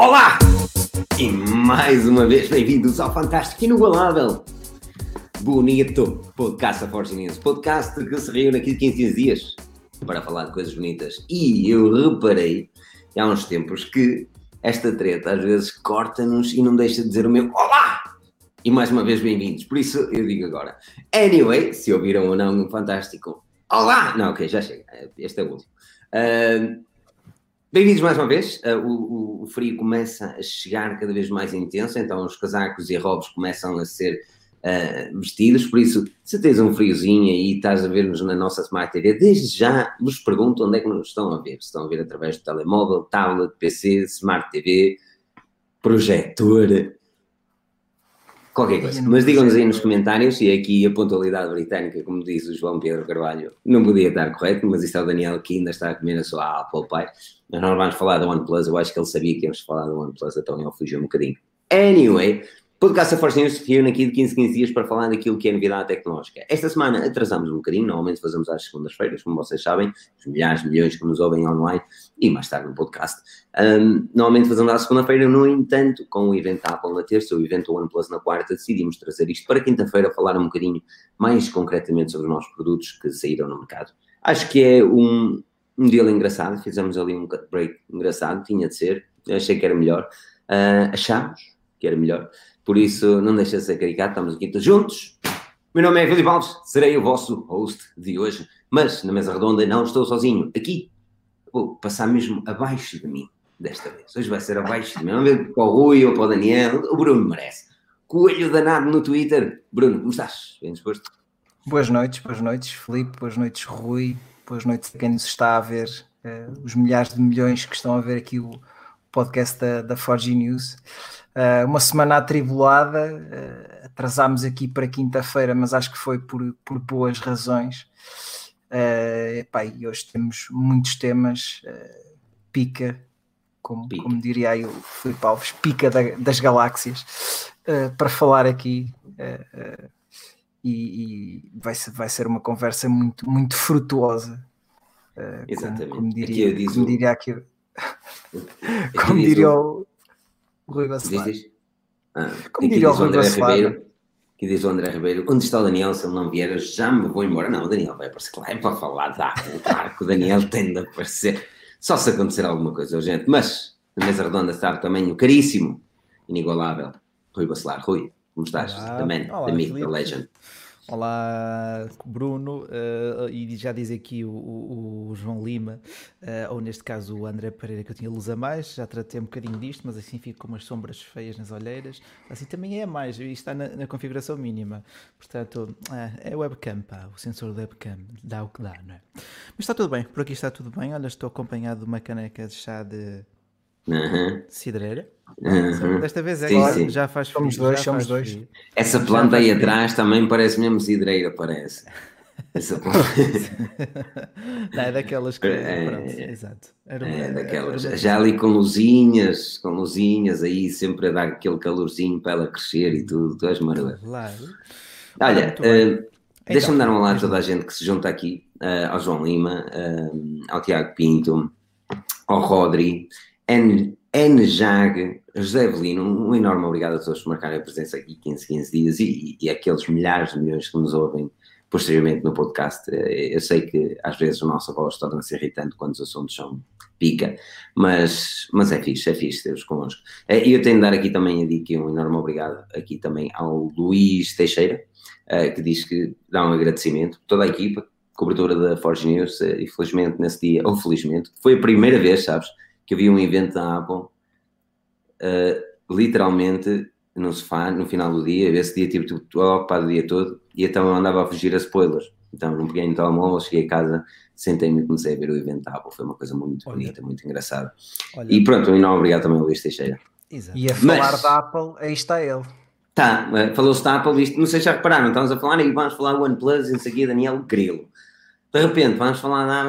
Olá! E mais uma vez bem-vindos ao fantástico inigualável, bonito podcast News. Podcast que se reúne aqui de 15 15 dias para falar de coisas bonitas. E eu reparei há uns tempos que esta treta às vezes corta-nos e não deixa de dizer o meu Olá! E mais uma vez bem-vindos. Por isso eu digo agora. Anyway, se ouviram ou não fantástico Olá! Não, ok, já chega. Este é o último. Uh, Bem-vindos mais uma vez. Uh, o, o, frio começa a chegar cada vez mais intenso, então os casacos e robos começam a ser uh, vestidos. Por isso, se tens um friozinho e estás a ver-nos na nossa Smart TV, desde já vos pergunto onde é que nos estão a ver. Se estão a ver através do telemóvel, tablet, PC, Smart TV, projetor, Qualquer coisa. Mas digam-nos aí nos comentários, e aqui a pontualidade britânica, como diz o João Pedro Carvalho, não podia estar correto, mas isto é o Daniel que ainda está a comer a sua Apple Pie. Mas nós vamos falar do OnePlus, eu acho que ele sabia que íamos falar do OnePlus, então ele fugiu um bocadinho. Anyway, Podcast da Force News reúne aqui de 15 15 dias para falar daquilo que é novidade tecnológica. Esta semana atrasamos um bocadinho, normalmente fazemos às segundas-feiras, como vocês sabem, os milhares, milhões que nos ouvem online e mais tarde no podcast. Um, normalmente fazemos à segunda-feira, no entanto, com o evento Apple na terça, o evento OnePlus na quarta, decidimos trazer isto para quinta-feira, falar um bocadinho mais concretamente sobre os nossos produtos que saíram no mercado. Acho que é um, um deal engraçado, fizemos ali um cut break engraçado, tinha de ser, achei que era melhor, uh, achámos que era melhor. Por isso, não deixa de ser caricato, estamos aqui todos juntos. Meu nome é Filipe Alves, serei o vosso host de hoje, mas na mesa redonda não estou sozinho. Aqui vou passar mesmo abaixo de mim, desta vez. Hoje vai ser abaixo de mim. Vamos ver para o Rui ou para o Daniel. O Bruno merece. Coelho danado no Twitter. Bruno, como estás? Bem disposto? Boas noites, boas noites, Filipe, boas noites, Rui, boas noites a quem nos está a ver, uh, os milhares de milhões que estão a ver aqui o podcast da, da News. Uh, uma semana atribulada, uh, atrasámos aqui para quinta-feira, mas acho que foi por, por boas razões. Uh, epá, e hoje temos muitos temas, uh, pica, como, pica. como diria aí o Filipe Alves, pica da, das galáxias, para falar aqui. E, e, vai, ser, vai ser uma conversa muito, muito frutuosa. Exatamente. Como, como diria, aqui como diria aqui, como diria o, Rui Bacelar. Ah, Como diria o Rui Ribeiro, que diz o André Ribeiro, onde está o Daniel, se ele não vier, já me vou embora. Não, o Daniel vai aparecer, claro, é para falar da claro que o Daniel tem de aparecer, só se acontecer alguma coisa urgente. Mas, na mesa redonda está também o caríssimo, inigualável, Rui Bacelar. Rui, como estás? Olá, man, Olá, the myth, the legend. Olá, Bruno, uh, e já diz aqui o, o, o João Lima, uh, ou neste caso o André Pereira, que eu tinha luz a mais, já tratei um bocadinho disto, mas assim fico com umas sombras feias nas olheiras, assim também é mais, e está na, na, configuração mínima, portanto, uh, é webcam, pá, o sensor da webcam, dá o que dá, não é? Mas está tudo bem, por aqui está tudo bem, olha, estou acompanhado de uma caneca de chá de Uhum. Cidreira. Uhum. Desta vez é sim, sim. já faz frio. Somos dois, somos dois. Frio. Essa planta aí atrás também parece mesmo cidreira, parece. Essa planta. Não, é daquelas que. É, pronto, exato. Era uma, é daquelas. Era já ali com luzinhas, com luzinhas aí, sempre a dar aquele calorzinho para ela crescer e tudo. Tu és maravilhoso. Claro. Olha, uh, deixa-me então, dar um olá a toda a gente que se junta aqui, uh, ao João Lima, uh, ao Tiago Pinto, ao Rodri. NJAG, José Evelino, um enorme obrigado a todos por marcarem a presença aqui 15, 15 dias e, e aqueles milhares de milhões que nos ouvem posteriormente no podcast. Eh, eu sei que às vezes a nossa voz torna-se irritante quando os assuntos são pica, mas, mas é fixe, é fixe ter-vos connosco. Eh, e eu tenho de dar aqui também a dica um enorme obrigado aqui também ao Luís Teixeira, eh, que diz que dá um agradecimento, toda a equipa, cobertura da Forge News, e nesse dia, ou felizmente, foi a primeira vez, sabes, que havia um evento da Apple, uh, literalmente no sofá, no final do dia, esse dia tive tipo, ocupado o dia todo, e então eu andava a fugir a spoilers. Então não peguei no telemóvel, cheguei a casa, sentei-me e comecei a ver o evento da Apple. Foi uma coisa muito olha, bonita, muito engraçada. Olha, e pronto, um enorme obrigado também ao Luís Teixeira. Exato. E a falar Mas, da Apple, aí está ele. Tá, eh, falou-se da Apple, isto, não sei se já repararam, estamos a falar e vamos falar do OnePlus e em seguida Daniel Grilo. De repente, vamos falar da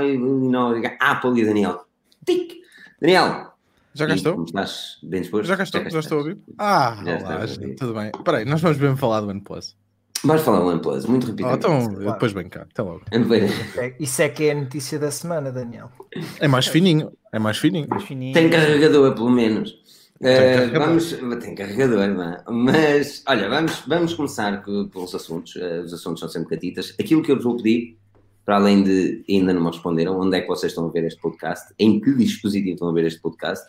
Apple e Daniel. Tic! Daniel. Já gastou? Como estás? Bem disposto? Já gastou? Já, já estou a ouvir? Ah, já olá, tudo bem. Espera aí, nós vamos mesmo falar do OnePlus. Vamos falar do OnePlus, muito rapidamente. Oh, então, claro. depois bem cá, até logo. Isso é que é a notícia da semana, Daniel. É mais fininho, é mais fininho. Mais fininho. Tem carregador, pelo menos. Uh, vamos, tem carregador, não é? Mas, olha, vamos, vamos começar pelos assuntos. Uh, os assuntos são sempre catitas. Aquilo que eu vos vou pedir, para além de ainda não me responderam, onde é que vocês estão a ver este podcast? Em que dispositivo estão a ver este podcast?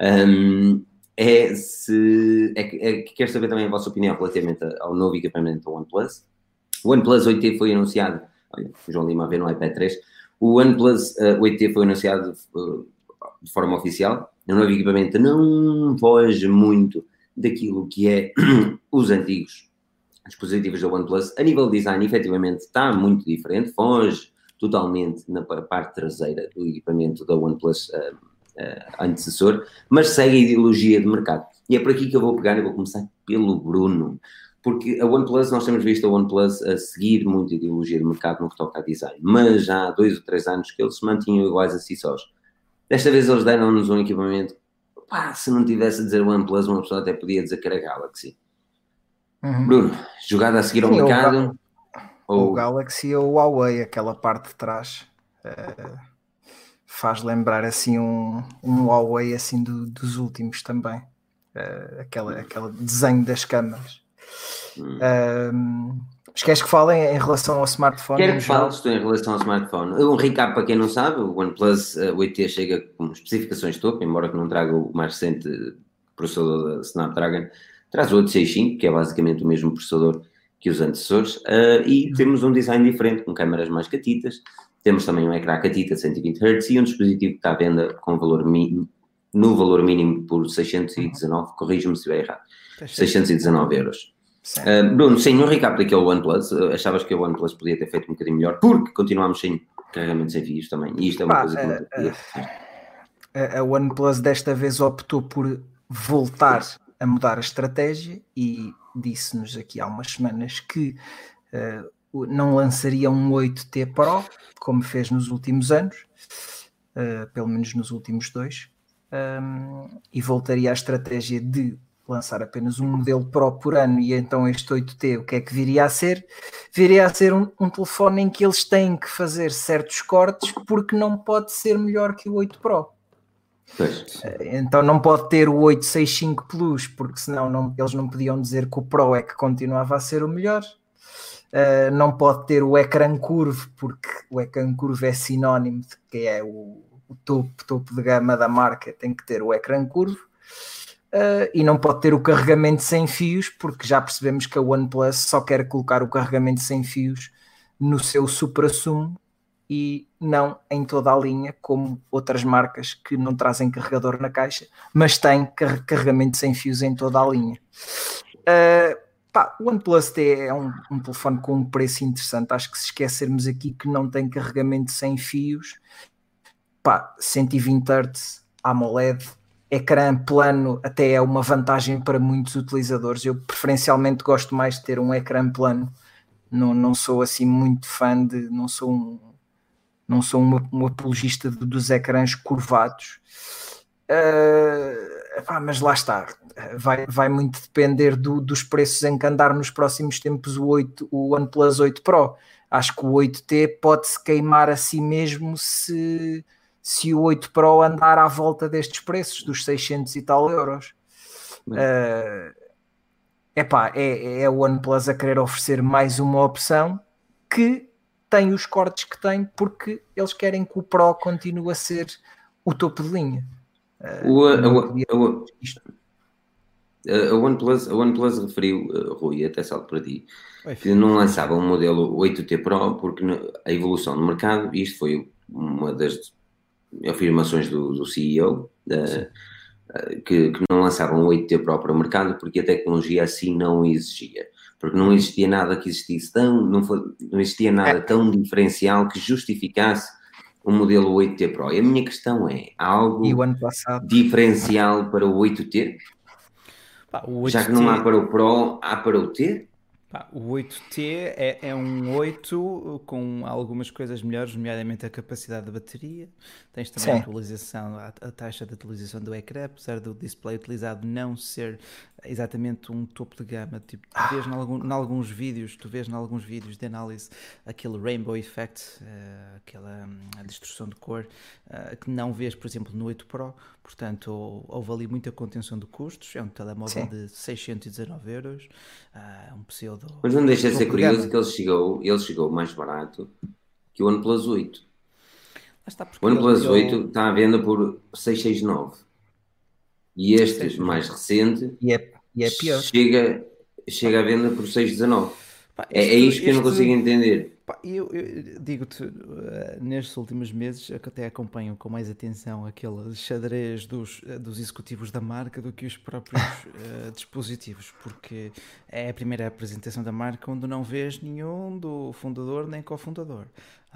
Um, é se. É é que quero saber também a vossa opinião relativamente ao novo equipamento do OnePlus. O OnePlus 8T foi anunciado. Olha, o João Lima a ver no iPad 3. O OnePlus uh, 8T foi anunciado uh, de forma oficial. O novo equipamento não foge muito daquilo que é os antigos dispositivos da OnePlus. A nível de design, efetivamente, está muito diferente. Foge totalmente na parte traseira do equipamento da OnePlus uh, uh, antecessor, mas segue a ideologia de mercado. E é por aqui que eu vou pegar e vou começar pelo Bruno. Porque a OnePlus, nós temos visto a OnePlus a seguir muito a ideologia de mercado no que toca a design, mas já há dois ou três anos que eles se mantinham iguais a si sós. Desta vez eles deram-nos um equipamento. Pá, se não tivesse a dizer OnePlus, uma pessoa até podia dizer que era Galaxy. Uhum. Bruno, jogada a seguir ao Sim, mercado? O, ou... o Galaxy ou o Huawei, aquela parte de trás. Uh, faz lembrar assim um, um Huawei assim do, dos últimos também. Uh, aquela, aquele desenho das câmaras. Hum. Uh, mas queres que falem em relação ao smartphone? Quero que fales em relação ao smartphone. Um recap para quem não sabe, o OnePlus 8T chega com especificações topo, embora que não traga o mais recente processador da Snapdragon, traz o 865, que é basicamente o mesmo processador que os antecessores, uh, e uhum. temos um design diferente, com câmaras mais catitas, temos também um ecrã catita de 120 Hz e um dispositivo que está à venda com valor mínimo, no valor mínimo por 619, uhum. corrijo-me se estiver errado, 619 euros. Uh, Bruno, sem um recap daquele OnePlus, uh, achavas que o OnePlus podia ter feito um bocadinho melhor, porque continuamos sem carregamento sem fios também, e isto é uma Pá, coisa que não a, a OnePlus desta vez optou por voltar a mudar a estratégia e disse-nos aqui há umas semanas que uh, não lançaria um 8T Pro, como fez nos últimos anos, uh, pelo menos nos últimos dois, um, e voltaria à estratégia de lançar apenas um modelo Pro por ano e então este 8T o que é que viria a ser? Viria a ser um, um, telefone em que eles têm que fazer certos cortes porque não pode ser melhor que o 8 Pro. Pois. Então não pode ter o 865 Plus porque senão não, eles não podiam dizer que o Pro é que continuava a ser o melhor. Uh, não pode ter o ecrã curvo porque o ecrã curvo é sinónimo de que é o, o topo, topo de gama da marca, tem que ter o ecrã curvo Uh, e não pode ter o carregamento sem fios, porque já percebemos que a OnePlus só quer colocar o carregamento sem fios no seu supra-sumo e não em toda a linha, como outras marcas que não trazem carregador na caixa, mas têm car carregamento sem fios em toda a linha. Uh, pá, o OnePlus T é um, um, telefone com um preço interessante. Acho que se esquecermos aqui que não tem carregamento sem fios, pá, 120 Hz AMOLED ecrã plano até é uma vantagem para muitos utilizadores. Eu preferencialmente gosto mais de ter um ecrã plano. Não, não sou assim muito fã de, não sou um, não sou um, um apologista de, dos ecrãs curvados. Uh, mas lá está, vai, vai muito depender do, dos preços em que andar nos próximos tempos o, 8, o OnePlus 8 Pro. Acho que o 8T pode-se queimar a si mesmo se, se o 8 Pro andar à volta destes preços, dos 600 e tal euros. Uh, epá, é, é o OnePlus a querer oferecer mais uma opção que tem os cortes que tem porque eles querem que o Pro continue a ser o topo de linha. Uh, o, a, a, a, OnePlus, a OnePlus referiu, uh, Rui, até salto para ti, que não lançava um modelo 8T Pro porque a evolução do mercado, e isto foi uma das afirmações do, do CEO, uh, que, que, não lançavam o 8T Pro para o mercado porque a tecnologia assim não exigia. Porque não existia nada que existisse tão, não, foi, não existia nada tão diferencial que justificasse o modelo 8T Pro. E a minha questão é: há algo diferencial para o 8T? Pá, o 8T... Já que não há para o Pro, há para o T? o 8T é, é, um 8 com algumas coisas melhores, nomeadamente a capacidade de bateria. Tens também a atualização, a, a, taxa de atualização do ecrã, apesar do display utilizado não ser exatamente um topo de gama. Tipo, tu vês em, algum, alguns vídeos, tu vês em alguns vídeos de análise aquele rainbow effect, uh, aquela um, destruição de cor, uh, que não vês, por exemplo, no 8 Pro. Portanto, houve ali muita contenção de custos. É um telemóvel Sim. de 619 euros, uh, um pseudo. Mas não deixa de ser curioso que ele chegou, ele chegou mais barato que o OnePlus 8. Está o OnePlus 8 está à venda por 669. E este mais recente e é, e é pior. Chega, chega à venda por 619. Pá, é, é isto que eu não consigo entender. Pá, eu, eu digo-te, uh, nestes últimos meses, que até acompanho com mais atenção aquele xadrez dos, uh, dos executivos da marca do que os próprios uh, dispositivos, porque é a primeira apresentação da marca onde não vês nenhum do fundador nem cofundador.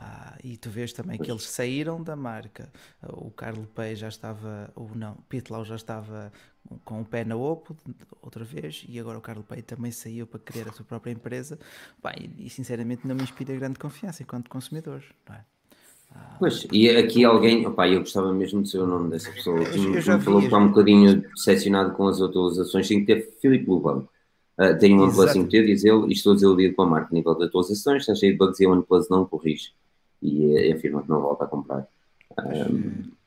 Ah, e tu vês também que eles saíram da marca. O Carlo Pei já estava, ou não, Pitlau já estava com o pé na Oppo outra vez e agora o Carlo Pei também saiu para criar a sua própria empresa. Bah, e, sinceramente não me inspira grande confiança enquanto consumidor. Não é? Ah, pois, e aqui alguém, opa, eu gostava mesmo de ser o nome dessa pessoa. Eu já falou que está um bocadinho decepcionado com as atualizações, tem que ter Filipe Lubão. Uh, tem um OnePlus 5T, diz ele, e estou desiludido com a marca a nível de atualizações, está cheio de bugs e o OnePlus não corrige e afirma que não volta a comprar. Um,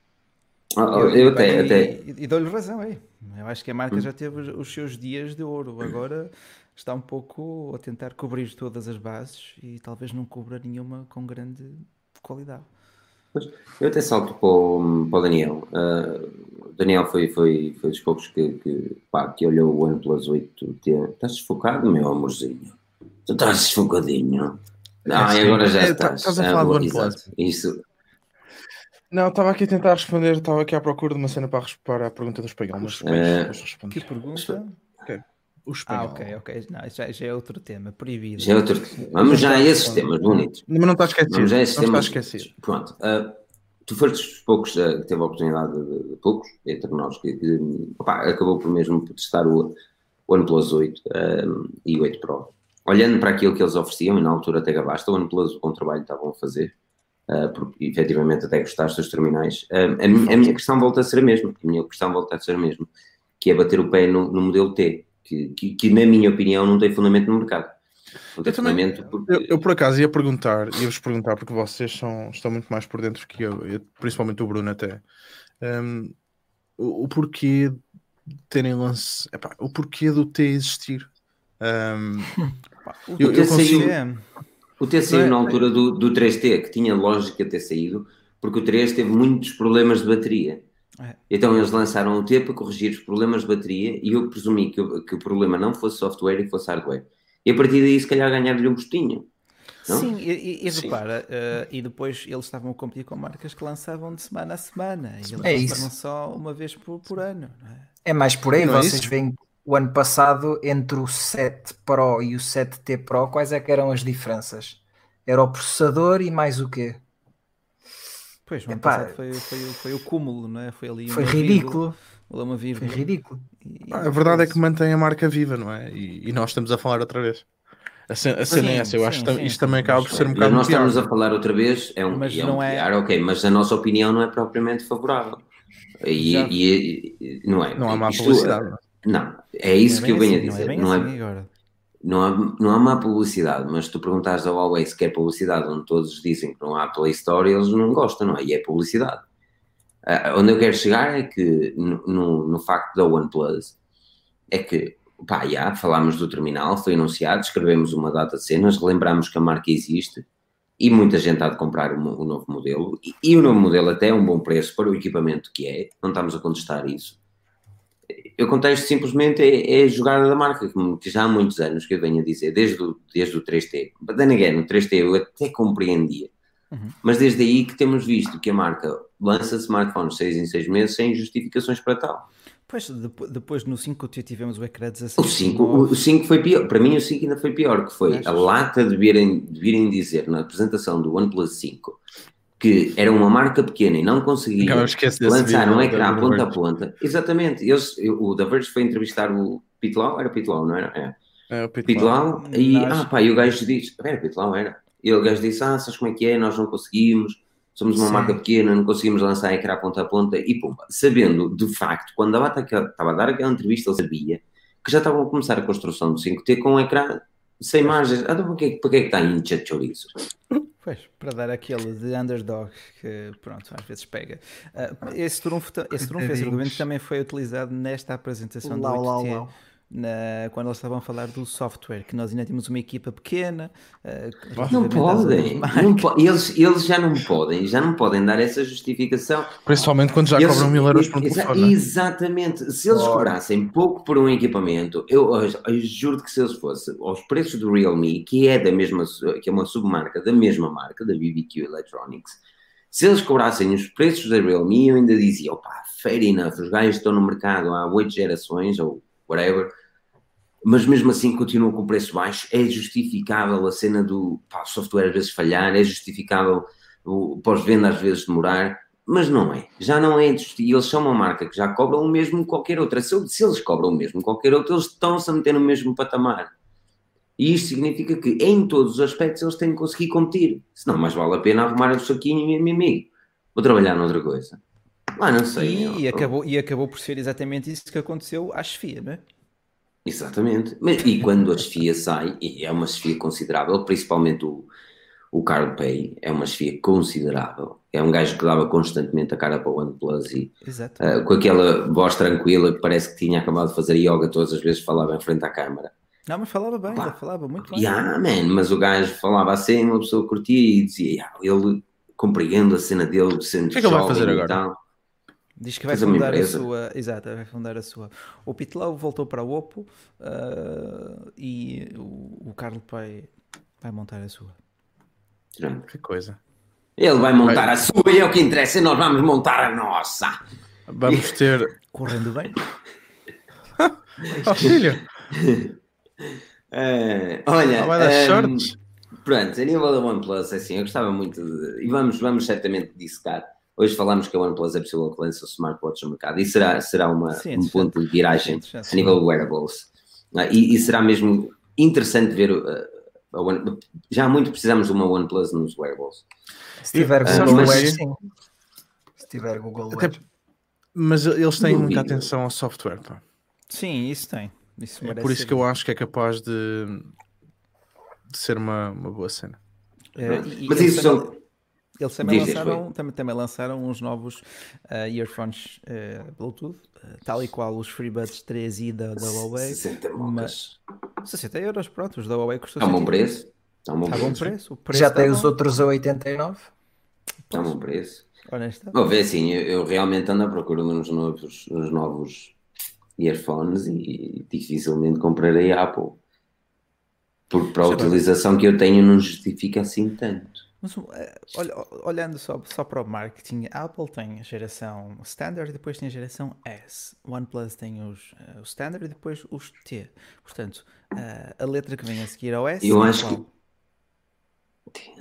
eu, eu, até, até... E, e dou-lhe razão aí. Eu acho que a marca hum. já teve os seus dias de ouro. Agora está um pouco a tentar cobrir todas as bases e talvez não cubra nenhuma com grande qualidade. Eu até salto para o, para o Daniel. Uh, Daniel foi, foi, foi dos poucos que, que, pá, que olhou o OnePlus 8. Estás desfocado, meu amorzinho? Tu estás desfocadinho. Ah, e agora já estás. Estás a falar do OnePlus. Isso. Não, estava aqui a tentar responder, estava aqui à procura de uma cena para, para a pergunta do espanhol, mas depois, é... Que pergunta? Okay. O espanhol. Ah, ok, ok. Não, já, já é outro tema, proibido. Já é outro tema. Vamos já a esses temas bonitos. Mas não está esquecido. Vamos já a esses não temas. está esquecido. Pronto. Uh, tu foste dos poucos uh, que teve a oportunidade de, de poucos, entre nós, que, que opa, acabou por mesmo por testar o, o OnePlus 8 uh, e o 8 Pro olhando para aquilo que eles ofereciam, e na altura até gabaste, o OnePlus, o bom trabalho estavam a fazer, porque efetivamente até gostaste dos terminais, uh, a, minha, a, minha questão volta a ser a mesma, a minha questão volta a ser a mesma, que é bater o pé no, no modelo T, que, que, que, na minha opinião não tem fundamento no mercado. Não tem eu, fundamento também, porque... eu, eu, por acaso ia perguntar, ia-vos perguntar, porque vocês são, estão muito mais por dentro que eu, principalmente o Bruno até, um, o, o porquê terem lance, epá, o porquê do T existir. Um, o, eu, eu consigo... o T saiu é, na altura do, do 3T, que tinha lógica ter saído, porque o 3 teve muitos problemas de bateria. É. Então eles lançaram o T para corrigir os problemas de bateria e eu presumi que, que o problema não fosse software e fosse hardware. E a partir daí, se calhar, ganhar-lhe um gostinho. Não? Sim, e, e repara, uh, e depois eles estavam a competir com marcas que lançavam de semana a semana. E eles é lançavam só uma vez por, por ano. É? é? mais por aí, não é vocês é veem o ano passado, entre o 7 Pro e o 7T Pro, quais é que eram as diferenças? Era o processador e mais o quê? Pois, o ano Epá, passado foi, foi, foi, o cúmulo, não é? Foi ali foi ridículo. Uma Foi ridículo. E, a verdade é que mantém a marca viva, não é? E, e nós estamos a falar outra vez. A cena, é essa, eu sim, acho que isto também acaba por ser um bocado. Nós estamos a falar outra vez, é um, mas é um é... Piar, ok, mas a nossa opinião não é propriamente favorável. E, e, e não é. Não há má publicidade. Não, é isso é que eu venho assim, a dizer. Não é, assim não, é não, há, não há má publicidade, mas se tu perguntares ao Huawei se quer publicidade, onde todos dizem que não há Play Store, eles não gostam, não é? E é publicidade. Uh, onde eu quero chegar é que, no, no, no facto da OnePlus, é que, pá, já, falámos do terminal, foi anunciado, escrevemos uma data de cenas, relembramos que a marca existe e muita gente há de comprar o, o novo modelo. E, e o novo modelo até é um bom preço para o equipamento que é, não estamos a contestar isso eu contesto simplesmente é, é, a jogada da marca, que já há muitos anos que eu venho a dizer, desde o, desde o 3T. But then again, o 3T eu até compreendia. Uhum. Mas desde aí que temos visto que a marca lança smartphones 6 em 6 meses sem justificações para tal. Pois, depois no 5 tivemos o ecrã 16. O 5, o 5 foi pior, para mim o 5 ainda foi pior, que foi a lata de virem, de virem dizer na apresentação do OnePlus 5 que era uma marca pequena e não conseguia lançar um ecrã ponta a ponta. Exatamente. Eles, o Da Verge foi entrevistar o Pitlau, era Pitlau, não era? É. É, o Pitlau, e, ah, pá, e o gajo disse, era Pitlau, era. E o gajo disse, ah, sabes como é que é, nós não conseguimos, somos uma Sim. marca pequena, não conseguimos lançar ecrã ponta a ponta, e pumba, sabendo, de facto, quando a estava a dar aquela entrevista, ele sabia que já estavam a começar a construção do 5T com um ecrã sem margens. Ah, então que, para que é que está em chorizo? Pois, para dar aquele de underdog que, pronto, às vezes pega. Uh, esse trunfo, esse, trunfo, esse argumento também foi utilizado nesta apresentação do 8T na, quando eles estavam a falar do software, que nós ainda tínhamos uma equipa pequena. Uh, não podem, não po eles, eles já não podem, já não podem dar essa justificação. Principalmente quando já eles, cobram mil euros por exa telefone. Exatamente, se eles cobrassem pouco por um equipamento, eu, eu, eu juro que se eles fossem aos preços do Realme, que é da mesma, que é uma submarca da mesma marca, da BBQ Electronics, se eles cobrassem os preços da Realme, eu ainda dizia, opa, fair enough, os gajos estão no mercado há oito gerações, ou whatever, mas mesmo assim continua com o preço baixo. É justificável a cena do pá, software às vezes falhar, é justificável o pós-venda às vezes demorar, mas não é. Já não é. E eles são uma marca que já cobra o mesmo que qualquer outra. Se, se eles cobram o mesmo que qualquer outra, eles estão-se a meter no mesmo patamar. E isto significa que em todos os aspectos eles têm que conseguir competir. Senão mais vale a pena arrumar o saquinho e meu amigo. Vou trabalhar noutra coisa. Ah, não sei. E, e acabou, e acabou por ser exatamente isso que aconteceu à Sofia, não é? Exatamente. Mas, e quando a chefia sai, e é uma chefia considerável, principalmente o, o Carl Pay, é uma chefia considerável. É um gajo que dava constantemente a cara para o OnePlus e uh, com aquela voz tranquila que parece que tinha acabado de fazer yoga todas as vezes falava em frente à câmara. Não, mas falava bem, Pá, falava muito bem. Yeah, man, mas o gajo falava assim, uma pessoa curtia e dizia, yeah, ele compreende a cena dele, sendo O que é que ele vai fazer agora? Diz que vai fundar a sua. Exato, vai fundar a sua. O Pitlow voltou para o Oppo uh, e o, o Carlo Pai vai montar a sua. Que coisa. Ele vai montar vai. a sua e é o que interessa, e nós vamos montar a nossa. Vamos ter. Correndo bem. oh, filho. Uh, olha. Vai dar um, shorts. Pronto, a nível da OnePlus, assim, eu gostava muito de. E vamos, vamos certamente dissecar Hoje falámos que a OnePlus é possível que lance o smartwatch no mercado e será, será uma, sim, um ponto de viragem a nível de wearables. Ah, e, e, será mesmo interessante ver. Uh, One, já muito precisamos de uma OnePlus nos wearables. Se tiver Google uh, mas, sim. Se tiver Google Até, Mas eles têm muita atenção ao software. Pá. Sim, isso tem. Isso é por isso que eu acho que é capaz de, de ser uma, uma boa cena. É, mas isso são eles também lançaram, também, também lançaram uns novos uh, earphones uh, Bluetooth, uh, tal e qual os FreeBuds 3i da, da Huawei. 60 mas 60 euros, pronto, os da Huawei custam Está um bom preço. Está um bom, tá preço. bom preço. preço. Já tem os outros a 89. Está um bom preço. Honesta. Vou ver assim, eu, eu, realmente ando à procura nos novos, nos novos earphones e dificilmente comprarei a Apple. Porque para a utilização que eu tenho não justifica assim tanto. Mas eh, olha, olhando só, só para o marketing, a Apple tem a geração Standard e depois tem a geração S. O OnePlus tem os, uh, o Standard e depois os T. Portanto, uh, a letra que vem a seguir ao S. Eu é acho qual? que.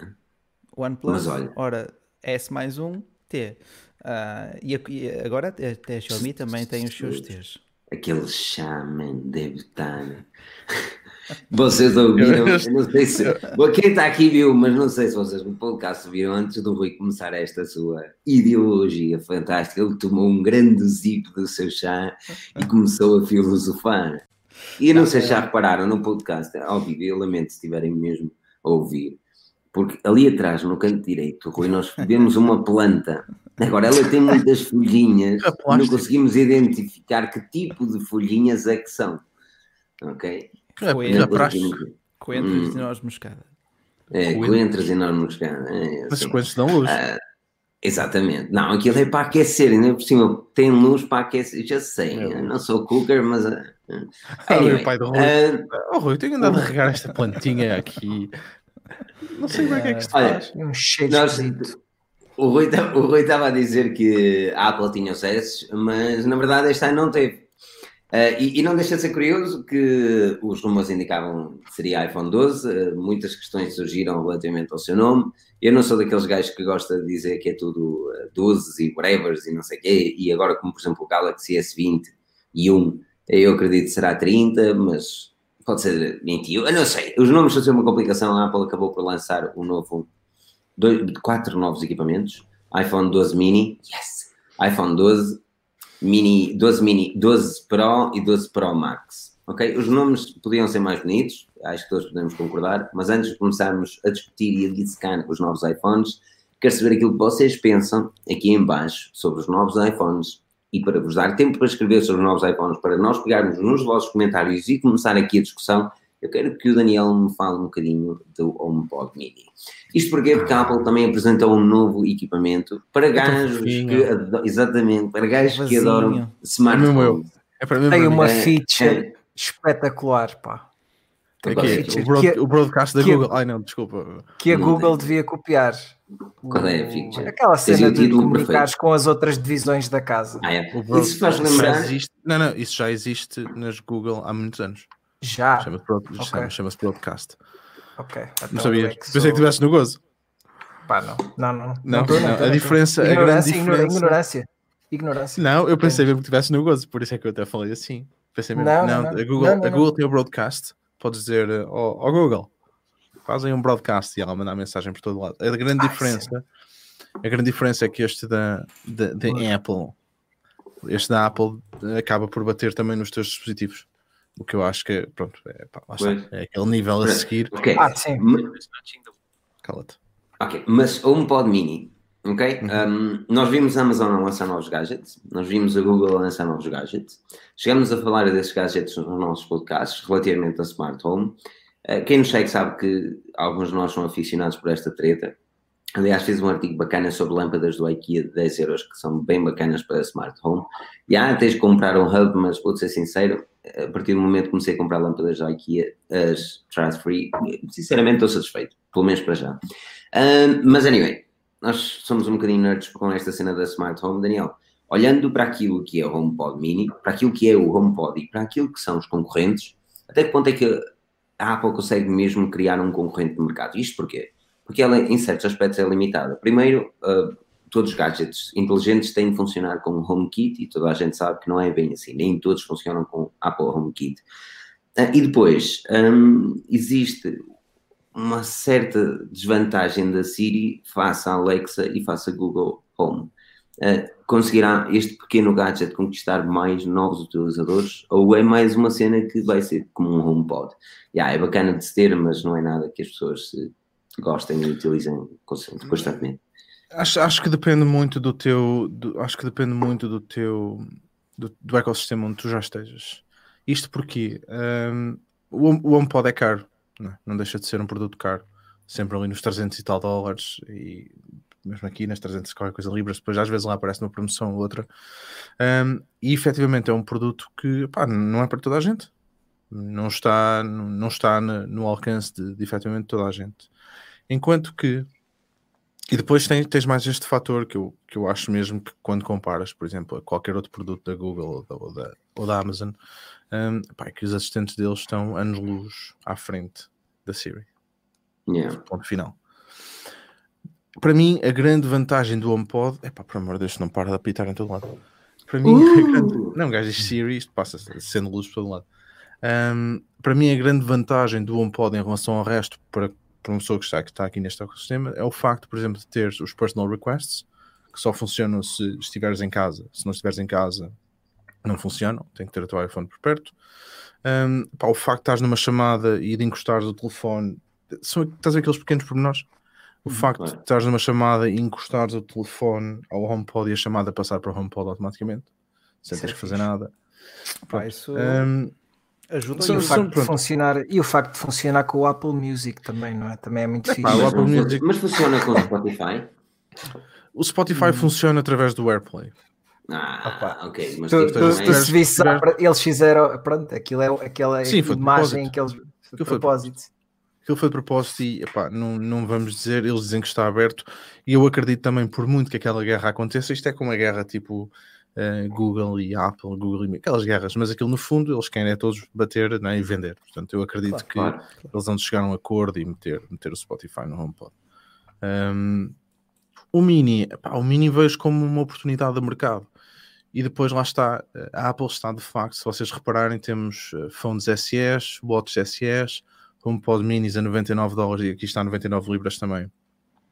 OnePlus, Mas olha... ora, S mais um, T. Uh, e, e, agora até a Xiaomi também tem os seus T's. Aquele shaman deve estar. Vocês ouviram? Eu não sei se. Quem está aqui viu, mas não sei se vocês no podcast viram antes do Rui começar esta sua ideologia fantástica. Ele tomou um grande zip do seu chá e começou a filosofar. E não sei se já repararam no podcast, ao vivo, eu lamento se estiverem mesmo a ouvir, porque ali atrás, no canto direito, Rui, nós vemos uma planta. Agora, ela tem muitas folhinhas, não conseguimos identificar que tipo de folhinhas é que são. Ok? É, Coentros, praxe. Coentros hum. e noz moscada. É, coentros e noz moscada. É, Mas assim. coentros dão luz. Ah, exatamente. Não, aquilo é para aquecer, ainda por cima tem luz para aquecer. Já sei, é. não sou cooker, mas. Uh, anyway, pai do Rui. Uh, oh, Rui, tenho andado a regar esta plantinha aqui. Não sei como é que é que se faz. Um cheiro nós, o Rui estava a dizer que a Apple tinha sucesso, mas na verdade este ano não teve. Uh, e, e, não deixa de ser curioso que os rumores indicavam que seria iPhone 12, uh, eh, muitas questões surgiram relativamente ao seu nome. Eu não sou daqueles gajos que gosta de dizer que é tudo uh, 12 e whatever e não sei o quê, e agora, como por exemplo o Galaxy S20 e 1, eu acredito que será 30, mas pode ser 21, eu não sei. Os nomes ser uma complicação. A Apple acabou por lançar um novo, dois, quatro novos equipamentos: iPhone 12 mini, yes! iPhone 12 Mini, 12 Mini, 12 Pro e 12 Pro Max, ok? Os nomes podiam ser mais bonitos, acho que todos podemos concordar, mas antes de começarmos a discutir e a dissecar os novos iPhones, quero saber aquilo que vocês pensam aqui em baixo sobre os novos iPhones e para vos dar tempo para escrever sobre os novos iPhones, para nós pegarmos nos vossos comentários e começar aqui a discussão, eu quero que o Daniel me fale um bocadinho do HomePod Mini. Isto porque, porque a Apple também apresentou um novo equipamento para gajos que, exatamente, para gajos que adoram smartphones. É para mim, Tem uma é, feature é, espetacular, pá. É que, o, broad, que, o broadcast da Google. Ai não, desculpa. Que a não Google tem. devia copiar. Qual é a feature? Aquela cena de comunicares com as outras divisões da casa. Ah, é. Isso faz lembrar. Existe, não, não, isso já existe nas Google há muitos anos. Já. Chama-se okay. chama broadcast. Ok. Então não sabia. É Pensei que estivesse no gozo. Pá, não. Não, não. Não, não, não, a diferença. Ignorância, a diferença... ignorância. Ignorância. Não, eu pensei mesmo que estivesse no gozo, por isso é que eu até falei assim. Pensei mesmo. Não, não, não. A Google, a Google tem o broadcast. Podes dizer ao, ao Google, fazem um broadcast e ela mandar mensagem por todo lado. A grande diferença. Sim. A grande diferença é que este da, da, da Apple, este da Apple acaba por bater também nos teus dispositivos. O que eu acho que, pronto, é, pá, está, é aquele nível a seguir. Okay. Ah, sim. Cala-te. Ok, mas HomePod Mini, ok? Uhum. Um, nós vimos a Amazon a lançar novos gadgets, nós vimos a Google a lançar novos gadgets, chegamos a falar desses gadgets nos nossos podcasts relativamente a Smart Home. Uh, quem nos segue sabe que alguns de nós são aficionados por esta treta. Aliás, fiz um artigo bacana sobre lâmpadas do IKEA de 10 euros, que são bem bacanas para Smart Home. E ah, tens de comprar um hub, mas vou ser sincero, a partir do momento que comecei a comprar lâmpadas da IKEA, as Trans Free, sinceramente estou satisfeito, pelo menos para já. Uh, mas anyway, nós somos um bocadinho nerds com esta cena da Smart Home. Daniel, olhando para aquilo que é o HomePod Mini, para aquilo que é o HomePod e para aquilo que são os concorrentes, até que ponto é que a Apple consegue mesmo criar um concorrente de mercado? Isto porquê? Porque ela, em certos aspectos, é limitada. Primeiro, uh, todos os gadgets inteligentes têm de funcionar com o HomeKit e toda a gente sabe que não é bem assim, nem todos funcionam com Apple HomeKit. Uh, e depois, um, existe uma certa desvantagem da Siri face à Alexa e face a Google Home. Uh, conseguirá este pequeno gadget conquistar mais novos utilizadores ou é mais uma cena que vai ser como um HomePod? Yeah, é bacana de se ter, mas não é nada que as pessoas gostem e utilizem constantemente. Acho, acho que depende muito do teu. Do, acho que depende muito do teu. Do, do, ecossistema onde tu já estejas. Isto porque um, o, o HomePod é caro, não, é? não, deixa de ser um produto caro, sempre ali nos 300 e tal dólares, e mesmo aqui nas 300 qualquer coisa libras, depois às vezes lá aparece uma promoção ou outra. Um, e efetivamente é um produto que pá, não é para toda a gente, não está, não, está no, no alcance de, de efetivamente toda a gente. Enquanto que e depois tens, tens, mais este fator que eu, que eu acho mesmo que quando comparas, por exemplo, a qualquer outro produto da Google ou da, ou da, ou da Amazon, um, pá, é que os assistentes deles estão anos-luz à frente da Siri. Yeah. Ponto final. Para mim, a grande vantagem do HomePod é pá, por amor de Deus, não para de apitar em todo lado. Para mim, uh! grande... não, gajo diz Siri, isto passa sendo luz por todo lado. Um, para mim, a grande vantagem do HomePod em relação ao resto, para para uma pessoa que está, que está aqui neste ecossistema é o facto, por exemplo, de ter os personal requests que só funcionam se estiveres em casa. Se não estiveres em casa, não funcionam. Tem que ter o teu iPhone por perto. Um, pá, o facto de estás numa chamada e de encostares o telefone, são, estás aqueles pequenos pormenores? O uhum, facto de estás numa chamada e encostares o telefone ao HomePod e a chamada passar para o HomePod automaticamente, sem teres que fazer nada. Pá, isso... Um, Ajuda e, o facto de funcionar, e o facto de funcionar com o Apple Music também, não é? Também é muito fixe. Mas, Music... mas, funciona com o Spotify? O Spotify hum. funciona através do AirPlay. Ah, Opa. ok. Mas tu, tipo, tu, tu, se visse, eles fizeram, pronto, aquilo é aquela Sim, imagem que eles. De propósito. Aquilo foi de propósito e epá, não, não vamos dizer, eles dizem que está aberto e eu acredito também, por muito que aquela guerra aconteça, isto é como uma guerra tipo uh, Google e Apple, Google e aquelas guerras, mas aquilo no fundo eles querem é todos bater né, e vender. Portanto, eu acredito claro, que claro. eles vão chegar a um acordo e meter, meter o Spotify no HomePod. Um, o Mini, pá, o Mini vejo como uma oportunidade de mercado. E depois lá está, a Apple está de facto, se vocês repararem, temos eh, phones SEs, watches SEs, HomePod Minis a 99 dólares e aqui está a 99 libras também.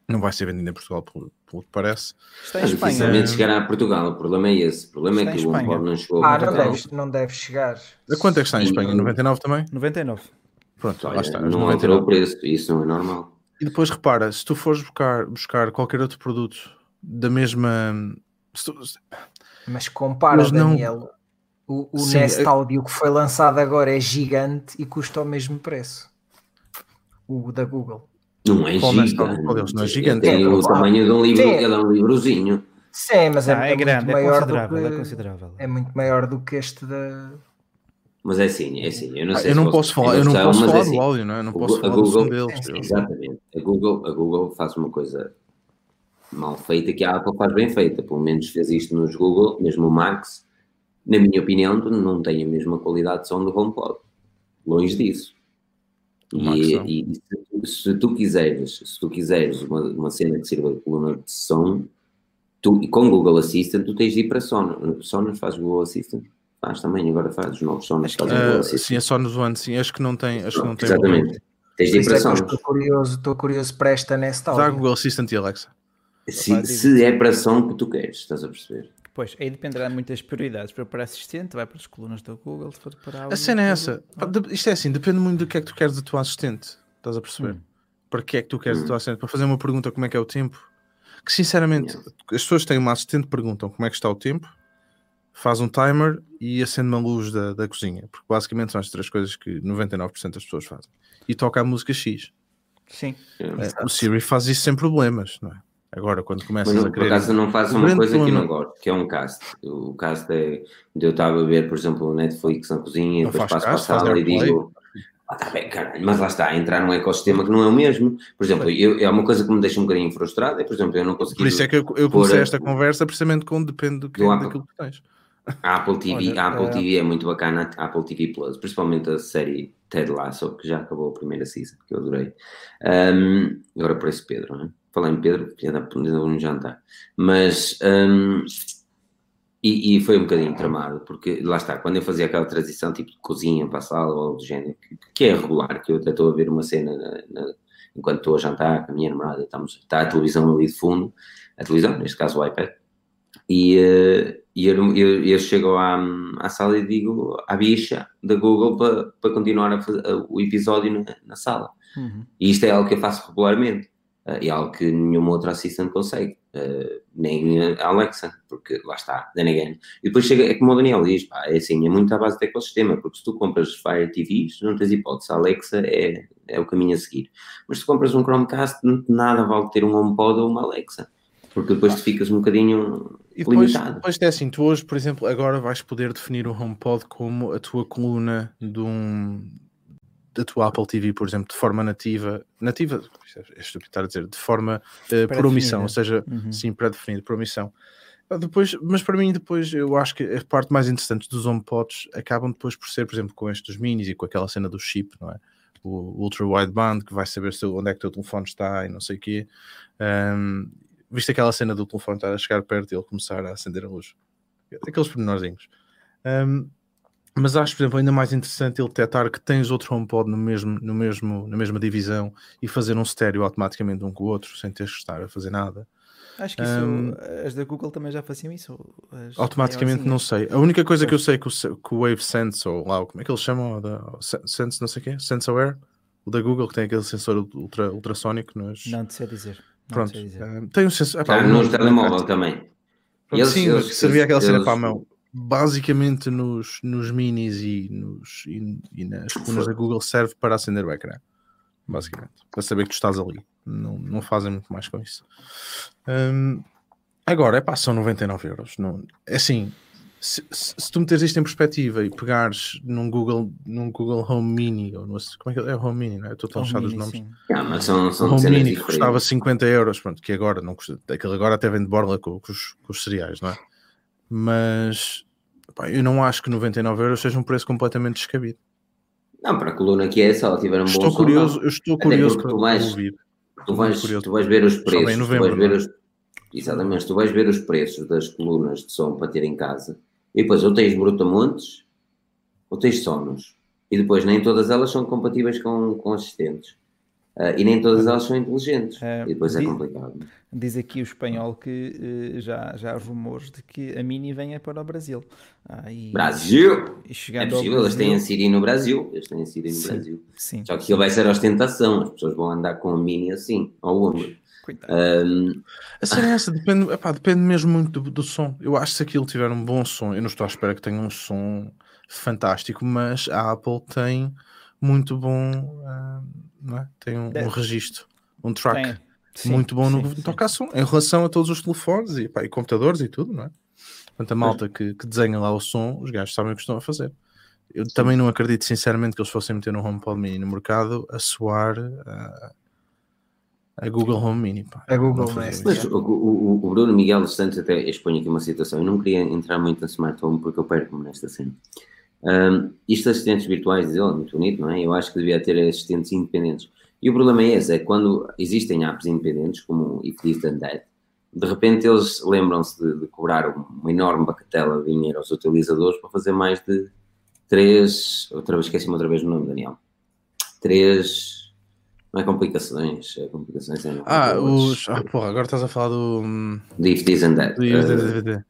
Não vai ser vendido em Portugal, pelo, pelo que parece. Está em Espanha. Dificilmente chegará a Portugal. O problema é esse. O problema é está é que o HomePod não chegou ah, a Portugal. Não deve, não deve chegar. A quanto é que está em Espanha? 99 também? 99. Pronto, Olha, lá está. Não 99. alterou o preço. Isso não é normal. E depois repara, se tu fores buscar, buscar qualquer outro produto da mesma. Tu... Mas compara, Mas não... Daniel. O, o Sim, Nest é... Audio que foi lançado agora é gigante e custa o mesmo preço. O da Google. Não é gigante. Não é gigante. Tem é, o tamanho de um livro, Sim. é um livrozinho. Sim, mas é, ah, é, é grande, é considerável, que, é considerável. É muito maior do que este da. Mas é assim, é assim. Eu não, sei eu não posso falar, eu não posso falar é assim, do áudio, não é? Eu não posso falar Google, do deles. Exatamente. A Google, a Google faz uma coisa mal feita que a Apple faz bem feita. Pelo menos fez isto nos Google, mesmo o Max. Na minha opinião, não tem a mesma qualidade de som do HomePod. Longe disso. E, e, se, tu quiseres, se tu quiseres uma, uma cena que sirva de coluna de som, tu, e com Google Assistant, tu tens de ir para Sonos. Sonos faz Google Assistant? Faz também, agora faz os novos Sonos fazem uh, Google Assistant. Sim, a Sonos One, sim, acho que não tem. Acho que não tem Exatamente. Tens de ir para é Sonos. Estou curioso, estou curioso para esta nesta Dá Google Assistant e Alexa. Se, se é para som que tu queres, estás a perceber? Pois, aí dependerá de muitas prioridades. Para, para assistente, vai para as colunas da Google. Se for para a cena é essa. Isto é assim, depende muito do que é que tu queres da tua assistente. Estás a perceber? Hum. Para que é que tu queres hum. da tua assistente? Para fazer uma pergunta como é que é o tempo? Que sinceramente, yeah. as pessoas têm uma assistente perguntam como é que está o tempo, faz um timer e acende uma luz da, da cozinha. Porque basicamente são as três coisas que 99% das pessoas fazem. E toca a música X. Sim. É, o Siri faz isso sem problemas, não é? Agora, quando começas Mas, a querer... Por acaso não faço uma coisa que não gosto, que é um cast. O cast é... Eu estava a ver, por exemplo, o Netflix na cozinha, e depois passo para a sala e digo... Ah, tá bem, caralho, mas lá está, entrar num ecossistema que não é o mesmo. Por exemplo, eu, é uma coisa que me deixa um bocadinho frustrado, é, por exemplo, eu não consegui... Por isso é que eu, eu comecei esta conversa precisamente com depende do que, do daquilo que tens. A Apple TV, Olha, a Apple é... TV é muito bacana, a Apple TV Plus, principalmente a série Ted Lasso, que já acabou a primeira season, que eu adorei. Um, agora por esse Pedro, não é? Falar em Pedro, já dá um jantar. Mas. Um, e, e, foi um bocadinho tramado, porque lá está, quando eu fazia aquela transição tipo de cozinha para a sala ou do género, que, que é regular, que eu até estou a ver uma cena na, na, enquanto estou a jantar com a minha namorada, estamos, está a televisão ali de fundo, a televisão, neste caso o iPad, e, uh, e eu, eu, eu, chego à, à sala e digo à bicha da Google para, para continuar a fazer, o episódio na, na sala. Uhum. E isto é algo que eu faço regularmente. Uh, é algo que nenhuma outra assistente consegue, uh, nem a Alexa, porque lá está, then again. E depois chega, é como o Daniel diz, pá, é assim, é muito à base do ecossistema, porque se tu compras Fire TVs, não tens hipótese, a Alexa é, é o caminho a seguir. Mas se compras um Chromecast, nada vale ter um HomePod ou uma Alexa, porque depois tu ficas um bocadinho e depois, limitado. depois é assim, tu hoje, por exemplo, agora vais poder definir o HomePod como a tua coluna de um da tua Apple TV, por exemplo, de forma nativa, nativa, é estúpido estar a dizer, de forma uh, por omissão, ou seja, uhum. sim, pré-definido, por omissão. Ah, depois, mas para mim, depois, eu acho que a parte mais interessante dos HomePods acabam depois por ser, por exemplo, com estes minis e com aquela cena do chip, não é? O Ultra Wideband, que vai saber se, onde é que o teu telefone está e não sei o quê. Um, viste aquela cena do telefone estar a chegar perto e ele começar a acender a luz? Aqueles pormenorzinhos. Um, mas acho, por exemplo, ainda mais interessante ele detectar que tens outro HomePod no mesmo, no mesmo, na mesma divisão e fazer um estéreo automaticamente um com o outro, sem teres que estar a fazer nada. Acho que isso, um, as da Google também já faziam isso. automaticamente não sei. A única coisa que eu sei que o, que o Wave Sense, ou lá, como é que eles chamam? Da, Sense, não sei o quê? Sense Aware? O da Google, que tem aquele sensor ultra, ultrassónico. Nos... Não te sei dizer. Pronto. Sei dizer. Um, tem um sensor. Epá, tá, no telemóvel também. Pronto, eles, sim, eles, servia aquela eles, cena para a mão basicamente nos, nos minis e, nos, e, e nas colunas da Google serve para acender o ecrã. Basicamente, para saber que tu estás ali. Não, não fazem muito mais com isso. Um, agora, é pá, são 99 euros. Não, é assim, se, se, se, tu meteres isto em perspectiva e pegares num Google, num Google Home Mini, ou no, como é que é? é Home Mini, não é? Estou tão achado os nomes. Ah, mas são, são Home Mini que custava 50 euros, pronto, que agora não custa, aquele agora até vem de borla com, com, os, com os cereais, não é? Mas pá, eu não acho que 99 euros seja um preço completamente descabido. Não, para a coluna que é, se ela tiver um estou bom curioso, som, Eu estou curioso para tu vais, ouvir. Tu vais, tu vais ver os preços. Novembro, tu vais ver os, exatamente, tu vais ver os preços das colunas de som para ter em casa. E depois ou tens brutamontes ou tens sonos. E depois nem todas elas são compatíveis com, com assistentes. Uh, e nem todas elas são inteligentes. Uh, e depois é diz, é complicado. Diz aqui o espanhol que uh, já, já há rumores de que a Mini venha para o Brasil. Ah, e, Brasil! E é possível, eles têm a Siri no Brasil. Eles têm a Siri no sim, Brasil. Sim, Só que aquilo vai ser ostentação. As pessoas vão andar com a Mini assim, ao ombro. Um... A cena é essa, depende, epá, depende mesmo muito do, do, som. Eu acho que se aquilo tiver um bom som, eu não estou à espera que tenha um som fantástico, mas a Apple tem muito bom, uh, é? tem um, um registro, um track sim, muito bom no que toca a som em relação a todos os telefones e, e computadores e tudo, não é? Portanto, a malta que, que, desenha lá o som, os gajos sabem o que estão a fazer. Eu sim. também não acredito, sinceramente, que eles fossem meter no HomePod Mini no mercado a soar uh, a Google Home Mini. Pá. A Google Mas o, o, o, Bruno Miguel dos Santos até expõe aqui uma situação. Eu não queria entrar muito na Smart Home porque eu perco-me nesta cena. Um, isto assistentes virtuais, diz ele, muito bonito, não é? Eu acho que devia ter assistentes independentes. E o problema é esse, é quando existem apps independentes, como If This Then That, de repente eles lembram-se de, de, cobrar uma enorme bagatela de dinheiro aos utilizadores para fazer mais de três, outra vez esqueci-me outra vez o nome, Daniel, três, não é complicações, é complicações. É ah, os, ah, porra, agora estás a falar do... Hum, de If This and That. Do, uh,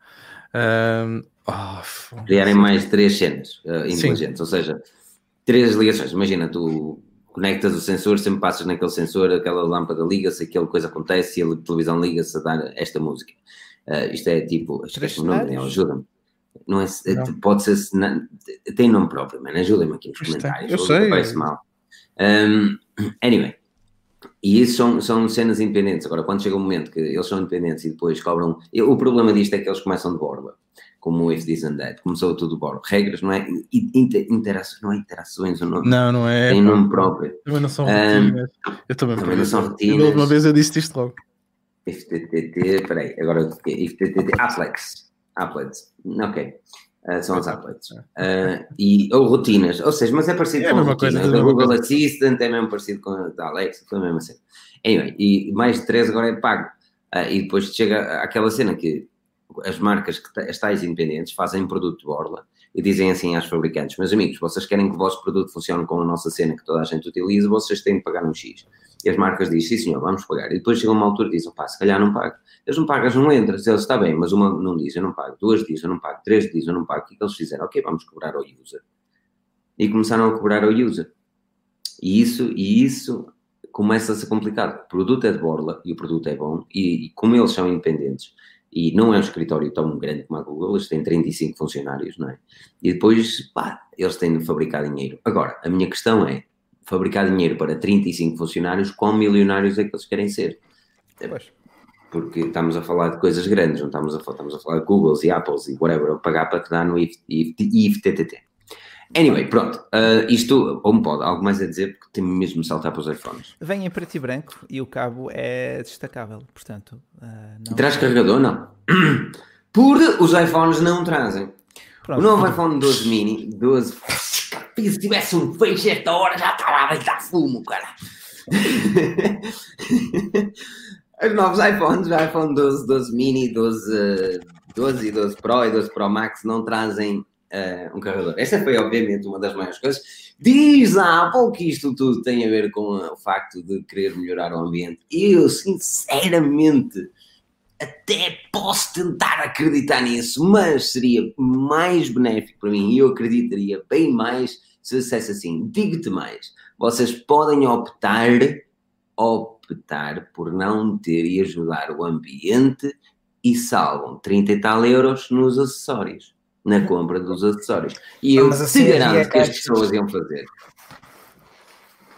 um, Oh, criarem mais três cenas uh, inteligentes, Sim. ou seja, três ligações. Imagina, tu conectas o sensor, sempre passas naquele sensor, aquela lâmpada liga-se, aquela coisa acontece e a televisão liga-se a dar esta música. Uh, isto é tipo, esquece o nome, ajuda-me. Não é, não. Pode ser, tem nome próprio, mano, ajuda-me aqui nos comentários. Eu sei. Parece mal. Um, anyway, e isso são, são cenas independentes. Agora, quando chega o um momento que eles são independentes e depois cobram. O problema disto é que eles começam de borda como o If This and That, começou tudo bordo. Regras, não é? Inter, interações, não é interações, não, não, não é. Tem nome próprio. Também não são rotinas. Um, eu também, também não são rotinas. Uma vez eu disse isto logo. FTTT, peraí, agora o que é? FTTT, Applets. Applets, ok. Uh, são os applets. Uh, e, ou rotinas, ou seja, mas é parecido é com a rotina. Coisa, Google Assistant é mesmo parecido com a da Alexa, foi mesmo assim. Anyway, e mais de 3 agora é pago. Uh, e depois chega aquela cena que as marcas, que as tais independentes, fazem produto de borla e dizem assim às fabricantes: meus amigos, vocês querem que o vosso produto funcione com a nossa cena que toda a gente utiliza, vocês têm que pagar um X. E as marcas dizem: sim, senhor, vamos pagar. E depois chega uma altura e dizem: pá, se calhar não pago. Eles não pagam, não entras. Eles, está bem, mas uma não diz, eu não pago. Duas diz, eu não pago. Três diz, eu não pago. O que, é eles fizeram? Ok, vamos cobrar ao user. E começaram a cobrar ao user. E isso, e isso começa a ser complicado. O produto é de borla e o produto é bom, e, e como eles são independentes, e não é um escritório tão grande como a Google, eles têm 35 funcionários, não é? E depois, pá, eles têm de fabricar dinheiro. Agora, a minha questão é, fabricar dinheiro para 35 funcionários, quão milionários é que eles querem ser? Pois. Porque estamos a falar de coisas grandes, não estamos a falar, estamos a falar de Googles e Apples e whatever, a pagar para te dar no IFTTT. Anyway, pronto. Uh, isto, ou me pode, algo mais a dizer, porque tem mesmo saltar para os iPhones. Vem em preto e branco e o cabo é destacável, portanto. Uh, não... Traz carregador? Não. Por os iPhones não trazem. Pronto. O novo iPhone 12 mini, 12. Se tivesse um feixe esta hora já estava a deitar fumo, cara. Os novos iPhones, o iPhone 12, 12 mini, 12, 12 e 12 Pro e 12 Pro Max não trazem uh, um carregador. Essa foi, obviamente, uma das maiores coisas. Diz a Apple que isto tudo tem a ver com o facto de querer melhorar o ambiente. Eu, sinceramente, até posso tentar acreditar nisso, mas seria mais benéfico para mim e eu acreditaria bem mais se dissesse assim: digo-te mais, vocês podem optar, optar por não ter e ajudar o ambiente e salvam 30 e tal euros nos acessórios na compra dos acessórios. E eu te assim, garanto que as pessoas iam fazer.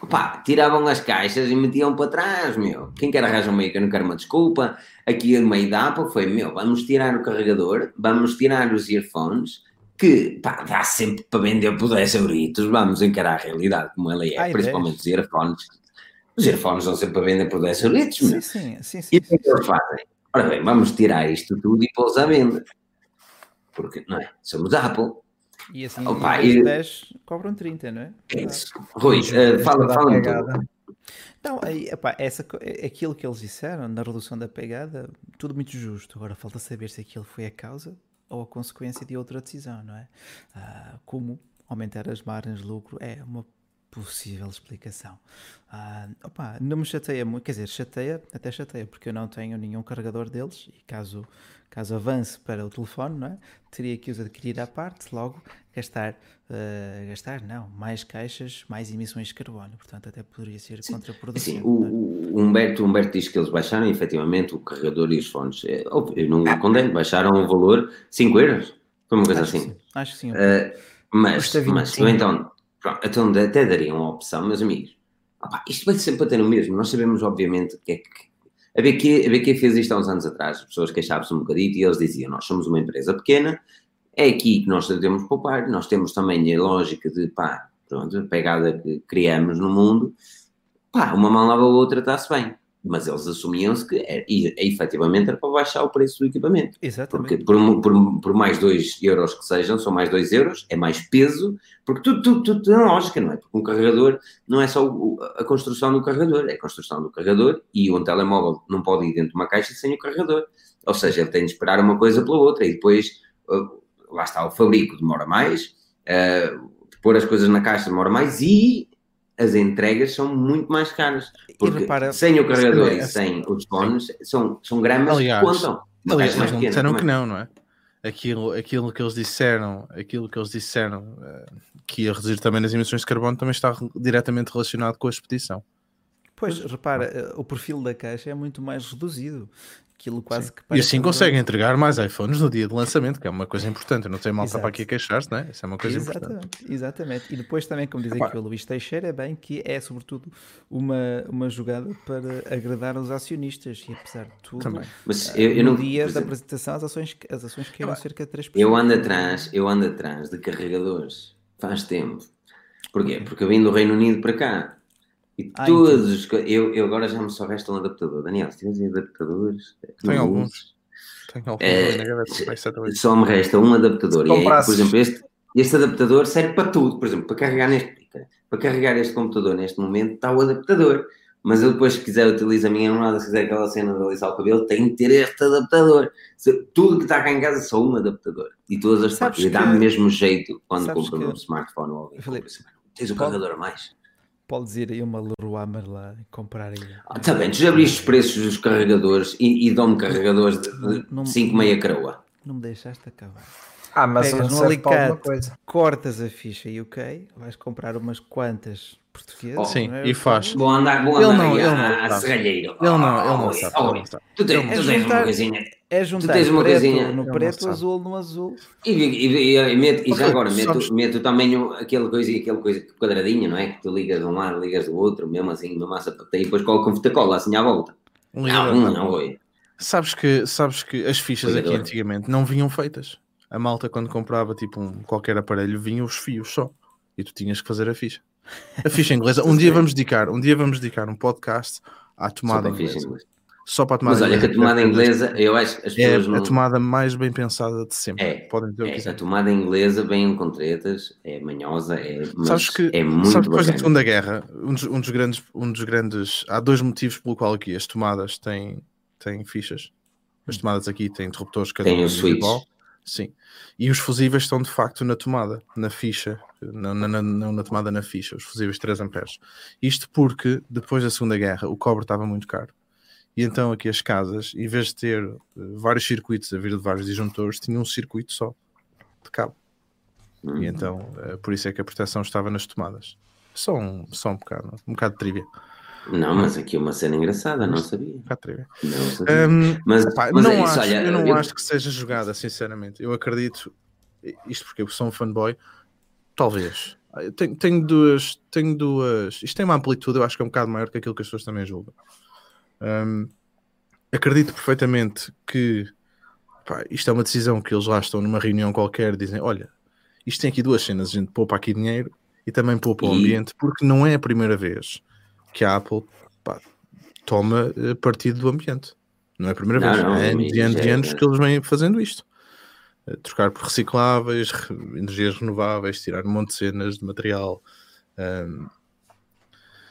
Pá, tiravam as caixas e metiam para trás, meu. Quem quer arranjar meio que eu não quero uma desculpa. Aqui no meio da Apple foi, meu, vamos tirar o carregador, vamos tirar os earphones, que, pá, dá sempre para vender por 10 euritos, vamos encarar a realidade como ela é, Ai, principalmente os earphones. Os earphones dão sempre para vender por 10 euritos, meu. Sim, sim, sim, sim, e o que é que eles fazem? Ora bem, vamos tirar isto tudo e pô-los à venda porque não é? Somos Apple. E assim, Opa, e... 10 cobram 30, não é? É isso. Rui, uh, fala, fala um pouco. Então, aí, epá, essa, aquilo que eles disseram na redução da pegada, tudo muito justo. Agora falta saber se aquilo foi a causa ou a consequência de outra decisão, não é? Ah, como aumentar as margens de lucro é uma possível explicação. Ah, opa, não me chateia muito, quer dizer, chateia, até chateia, porque eu não tenho nenhum carregador deles e caso, caso avance para o telefone, não é? teria que os adquirir à parte, logo gastar, uh, gastar não, mais caixas, mais emissões de carbono, portanto até poderia ser sim, contraproducente. Sim, o, é? o, Humberto, Humberto diz que eles baixaram efetivamente o carregador e os fones. É, eu não condeno, baixaram o valor 5 euros, foi uma coisa acho assim. Que acho que sim. Uh, mas, mas então, pronto, então até daria uma opção, meus amigos. Opa, isto vai sempre ter o mesmo. Nós sabemos, obviamente, que é que. A BQ, a BQ fez isto há uns anos atrás. As pessoas queixavam-se um bocadito e eles diziam: Nós somos uma empresa pequena, é aqui que nós devemos poupar. Nós temos também a lógica de, pá, pronto, a pegada que criamos no mundo. Pá, uma mão lava a outra, está-se bem mas eles assumiam-se que era, e, efetivamente era para baixar o preço do equipamento. Exatamente. Porque por, por, por mais 2 euros que sejam, são mais 2 euros, é mais peso, porque tudo, tudo, tudo tem lógica, não é? Porque um carregador não é só o, a construção do carregador, é a construção do carregador e um telemóvel não pode ir dentro de uma caixa sem o carregador. Ou seja, ele tem de esperar uma coisa pela outra e depois, uh, lá está, o fabrico demora mais, uh, pôr as coisas na caixa demora mais e as entregas são muito mais caras. Porque repara, sem o carregador é, e sem os fones, são, são gramas aliás, que contam. Aliás, eles não disseram que não, não é? Aquilo, aquilo que eles disseram, aquilo que eles disseram uh, que ia reduzir também as emissões de carbono também está diretamente relacionado com a expedição. Pois, repara, eh, o perfil da caixa é muito mais reduzido aquilo quase Sim. que E assim consegue entregar mais iPhones no dia de lançamento, que é uma coisa importante. Eu não tenho malta para aqui a queixar-se, não é? Isso é uma coisa exatamente, importante. Exatamente. E depois também, como diz aqui o Luís Teixeira, é bem que é sobretudo uma, uma jogada para agradar os acionistas e apesar de tudo, também. Mas eu, eu no não, dia da apresentação as ações, as ações caíram cerca de 3%. Eu ando atrás, eu ando atrás de carregadores faz tempo. Porquê? Porque eu vim do Reino Unido para cá e ah, todos os. Eu, eu agora já me só resta um adaptador. Daniel, se tens adaptadores. Tenho alguns. Tenho alguns. É, só me resta um adaptador. E aí, por exemplo, este, este adaptador serve para tudo. Por exemplo, para carregar neste. Para carregar este computador neste momento está o adaptador. Mas eu depois, se quiser utilizar a minha namorada, se quiser aquela cena de alisar o cabelo, tem que ter este adaptador. Tudo que está cá em casa só um adaptador. E todas as partes. E dá-me mesmo jeito quando compro que... um smartphone ou alguém. Tens um carregador a mais? Podes ir aí uma Leroy Merlin e comprar aí. Ah, tá bem, tu já abriste os preços dos carregadores e, e dão-me carregadores de 5 meia coroa. Não me deixaste acabar. Ah, mas Pegas no alicate, cortas a ficha UK, vais comprar umas quantas portuguesas. Oh, sim, é? e faz. Vou andar, vou andar ele não, ele não, a serralheiro. Ele não, ele não sabe. Oh, oh, tu tens, tu tens uma coisinha. É juntar tu tens uma preto coisinha. no preto, azul no azul. E, e, e, e, meto, e já agora meto, meto também aquele coisa, aquele coisa quadradinho, não é? Que tu ligas de um lado, ligas do outro, mesmo assim, uma massa para e depois coloca um fita-cola assim à volta. Um não, não, não foi. Sabes que, sabes que as fichas aqui antigamente não vinham feitas. A malta, quando comprava tipo um, qualquer aparelho, vinham os fios só. E tu tinhas que fazer a ficha. A ficha inglesa. Um dia vamos dedicar, um dia vamos dedicar um podcast à tomada inglesa só para a tomada Mas olha que a tomada inglesa, eu acho que as é pessoas. É não... a tomada mais bem pensada de sempre. É, Podem dizer é, o que quiser. A tomada inglesa vem com tretas, é manhosa, é, sabes que, é muito sabes, depois da Segunda Guerra, um dos, um dos, grandes, um dos grandes. Há dois motivos pelo qual aqui as tomadas têm, têm fichas. As tomadas aqui têm interruptores cada Tem um o switch. Sim. E os fusíveis estão de facto na tomada, na ficha, não na, na, não na tomada na ficha, os fusíveis 3 amperes. Isto porque depois da Segunda Guerra o cobre estava muito caro e então aqui as casas, em vez de ter uh, vários circuitos a vir de vários disjuntores, tinham um circuito só de cabo. Uhum. E então, uh, por isso é que a proteção estava nas tomadas. Só um, só um bocado, um bocado de trivia. Não, mas aqui uma cena engraçada, não sabia. Não sabia. Um, mas, opa, mas não é acho, olha, eu não eu... acho que seja jogada, sinceramente. Eu acredito, isto porque eu sou um fanboy, talvez. Eu tenho, tenho duas, tenho duas. Isto tem uma amplitude, eu acho que é um bocado maior que aquilo que as pessoas também julgam. Um, acredito perfeitamente que pá, isto é uma decisão que eles lá estão numa reunião qualquer, dizem: olha, isto tem aqui duas cenas, a gente poupa aqui dinheiro e também poupa o ambiente, porque não é a primeira vez que a Apple pá, toma eh, partido do ambiente. Não é a primeira não, vez, não, é anos e anos e anos que eles vêm fazendo isto. Eh, trocar por recicláveis, energias renováveis, tirar um monte de cenas de material. Um,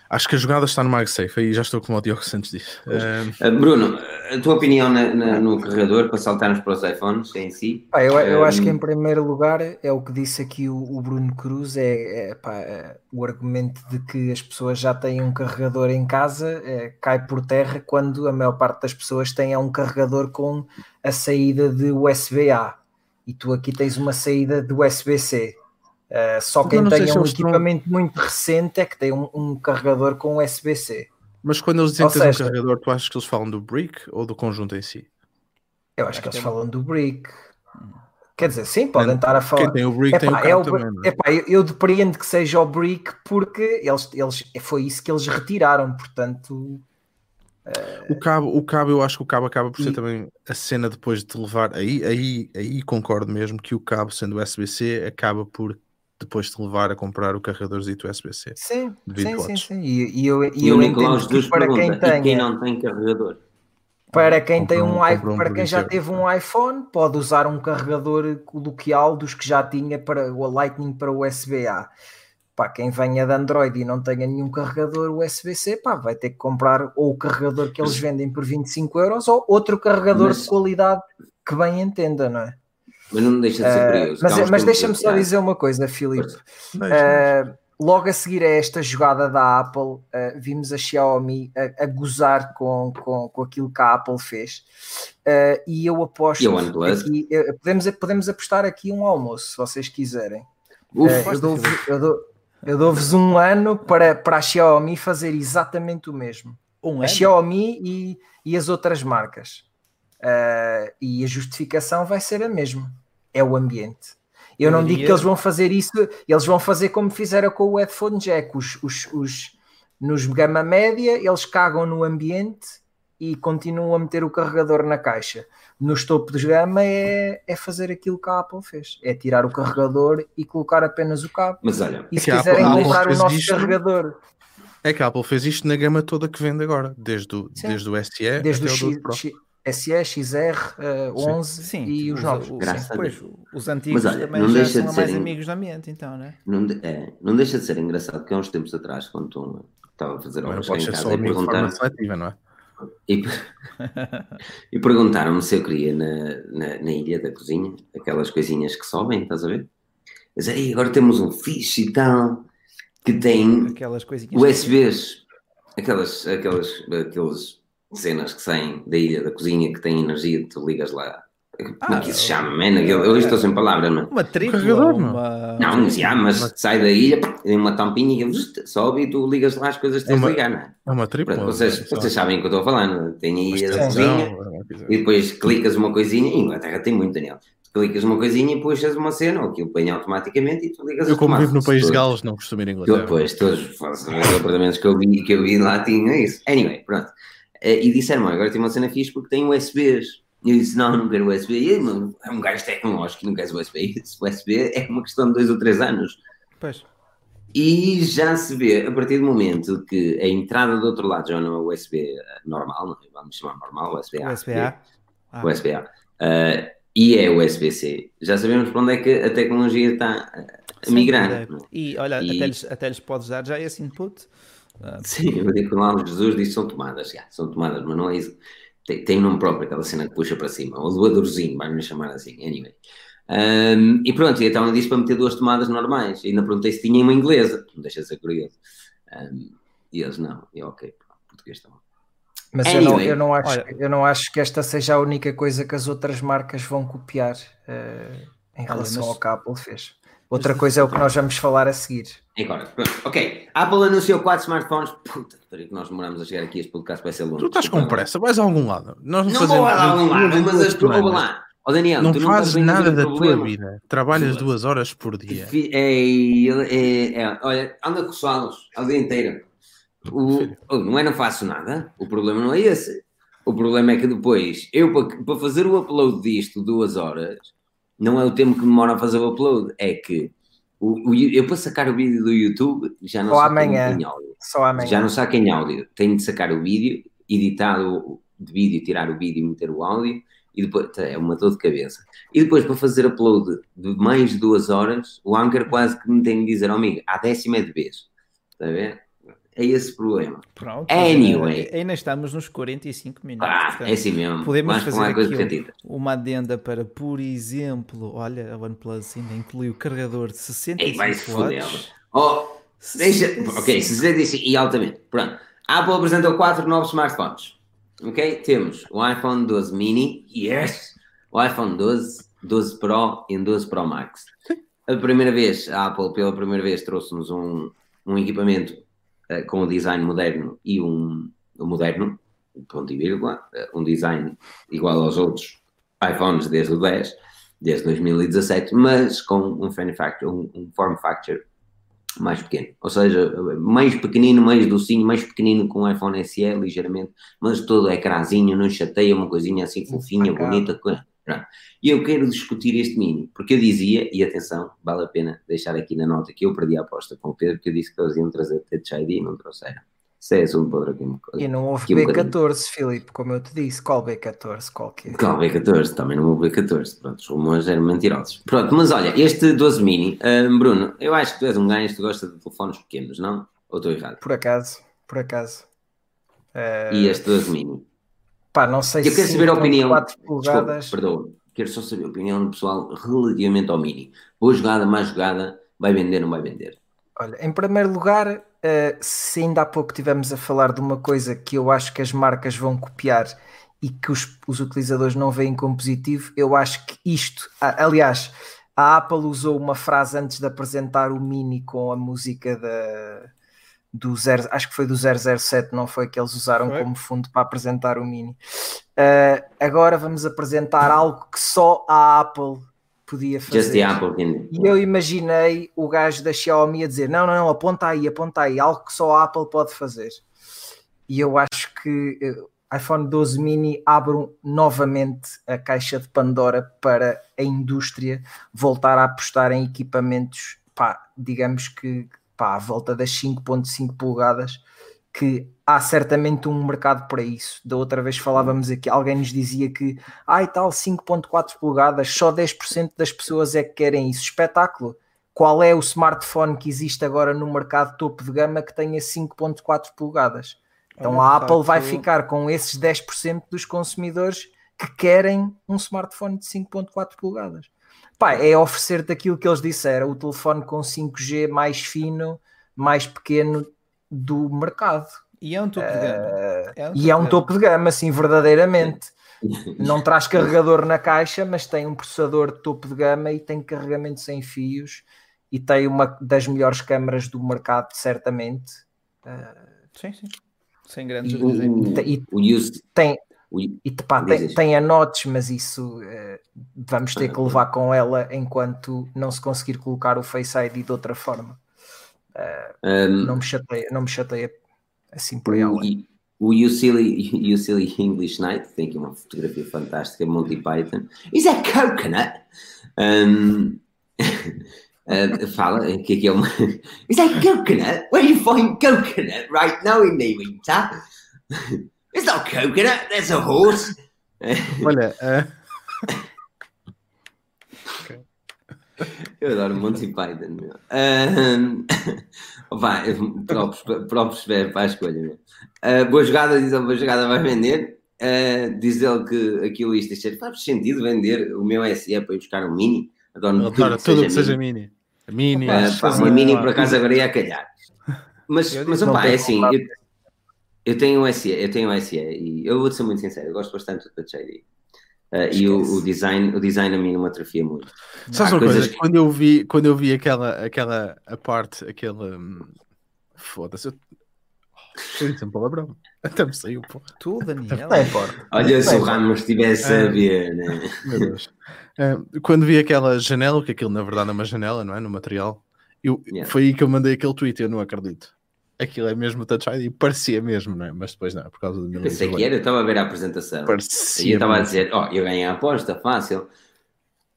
Acho que a jogada está no MagSafe, aí já estou como o Diogo Santos diz. Uh, Bruno, a tua opinião na, na, no carregador para saltarmos para os iPhones em si? Pá, eu, eu um... acho que em primeiro lugar é o que disse aqui o, o Bruno Cruz, é, é, pá, é, o argumento de que as pessoas já têm um carregador em casa é, cai por terra quando a maior parte das pessoas tem um carregador com a saída de USB-A e tu aqui tens uma saída de USB-C. Uh, só quem tem um equipamento estão... muito recente é que tem um, um carregador com USB-C. Mas quando eles dizem que tens um carregador, tu achas que eles falam do brick ou do conjunto em si? Eu acho, que, eles falam do brick. Quer dizer, sim, podem estar a falar. Quem tem o brick epá, tem o carro é o, também. É? Epá, eu, eu depreendo que seja o brick porque eles, eles, foi isso que eles retiraram, portanto. O cabo, o cabo, eu acho que o cabo acaba por ser e... também a cena depois de te levar. Aí, aí, aí concordo mesmo que o cabo, sendo USB-C, acaba por depois de levar a comprar o carregador USB-C. Sim, sim, sim, sim, E, e eu, e, e eu entendo que para quem tem. quem não tem carregador? Para quem tem um, iPhone, para quem já teve um iPhone, pode usar um carregador coloquial dos que já tinha para o Lightning para o USB-A. Para quem venha de Android e não tenha nenhum carregador USB-C, pá, vai ter que comprar ou o carregador que eles vendem por 25 euros ou outro carregador mas... de qualidade que bem entenda, não é? Mas não deixa de ser ah, curioso. Uh, mas, mas deixa-me só dizer uma coisa, Filipe. Uh, logo a seguir a esta jogada da Apple, uh, vimos a Xiaomi a, a gozar com, com, com aquilo que a Apple fez. e eu aposto. E aqui, podemos, podemos apostar aqui um almoço, se vocês quiserem. Uf, eu dou-vos dou, eu dou um ano para, para a Xiaomi fazer exatamente o mesmo. Um a Xiaomi e, e as outras marcas. e a justificação vai ser a mesma é o ambiente. Eu, não digo que eles vão fazer isso, eles vão fazer como fizeram com o headphone jack. Os, os, os, nos gama média, eles cagam no ambiente e continuam a meter o carregador na caixa. Nos topos de gama é, é fazer aquilo que a Apple fez: é tirar o carregador e colocar apenas o cabo. Mas olha, e se quiserem Apple, comprar o nosso isto, carregador. É que a Apple fez isto na gama toda que vende agora, desde o, desde o SE desde até o, o X, SE, XR, uh, 11 sim. e os, novos. Graças os antigos Mas, olha, também não já deixa são de mais amigos do ambiente, então, né? não é? é, não deixa de ser engraçado que há uns tempos atrás, quando tu estava a fazer obras em casa, e perguntaram seletiva, não é? E, e perguntaram-me se eu queria na, na, na, ilha da cozinha, aquelas coisinhas que sobem, estás a ver? Mas aí agora temos um fixe e tal que tem aquelas coisinhas USBs, aquelas, aquelas, aqueles cenas que saem da ilha da cozinha que têm energia, tu ligas lá. Como é que isso se chama, man? Eu, eu estou sem palavras, não é? Uma tripla, uma... Não, mas, já, mas sai da ilha, tem uma tampinha e sobe e tu ligas lá as coisas que tens é de ligar, não é? É uma tripla. Vocês, vocês sabem o que eu estou a falar, não? Tem a ilha da cozinha e depois clicas uma coisinha, em Inglaterra tem muito, Daniel. Clicas uma coisinha e puxas uma cena, ou aquilo põe automaticamente e tu ligas Eu, como vivo no país de Gales, não costumo ir em Inglaterra. Depois, todos os apartamentos que eu vi, que eu vi lá tinham isso. Anyway, pronto. Uh, e disseram, agora tem uma cena fixe porque tem USBs. E eu disse, não, não quero USB. E ele, é um gajo tecnológico, não queres USB. Esse USB é uma questão de dois ou três anos. Pois. E já se vê, a partir do momento que a entrada do outro lado já não é USB normal, não, é? vamos chamar normal, USB-A. USB-A. Ah. USB-A. Uh, e é USB-C. Já sabemos para onde é que a tecnologia está a migrar. É. E olha, e... Até, lhes, até lhes podes dar já esse input Sim, eu digo que lá Jesus diz são tomadas, já, são tomadas, mas não é isso. Tem, tem nome próprio, aquela cena que puxa para cima, o doadorzinho, vai-me chamar assim, anyway. Um, e pronto, e então ele disse para meter duas tomadas normais. E ainda perguntei se tinha uma inglesa, não deixa de ser curioso. Um, e eles não, e ok, português está Mas anyway, eu, não, eu, não acho, olha, eu não acho que esta seja a única coisa que as outras marcas vão copiar uh, em relação mas, ao que a Apple fez. Outra coisa é o que nós vamos falar a seguir. Agora, ok. Apple anunciou quatro smartphones. Puta, peraí que nós demoramos a chegar aqui. Este podcast vai ser longo. Tu estás com pressa, vais a algum lado. Nós não, não fazemos, vou a algum lado, mas as vou lá. Oh, Daniel, não fazes nada da tua vida. Trabalhas duas horas por dia. É, é, é, olha, anda com solos o dia inteiro. O, oh, não é não faço nada. O problema não é esse. O problema é que depois, eu para, para fazer o upload disto duas horas, não é o tempo que demora a fazer o upload, é que o, o, eu para sacar o vídeo do YouTube já não Só amanhã. em áudio. Só amanhã. Já não saco em áudio. Tenho de sacar o vídeo, editar o de vídeo, tirar o vídeo e meter o áudio e depois é uma dor de cabeça. E depois para fazer upload de mais de duas horas, o Anchor quase que me tem de dizer, oh, amigo, a décima é de vez. Está a ver? É esse problema. Pronto. Anyway. Ainda estamos nos 45 minutos. Ah, é assim mesmo. Podemos Vamos fazer aqui uma adenda para, por exemplo, olha, a OnePlus ainda inclui o carregador de 65 Ei, watts. Oh, deixa, ok, 65 e altamente. Pronto. A Apple apresentou quatro novos smartphones. Ok? Temos o iPhone 12 mini, yes! O iPhone 12, 12 Pro e um 12 Pro Max. A primeira vez, a Apple, pela primeira vez, trouxe-nos um, um equipamento uh, com um design moderno e um, um moderno, ponto e vírgula, uh, um design igual aos outros iPhones desde o 10, desde 2017, mas com um, um, um form factor mais pequeno, ou seja, mais pequenino, mais docinho, mais pequenino com o iPhone SE, ligeiramente, mas todo ecrãzinho, não chateia, uma coisinha assim fofinha, bonita. E eu quero discutir este mini, porque eu dizia, e atenção, vale a pena deixar aqui na nota que eu perdi a aposta com o Pedro, que eu disse que eles iam trazer Touch ID e não trouxeram. Isso é assunto para aqui. E não houve B14, um Filipe, como eu te disse. Qual B14? Qual que é? Qual B14? Também não houve B14. Pronto, os rumores eram mentirosos. Pronto, mas olha, este 12 mini, um, Bruno, eu acho que tu és um gajo que gosta de telefones pequenos, não? Ou estou errado? Por acaso, por acaso. Uh... E este 12 mini? Pá, não sei eu se. Quero saber a opinião. Desculpa, perdão. Quero só saber a opinião do pessoal relativamente ao mini. Boa jogada, má jogada, vai vender, não vai vender? Olha, em primeiro lugar, uh, se ainda há pouco tivemos a falar de uma coisa que eu acho que as marcas vão copiar e que os, os utilizadores não veem como positivo, eu acho que isto, aliás, a Apple usou uma frase antes de apresentar o Mini com a música da, do zero, acho que foi do 007, não foi que eles usaram foi. como fundo para apresentar o Mini. Uh, agora vamos apresentar algo que só a Apple podia fazer. Just the Apple E eu imaginei o gajo da Xiaomi a dizer: não, não, não, aponta aí, aponta aí, algo que só a Apple pode fazer. E eu acho que uh, iPhone 12 mini abre novamente a caixa de Pandora para a indústria voltar a apostar em equipamentos, pá, digamos que pá, à volta das 5.5 polegadas que há certamente um mercado para isso. Da outra vez falávamos aqui, alguém nos dizia que, ai ah, tal, 5.4 polegadas, só 10% das pessoas é que querem isso. Espetáculo! Qual é o smartphone que existe agora no mercado topo de gama que tenha 5.4 polegadas? Então a Apple vai ficar com esses 10% dos consumidores que querem um smartphone de 5.4 polegadas. Pá, é oferecer-te aquilo que eles disseram, o telefone com 5G mais fino, mais pequeno, do mercado. E é um topo de gama. Uh, é um e é um topo de gama, sim, verdadeiramente. Não traz carregador na caixa, mas tem um processador de topo de gama e tem carregamento sem fios e tem uma das melhores câmaras do mercado, certamente. Uh, sim, sim. Sem grandes dúvidas. E, e, tem, e tem, tem a notes, mas isso uh, vamos ter que levar com ela enquanto não se conseguir colocar o Face ID de outra forma. Um, não, me chateia, não me chateia assim por além. O You Silly, you Silly English Night tem aqui uma fotografia fantástica, Monty Python. Is that coconut? Um, uh, fala que aqui é uma. Is that coconut? Where you find coconut right now in the winter? It's not coconut, there's a horse. Olha, uh... Eu adoro Monty Python, meu. Um, opa, próprios, próprios para a escolha, meu. Uh, boa jogada, diz ele, boa jogada vai vender. Uh, diz ele que aquilo isto deixa, faz sentido vender o meu SE para ir buscar um Mini. Adoro, Adoro tudo, tudo que seja Mini. Mini. Uh, pá, uma Mini por acaso agora ia calhar. Mas, mas opa, é assim, eu, eu tenho um SE, eu tenho um SE e eu vou ser muito sincero, eu gosto bastante do Touch ID. Uh, e o, o, design, o design a mim não me atrofia muito. Sabes uma coisa? Que... Quando, eu vi, quando eu vi aquela, aquela a parte, aquela. Hum, foda-se. Eu... Disse um palavrão. Até me saiu, pô. Tu, Daniel. Importa. Olha, se o Ramos estivesse a ver, né? Meu Deus. Uh, quando vi aquela janela, que aquilo na verdade é uma janela, não é? No material, eu, yeah. foi aí que eu mandei aquele tweet. Eu não acredito aquilo é mesmo Touch ID, parecia mesmo, não é? Mas depois não, por causa do meu Pensei que era, eu estava a ver a apresentação. Parecia. E eu estava a dizer, ó, oh, eu ganhei a aposta, fácil.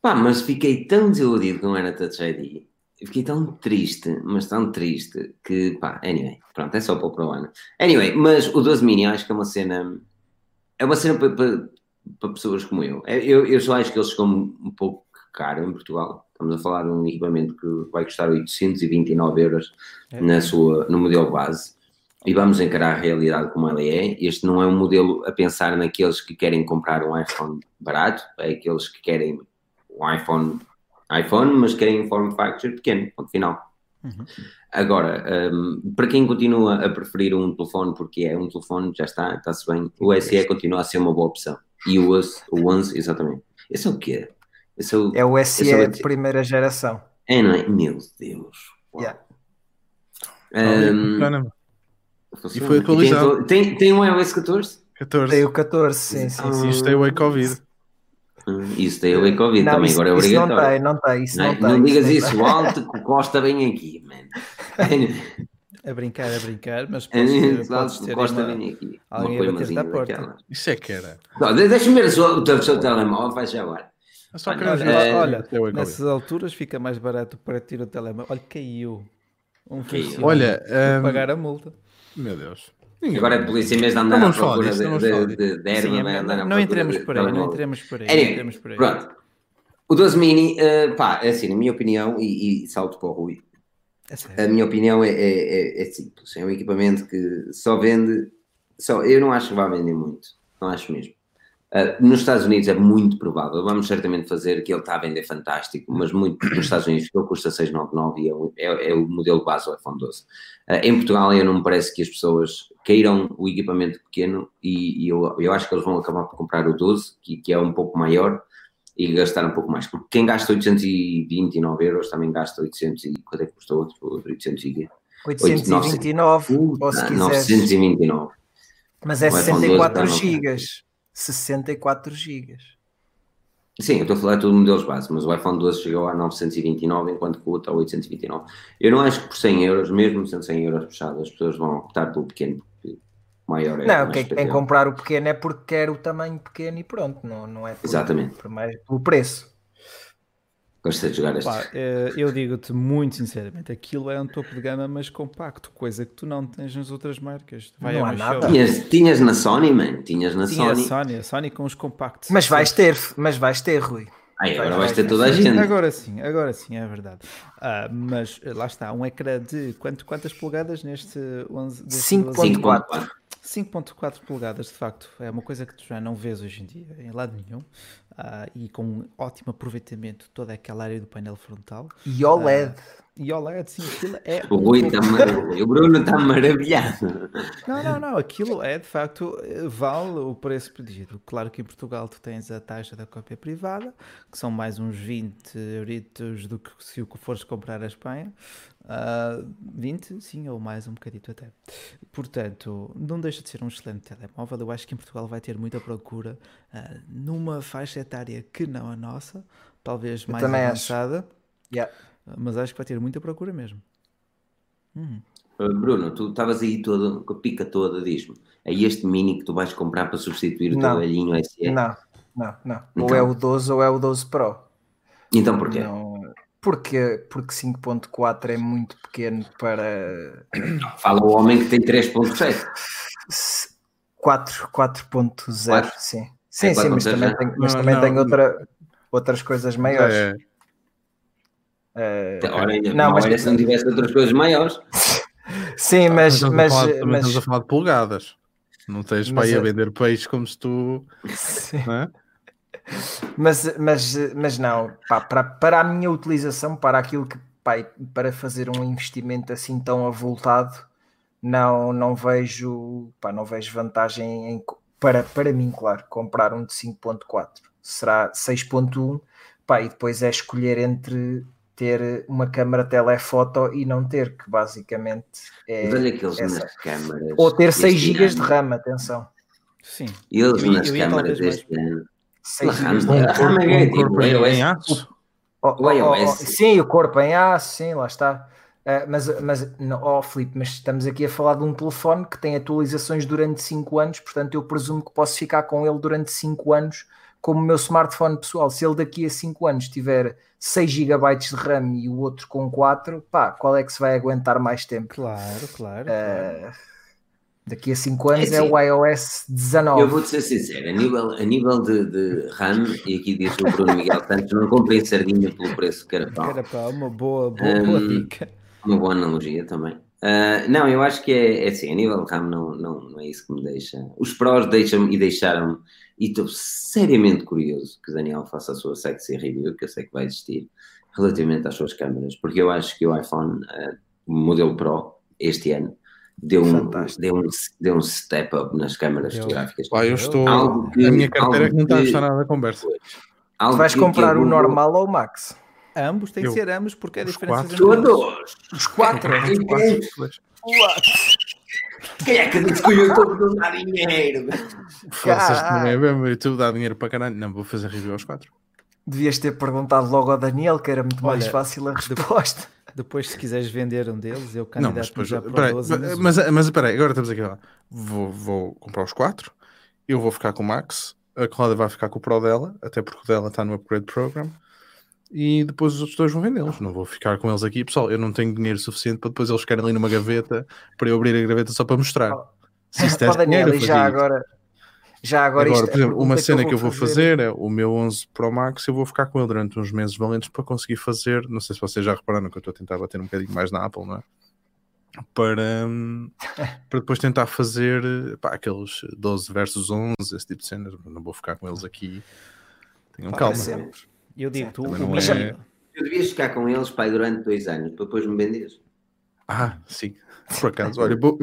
Pá, mas fiquei tão desiludido com era Touch ID. Eu fiquei tão triste, mas tão triste, que pá, anyway, pronto, é só para o pro ano. Anyway, mas o 12 Mini acho que é uma cena, é uma cena para, para, para pessoas como eu. É, eu. Eu só acho que eles chegam um pouco caro em Portugal. Estamos a falar de um equipamento que vai custar 829 euros é. na sua, no modelo base. e vamos encarar a realidade como ela é. Este não é um modelo a pensar naqueles que querem comprar um iPhone barato, é aqueles que querem um iPhone, iPhone, mas querem um form factor pequeno, ponto final. Uhum. Agora, um, para quem continua a preferir um telefone porque é um telefone, já está, está-se bem, o SE continua a ser uma boa opção. E o ONE, o ONE exatamente. Esse é o quê? Esse é, o, é o SE é o de primeira geração. É, não é? Meu Deus. Yeah. Um, e foi atualizado. Tem, tem um iOS 14? 14. Tem o 14, sim, sim. sim. Isto tem o Covid. Isso tem o Covid também, isso, agora é obrigatório. Não tem, não tem, isso não, não, tem, não digas isso, isso alto que Costa bem aqui, man. A brincar, a brincar, mas podes ter, podes ter Costa uma, bem aqui. alguém a bater à porta. Isso é que era. Deixa-me ver o teu, seu telemóvel, faz já agora. Só olha, olha, olha nessas alturas fica mais barato para tirar o telemóvel. Olha, caiu. Um caiu. Olha, um... pagar a multa. Meu Deus. Ninguém Agora é polícia, em vez de andar não à procura de, de, de, de erva, vai andar à Não entremos por aí, não entremos por aí. Anyway, por aí. Pronto. O 12 Mini, uh, pá, é assim, na minha opinião, e, e salto para o Rui, é a minha opinião é, é, é, é, simples. É um equipamento que só vende, só, eu não acho que vá vender muito, não acho mesmo. Uh, nos Estados Unidos é muito provável, vamos certamente fazer que ele está a vender fantástico, mas muito nos Estados Unidos ele custa 699 e é o, é, é o modelo base do iPhone 12. Uh, ah, em Portugal, eu não me parece que as pessoas queiram o equipamento pequeno e, e eu, eu, acho que eles vão acabar por comprar o 12, que, que, é um pouco maior, e gastar um pouco mais. Porque quem gasta 829 euros também gasta 800 e quanto é que custou outro? 800 e 829, 8, ou se 929. Mas é 64 gigas. 64 GB. Sim, eu estou a falar de tudo modelos base, mas o iPhone 12 chegou a 929, enquanto que o outro a 829. Eu não acho que por 100 euros, mesmo sendo 100 euros puxado, as pessoas vão optar pelo pequeno, porque maior é Não, quem, quem comprar o pequeno é porque quer o tamanho pequeno e pronto, não, não é por, Exatamente. por mais, pelo preço. Gostei de jogar estes. Eh, eu digo-te muito sinceramente, aquilo é um topo de gama, mas compacto, coisa que tu não tens nas outras marcas. Vai não há nada. Tinhas, tinhas, na Sony, man. Tinhas na Tinha Sony. A Sony, a Sony com os compactos. Mas vais ter, mas vais ter, Rui. Ai, agora vais ter toda a gente. Agora sim, agora sim, é verdade. Ah, mas lá está, um ecrã de quanto, quantas polegadas neste 11? 5.4. 5.4 polegadas, de facto, é uma coisa que tu já não vês hoje em dia em lado nenhum uh, e com um ótimo aproveitamento toda aquela área do painel frontal. E OLED. Uh, e OLED, sim, aquilo é. O Rui está maravilhado. O Bruno está maravilhado. Não, não, não. Aquilo é de facto, vale o preço pedido. Claro que em Portugal tu tens a taxa da cópia privada, que são mais uns 20 euritos do que se o fores comprar a Espanha. Uh, 20, sim, ou mais um bocadito até. Portanto, não deixa de ser um excelente telemóvel. Eu acho que em Portugal vai ter muita procura uh, numa faixa etária que não a nossa, talvez mais avançada. Yeah mas acho que vai ter muita procura mesmo. Hum. Bruno, tu estavas aí todo, com a pica toda, diz-me. É este mini que tu vais comprar para substituir o teu velhinho SE? Não, não, não. Então, ou é o 12 ou é o 12 Pro. Então porquê? Não, porque, porque 5.4 é muito pequeno para. Fala o homem que tem 3.7. 4.0, sim. Sim, é sim, mas também, tem, mas não, também não, tem outra, outras coisas maiores. É. Uh, Ora, não, mas se não tivesse outras coisas maiores. Sim, mas. mas, mas, mas... estamos a falar de polegadas. Não tens para ir a vender peixe como se tu. Não é? Mas, mas, mas não, pá, para, para a minha utilização, para aquilo que pá, para fazer um investimento assim tão avultado, não, não vejo pá, não vejo vantagem em, para, para mim, claro, comprar um de 5.4. Será 6.1 pá, e depois é escolher entre ter uma câmara telefoto e não ter, que basicamente é. Mas olha aqueles essa. câmaras. Ou ter 6 GB de RAM, atenção. Sim. E eles nas câmaras deste ano. 6 GB de RAM. é em aço. IOS. Sim, o corpo em aço, sim, lá está. Uh, mas, mas não, oh, Filipe, mas estamos aqui a falar de um telefone que tem atualizações durante 5 anos, portanto eu presumo que posso ficar com ele durante 5 anos como o meu smartphone pessoal, se ele daqui a 5 anos tiver 6 GB de RAM e o outro com 4, pá, qual é que se vai aguentar mais tempo? Claro, claro. Uh, claro. Daqui a 5 anos é, assim, é, o iOS 19. Eu vou-te ser sincero, a nível, a nível de, de RAM, e aqui diz o Bruno Miguel Santos, não comprei sardinha pelo preço que era pau. Era pau, uma boa, boa, um, boa dica. Uma boa analogia também. Uh, não, eu acho que é, é assim, a nível de RAM não, não, não é isso que me deixa. Os prós deixam-me e deixaram-me, e estou seriamente curioso que o Daniel faça a sua sexy review, que eu sei que vai existir, relativamente às suas câmeras, porque eu acho que o iPhone, uh, modelo Pro, este ano, deu um, deu um, deu um step up nas câmaras eu, fotográficas. Pá, eu estou. Que, a minha carteira que não está a gostar nada da conversa. Vais comprar o normal ou o Max? Ambos, tem que ser ambos, porque é diferença. Todos! Os quatro! Os Quem é que escolheu todo não dá dinheiro? Vocês também é mesmo, YouTube dá dinheiro para caralho. Não, vou fazer review aos quatro. Devias ter perguntado logo ao Daniel, que era muito Olha, mais fácil a resposta. Depois, se quiseres vender um deles, eu candidato não, mas, depois, já para mas, mas, mas espera aí, agora estamos aqui lá. Vou, vou comprar os quatro, eu vou ficar com o Max, a Cláudia vai ficar com o Pro dela, até porque o dela está no Upgrade Program e depois os outros dois vão vendê-los. Não vou ficar com eles aqui, pessoal. Eu não tenho dinheiro suficiente para depois eles ficarem ali numa gaveta para eu abrir a gaveta só para mostrar. Se isso oh, Daniel, já agora, já agora, agora por exemplo, uma cena que eu vou fazer. fazer é o meu 11 Pro Max. Eu vou ficar com ele durante uns meses valentes para conseguir fazer. Não sei se vocês já repararam que eu estou a tentar bater um bocadinho mais na Apple, não é? Para, hum, para depois tentar fazer pá, aqueles 12 versus 11, esse tipo de cenas. Não vou ficar com eles aqui. Tenham calma. Sempre. Eu digo, tu, o é... Eu devias ficar com eles, pai, durante dois anos, para depois me venderes. Ah, sim. Por acaso, olha, boa,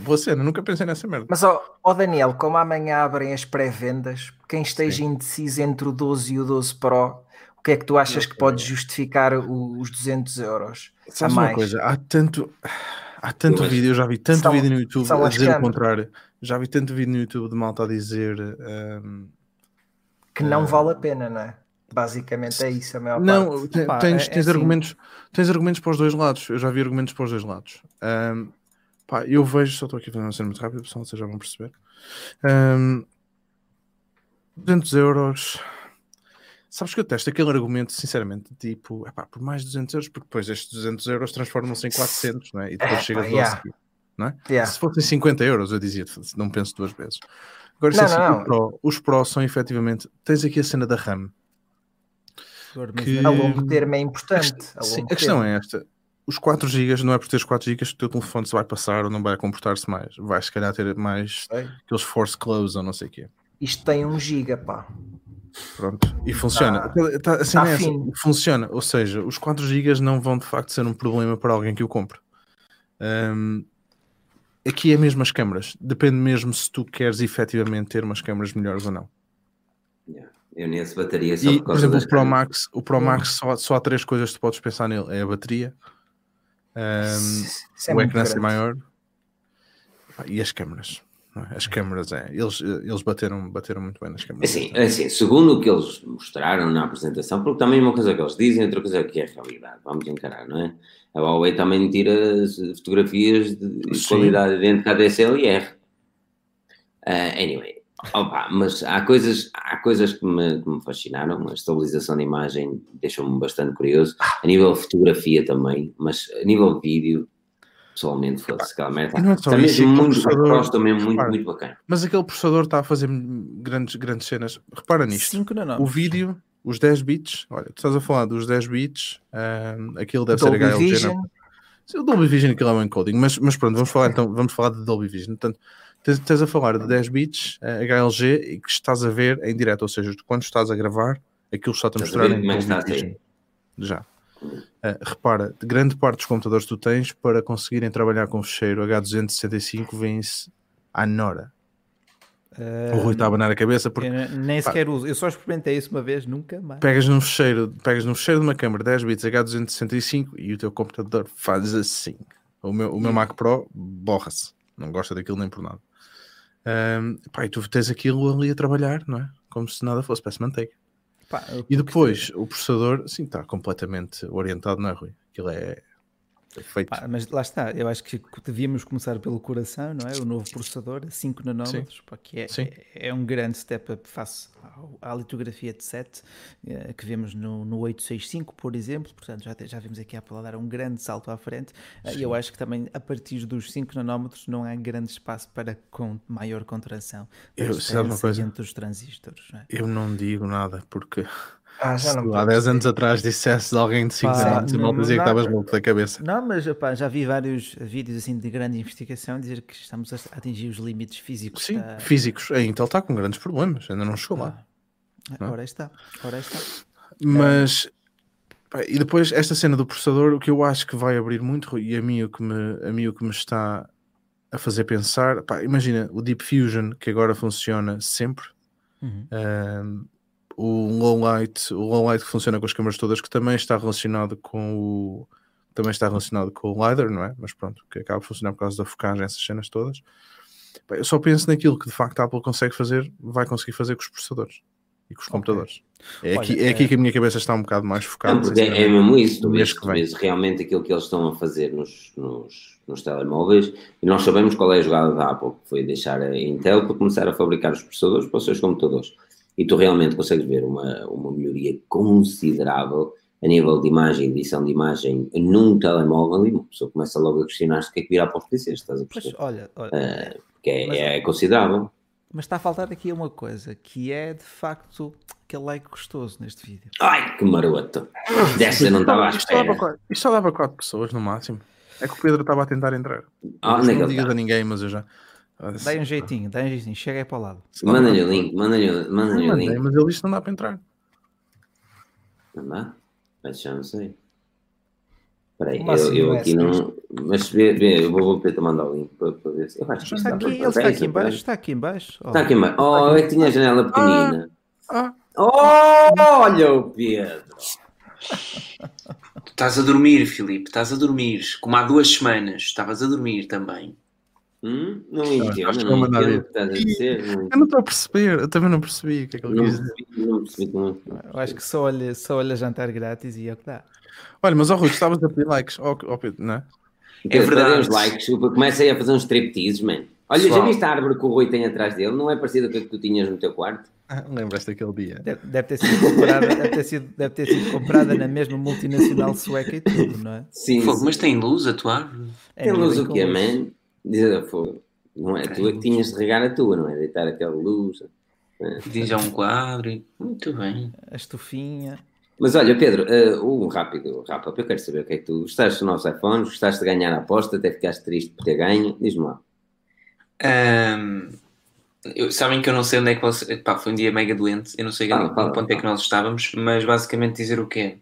boa cena, nunca pensei nessa merda. Mas, ó, ó Daniel, como amanhã abrem as pré-vendas, quem esteja sim. indeciso entre o 12 e o 12 Pro, o que é que tu achas que pode justificar os 200 euros? Sabes uma coisa, há tanto, há tanto vídeo, eu já vi tanto são, vídeo no YouTube a dizer o contrário. Já vi tanto vídeo no YouTube de malta a dizer um, que não um, vale a pena, não é? Basicamente é isso a maior não, parte. Não, tens, é, tens, é argumentos, assim. tens argumentos para os dois lados. Eu já vi argumentos para os dois lados. Um, pá, eu vejo, só estou aqui fazendo uma cena muito rápida, pessoal, vocês já vão perceber. Um, 200 euros. Sabes que eu testo aquele argumento, sinceramente, tipo, epá, por mais de 200 euros, porque depois estes 200 euros transformam-se em 400, não é? E depois é, chega a 12, yeah. não é? Yeah. Se fossem 50 euros, eu dizia, não penso duas vezes. Agora, não, assim, não, Pro, os Pro são efetivamente, tens aqui a cena da RAM, que... A longo termo é importante. A, sim, a questão é esta. Os 4 GB não é por teres 4 GB que o teu telefone se vai passar ou não vai comportar-se mais. Vai se calhar ter mais aqueles force close ou não sei o quê. Isto tem 1 GB, pá. Pronto, e funciona. Tá, tá, assim tá é funciona. Ou seja, os 4 GB não vão de facto ser um problema para alguém que o compre. Um, aqui é mesmo as câmaras. Depende mesmo se tu queres efetivamente ter umas câmaras melhores ou não. Yeah. Eu nesse bateria só e, por, por exemplo, o Pro Max, o Pro Max só, só há três coisas que tu podes pensar nele: é a bateria, um, é o ecrã ser maior e as câmaras. É? As câmaras, é. Eles, eles bateram, bateram muito bem nas câmaras. Assim, assim, segundo o que eles mostraram na apresentação, porque também uma coisa que eles dizem, outra coisa que é a realidade, vamos encarar, não é? A Huawei também tira fotografias de Sim. qualidade dentro da DSLR. Uh, anyway, Opa, mas há coisas, há coisas que me, que me fascinaram. A estabilização da imagem deixou-me bastante curioso. A nível de fotografia também, mas a nível de vídeo, pessoalmente, foda-se aquela merda. Não é só isso, muito, processador, também muito, repara, muito bacana. Mas aquele processador está a fazer grandes, grandes cenas. Repara nisto. O vídeo, os 10 bits, olha, tu estás a falar dos 10 bits, um, aquilo deve Dolby ser HLG. Vision. Não? O Dolby Vision aquilo é um encoding, mas, mas pronto, vamos falar então, vamos falar de Dolby Vision. Portanto, Estás a falar de 10 bits HLG e que estás a ver em direto, ou seja, quando estás a gravar, aquilo está-te a mostrar em é Já. Uh, repara, grande parte dos computadores que tu tens para conseguirem trabalhar com o fecheiro H265 vêm-se à Nora. Uh, o Rui está a abanar a cabeça porque nem sequer pá, uso, eu só experimentei isso uma vez, nunca mais. Pegas num fecheiro, pegas num fecheiro de uma câmera 10 bits H265 e o teu computador faz assim. O meu, o meu Mac Pro borra-se, não gosta daquilo nem por nada. Um, pá, e tu tens aquilo ali a trabalhar, não é? Como se nada fosse, parece manteiga. Pá, e depois o processador, sim, está completamente orientado, não é, Rui? Aquilo é Perfeito. Pá, mas lá está, eu acho que devíamos começar pelo coração, não é? O novo processador, 5 nanómetros, pá, que é, é, é, um grande step up face à litografia de 7 é, que vemos no, no 865, por exemplo. Portanto, já, já vimos aqui a Apple dar um grande salto à frente. Eh, e eu acho que também a partir dos 5 nanómetros não há grande espaço para com maior contração eu, sabe uma coisa? entre os transistores. Não é? Eu não digo nada porque Ah, já não há 10 anos atrás dissesse de alguém de 5 anos, não dizia que estavas louco da cabeça. Não, mas opa, já vi vários vídeos assim de grande investigação dizer que estamos a atingir os limites físicos. Sim, da... físicos. A Intel está com grandes problemas, ainda não chegou lá. Ah, ora está, ora está. Mas e depois esta cena do processador, o que eu acho que vai abrir muito, e a mim o que me, a mim o que me está a fazer pensar, pá, imagina o Deep Fusion que agora funciona sempre, uhum. um, o low light, o low light que funciona com as câmaras todas, que também está relacionado com o também está relacionado com o LiDAR, não é? Mas pronto, que acaba de funcionar por causa da focagem, essas cenas todas. Eu só penso naquilo que de facto a Apple consegue fazer, vai conseguir fazer com os processadores e com os okay. computadores. É, Olha, aqui, é, é, aqui que a minha cabeça está um bocado mais focada. Não, é, é mesmo isso, tu vês, tu vês realmente aquilo que eles estão a fazer nos, nos, nos, telemóveis e nós sabemos qual é a jogada da Apple, que foi deixar a Intel para começar a fabricar os processadores para os seus computadores. E tu realmente consegues ver uma, uma melhoria considerável a nível de imagem, edição de imagem num telemóvel e uma pessoa começa logo a questionar-se o que é que virá para os PCs, estás a perceber? Pois, olha, olha uh, que é, mas, é considerável. Mas está a faltar aqui uma coisa, que é de facto aquele like gostoso neste vídeo. Ai, que maroto! Desta não estava à espera. Isto só dava 4 pessoas no máximo. É que o Pedro estava a tentar entrar. Ah, não digas a ninguém, mas eu já. Dá um jeitinho, dá um jeitinho, chega aí para o lado. Manda-lhe o link, manda-lhe manda o link. Mas ele disse que não dá para entrar. Não dá? Mas já não sei. Espera aí, eu, assim eu aqui não. Mas vê, vê, eu vou, vou tentar mandar o link para, para ver se. Eu acho que está aqui, ele está aqui embaixo, está aqui embaixo. Está aqui embaixo. Oh, é que tinha a janela pequenina. Ah, ah. Oh, olha o Pedro. Estás a dormir, Filipe, estás a dormir. Como há duas semanas, estavas a dormir também. Hum? Não entendo, não, não entendo o que estás a dizer. Eu não estou a perceber, eu também não percebi o que é que ele quis dizer. Não percebi, não. Eu acho que só olha, só olha jantar grátis e é o que dá. Olha, mas ó Rui, estavas a pedir likes, ó, oh, Pedro, não é? É verdade. os likes, começa aí a fazer uns stripteases, man. Olha, Pessoal. já viste a árvore que o Rui tem atrás dele? Não é parecido com a que tu tinhas no teu quarto? Ah, Lembras daquele dia? Deve, deve, ter sido comprada, deve, ter sido, deve ter sido comprada na mesma multinacional sueca e tudo, não é? Sim. Fogo, mas tem luz a tua árvore? É tem luz o quê, man? Diz a fogo. Não é? Tu é que tinhas de regar a tua, não é? Deitar aquela luz. É. já um quadro. Muito bem. A estufinha. Mas olha, Pedro, uh, um rápido wrap Eu quero saber o que é que tu gostaste dos nossos iPhones, gostaste de ganhar a aposta, até ficaste triste por ter ganho. Diz-me lá. Um, eu, sabem que eu não sei onde é que você. Pá, foi um dia mega doente, eu não sei fala, fala, ponto fala. é que nós estávamos, mas basicamente dizer o quê?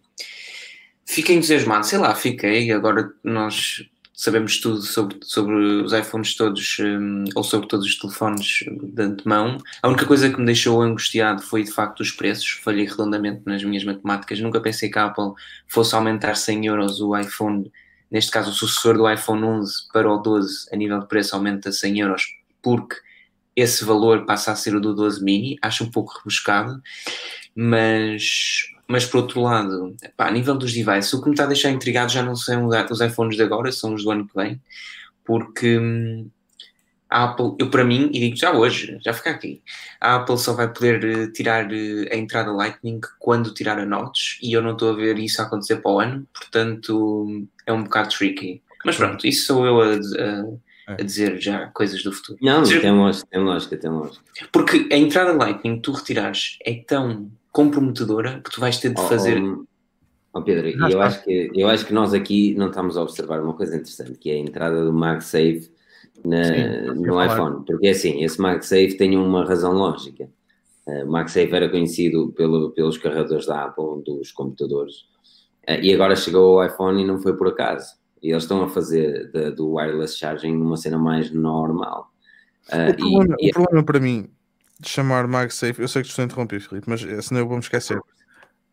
Fiquei entusiasmado, sei lá, fiquei. Agora nós sabemos tudo sobre, sobre os iPhones todos, um, ou sobre todos os telefones de antemão. A única coisa que me deixou angustiado foi de facto os preços. Falhei redondamente nas minhas matemáticas. Nunca pensei que a Apple fosse aumentar 100 euros o iPhone, neste caso o sucessor do iPhone 11 para o 12, a nível de preço aumenta 100 euros, porque esse valor passa a ser o do 12 mini. Acho um pouco rebuscado, mas mas por outro lado, pá, a nível dos devices, o que me está a deixar intrigado já não são os iPhones de agora, são os do ano que vem, porque hum, a Apple, eu para mim, e digo já hoje, já fica aqui, a Apple só vai poder uh, tirar uh, a entrada Lightning quando tirar a Notch, e eu não estou a ver isso acontecer para o ano, portanto é um bocado tricky. Mas pronto, isso sou eu a, a, a dizer já coisas do futuro. Não, tem lógica, tem lógica, tem lógica. Porque a entrada Lightning, tu retirares, é tão comprometedora que tu vais ter de oh, fazer. Oh, oh Pedro, eu acho, que, eu acho que nós aqui não estamos a observar uma coisa interessante, que é a entrada do MagSafe na, Sim, no iPhone. Porque assim, esse MagSafe tem uma razão lógica. Uh, o MagSafe era conhecido pelo, pelos carregadores da Apple, dos computadores, uh, e agora chegou ao iPhone e não foi por acaso. E eles estão a fazer de, do wireless charging uma cena mais normal. Uh, o, problema, e, o problema para mim de chamar MagSafe, eu sei que estou a interromper, Filipe, mas senão eu vou me esquecer.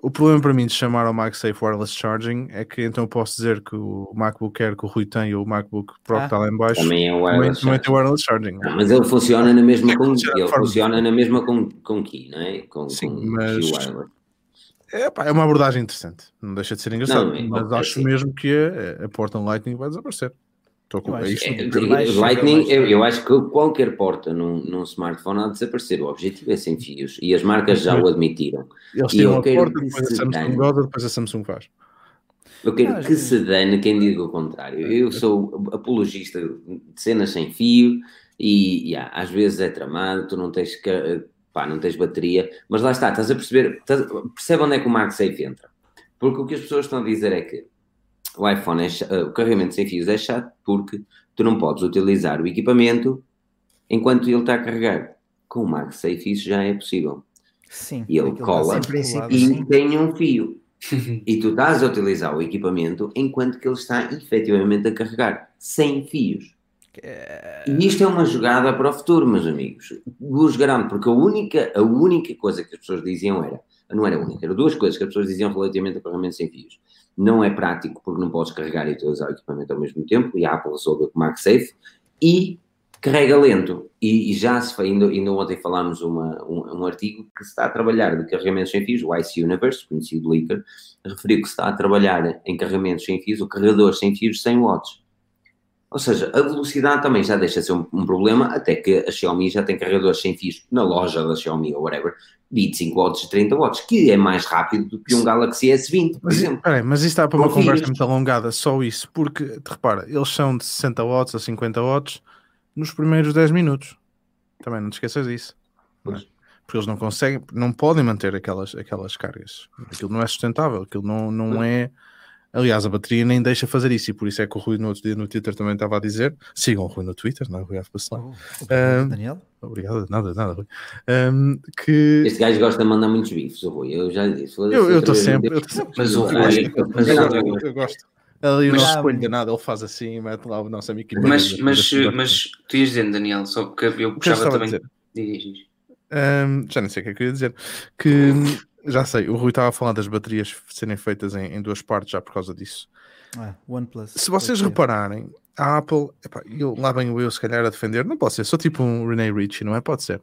O problema para mim de chamar ao MagSafe Wireless Charging é que então eu posso dizer que o MacBook Air que o Rui tem ou o MacBook Pro ah, que está lá em baixo também é wireless, também, tem wireless Charging. Não, mas ele funciona na mesma com, ele funciona na mesma com, com Key, não é? Com, Sim, com mas é, pá, é uma abordagem interessante, não deixa de ser engraçado, não, é, mas acho sim. mesmo que a, a porta Lightning vai desaparecer. Estou com é isto. É, Lightning, eu, eu, acho que qualquer porta num, num smartphone há de desaparecer. O objetivo é sem fios e as marcas já o admitiram. Eles têm uma porta, depois a Samsung goza, depois a Samsung faz. Eu quero que se dane quem diga o contrário. Eu sou apologista de cenas sem fio e yeah, às vezes é tramado, tu não tens que pá, não tens bateria, mas lá está, estás a perceber, estás, percebe onde é que o MagSafe entra. Porque o que as pessoas estão a dizer é que o iPhone, é, o carregamento sem fios é chato porque tu não podes utilizar o equipamento enquanto ele está a carregar. Com o MagSafe isso já é possível. Sim. E ele cola e tem um fio. e tu estás a utilizar o equipamento enquanto que ele está efetivamente a carregar, sem fios. É... E isto é uma jogada para o futuro, meus amigos. Vos garanto, porque a única, a única coisa que as pessoas diziam era, não era única, eram duas coisas que as pessoas diziam relativamente ao carregamento sem fios. Não é prático porque não podes carregar e utilizar o equipamento ao mesmo tempo, e a Apple resolveu com o MagSafe, e carrega lento. E, e já se foi, ainda, ainda ontem falámos uma, um, um, artigo que se está a trabalhar de carregamentos sem fios, o IC Universe, conhecido Leaker, referiu que se está a trabalhar em carregamentos sem fios, ou carregadores sem fios 100 watts. Ou seja, a velocidade também já deixa de ser um, um, problema, até que a Xiaomi já tem carregadores sem fios na loja da Xiaomi ou whatever, 25 watts e 30 watts, que é mais rápido do que um Galaxy S20, por mas, exemplo. Peraí, mas isso está para uma conversa muito alongada, só isso, porque, repara, eles são de 60 watts a 50 watts, nos primeiros 10 minutos. Também não te esqueças disso. Não é? Porque eles não conseguem, não podem manter aquelas, aquelas cargas. Aquilo não é sustentável, aquilo não, não é. Aliás, a bateria nem deixa fazer isso, e por isso é que o Rui no outro dia no Twitter também estava a dizer: sigam o Rui no Twitter, não é? Rui F. Oh, obrigado, um, Daniel. Obrigado, nada, nada, Rui. Um, que... Este gajo gosta de mandar muitos bifes, o Rui, eu já disse. Eu estou sempre. Eu, mas o Rui, eu gosto. Ali mas, não escolho nada, ele faz assim, mete lá o nosso amigo. Mas, mas, mas tu ias dizendo, Daniel, só porque eu puxava também. Diz, um, já nem sei o que é que eu ia dizer. Que já sei, o Rui estava a falar das baterias serem feitas em, em duas partes já por causa disso. Ah, OnePlus. Se vocês repararem, a Apple, epá, eu, lá venho eu se calhar a defender, não pode ser, sou tipo um Rene Ritchie, não é? Pode ser.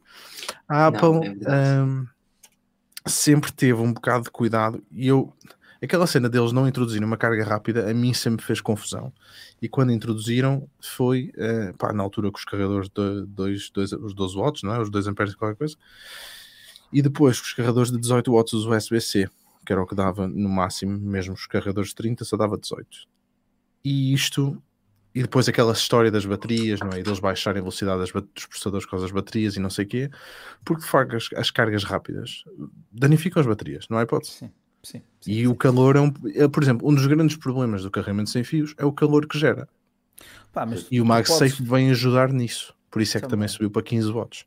A Apple não, é um, sempre teve um bocado de cuidado e eu Aquela cena deles não introduzirem uma carga rápida a mim sempre fez confusão. E quando introduziram foi uh, pá, na altura com os carregadores de dois, dois, os 12 watts, não é? os 2 amperes e qualquer coisa. E depois com os carregadores de 18 watts os USB-C, que era o que dava no máximo, mesmo os carregadores de 30 só dava 18. E isto e depois aquela história das baterias, não é? E deles baixarem a velocidade das, dos processadores com as baterias e não sei o quê, porque de facto as, as, cargas rápidas danificam as baterias, não é hipótese? Sim. Sim, sim, e sim. o calor é um, é, por exemplo, um dos grandes problemas do carregamento sem fios é o calor que gera. Pá, e o MagSafe podes... vem ajudar nisso. Por isso é que também, também subiu para 15 watts.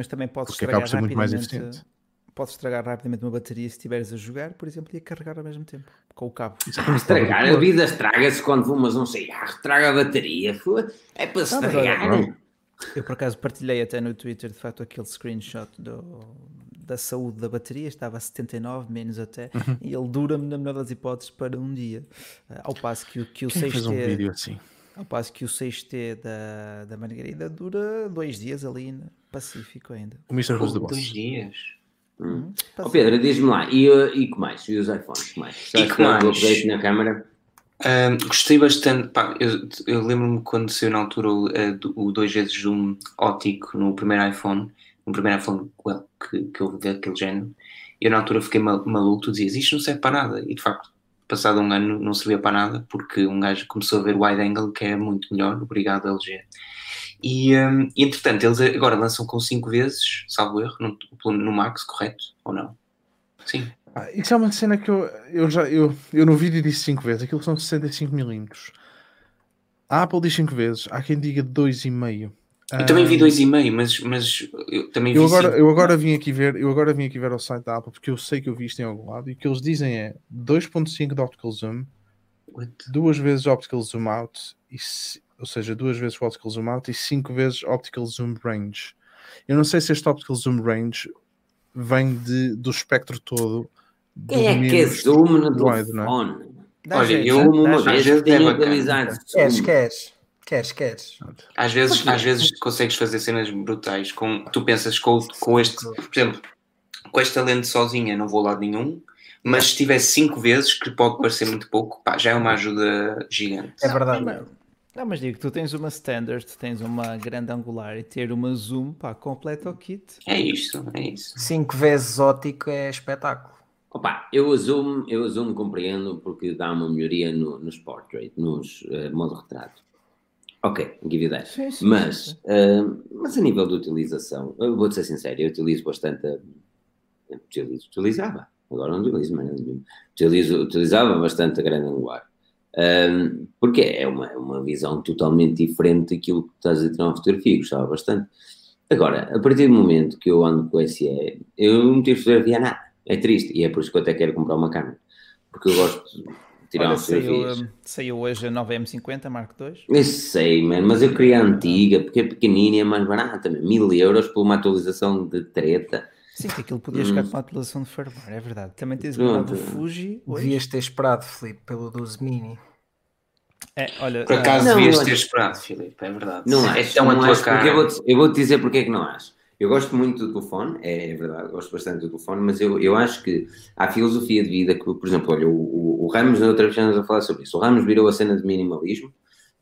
Mas também podes Porque acaba por ser muito mais eficiente. Podes estragar rapidamente uma bateria se estiveres a jogar, por exemplo, e a carregar ao mesmo tempo, com o cabo. Ah, estragar, a vida estraga-se quando fumas um cigarro, estraga a bateria. É para estragar. Eu por acaso partilhei até no Twitter de facto aquele screenshot do, da saúde da bateria, estava a 79, menos até, uhum. e ele dura-me, na melhor das hipóteses, para um dia. Uh, ao passo que, que o Quem 6T. Um vídeo assim? Ao passo que o 6T da, da Margarida dura dois dias ali no Pacífico ainda. O Mr. Who's the Boss. Dois dias. Hum. Oh, Pedro, diz-me lá, e, uh, e que mais? E os iPhones? Que mais? e que mais? na câmara? Um, gostei bastante, pá, eu, eu lembro-me quando saiu na altura o, o 2 vezes zoom óptico no primeiro iPhone no primeiro iPhone well, que, que houve daquele género, eu na altura fiquei maluco, tu dizias, isto não serve para nada, e de facto, passado um ano não servia para nada, porque um gajo começou a ver wide angle, que é muito melhor, obrigado LG. E, um, entretanto, eles agora lançam com 5 vezes, salvo erro, no, no Max, correto? Ou não? Sim. Ah, isso é uma cena que eu, eu já eu, eu no vídeo disse 5 vezes, aquilo são 65 milímetros. A Apple diz 5 vezes, há quem diga 2,5. Eu também vi dois e meio, mas, mas eu também eu agora, eu agora vim aqui ver, eu agora vim aqui ver o site da Apple porque eu sei que eu vi isto em algum lado e o que eles dizem é 2.5 de optical zoom, What? duas vezes optical zoom out, e, ou seja, duas vezes optical zoom out e cinco vezes optical zoom range. Eu não sei se este optical zoom range vem de, do espectro todo. Quem é que é zoom no telefone? Olha, eu uma vez tenho utilizado. Queres, queres? Queres, queres. Às vezes, às vezes consegues fazer cenas brutais com. Tu pensas com, com este, por exemplo, com esta lente sozinha não vou a lado nenhum, mas se tivesse cinco vezes, que pode parecer muito pouco, pá, já é uma ajuda gigante. É verdade. Não, mas digo, tu tens uma standard, tens uma grande angular e ter uma zoom, pá, completa o kit. É isso, é isso. Cinco vezes ótico é espetáculo. Opa, eu zoom, eu zoom compreendo porque dá uma melhoria no, nos portrait, nos uh, modo retrato. Ok, give you that. Sim, sim, mas, sim. Uh, mas a nível de utilização, eu vou-te ser sincero, eu utilizo bastante. Utilizo, utilizava, agora não utilizo mais. Utilizo, utilizava bastante a grande angular. Um, porque é uma, é uma visão totalmente diferente daquilo que estás a tirar uma fotografia, gostava bastante. Agora, a partir do momento que eu ando com o SE, eu não tiro fotografia nada. É triste, e é por isso que eu até quero comprar uma câmera. Porque eu gosto de tirar Olha, fotografias. Saiu, saiu hoje a nova M50 Mark II? Eu sei, mano, mas eu queria a antiga, porque é pequenina e é mais barata. Mil euros por uma atualização de treta. Sim, que aquilo podia chegar hum. com uma atualização de firmware, é verdade. Também tens o do Fuji. Devias ter esperado, Filipe, pelo 12 Mini. É, olha, Por acaso não, devias ter esperado, Filipe, é verdade. Não é tão não a tua cara. Eu vou-te eu vou dizer porque é que não acho. Eu gosto muito do telefone, é, é, verdade, gosto bastante do telefone, mas eu, eu acho que há filosofia de vida que, por exemplo, olha, o, o, o Ramos, na outra vez estamos a falar sobre isso, o Ramos virou a cena de minimalismo,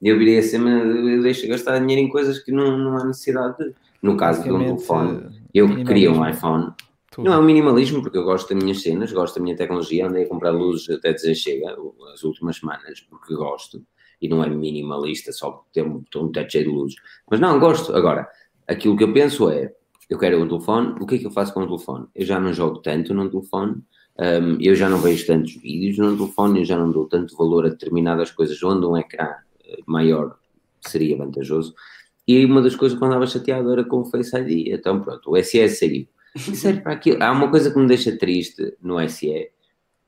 eu virei a cena, eu deixo de gastar dinheiro em coisas que não, não há necessidade de. No caso de um telefone, eu que queria um iPhone, tudo. Não é um minimalismo, porque eu gosto das minhas cenas, gosto da minha tecnologia, andei a comprar luzes até dizer chega, as últimas semanas, porque gosto, e não é minimalista só ter um, um teto cheio de luzes. Mas não, gosto. Agora, aquilo que eu penso é, eu quero um telefone, o que é que eu faço com o telefone? Eu já não jogo tanto no telefone, um, eu já não vejo tantos vídeos no telefone, eu já não dou tanto valor a determinadas coisas onde um ecrã eh, maior seria vantajoso. E uma das coisas que eu andava chateado era com o Face ID. Então, pronto, o SE saiu serve para aquilo. Há uma coisa que me deixa triste no SE,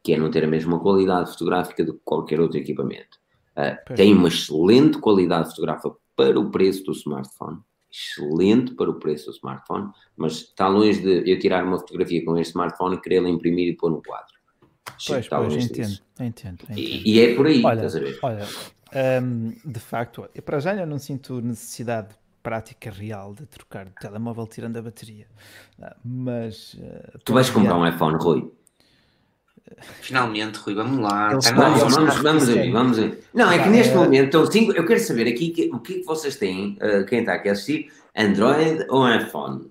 que é não ter a mesma qualidade fotográfica do que qualquer outro equipamento. Uh, tem uma excelente qualidade fotográfica para o preço do smartphone, excelente para o preço do smartphone, mas está longe de eu tirar uma fotografia com este smartphone e querer imprimir e pôr no quadro. Pois, pois, entendo, entendo, entendo. E, e, é por aí, olha, estás a ver? Olha, um, de facto, eu para já eu não sinto necessidade prática real de trocar de telemóvel tirando a bateria. Ah, mas. Uh, tu vais comprar um iPhone, Rui? Finalmente, Rui, vamos lá. Vamos, vamos, vamos, vamos aí, vamos aí. Não, é que neste momento estão cinco. Eu quero saber aqui que, o que é que vocês têm, uh, quem está aqui a assistir, Android ou iPhone?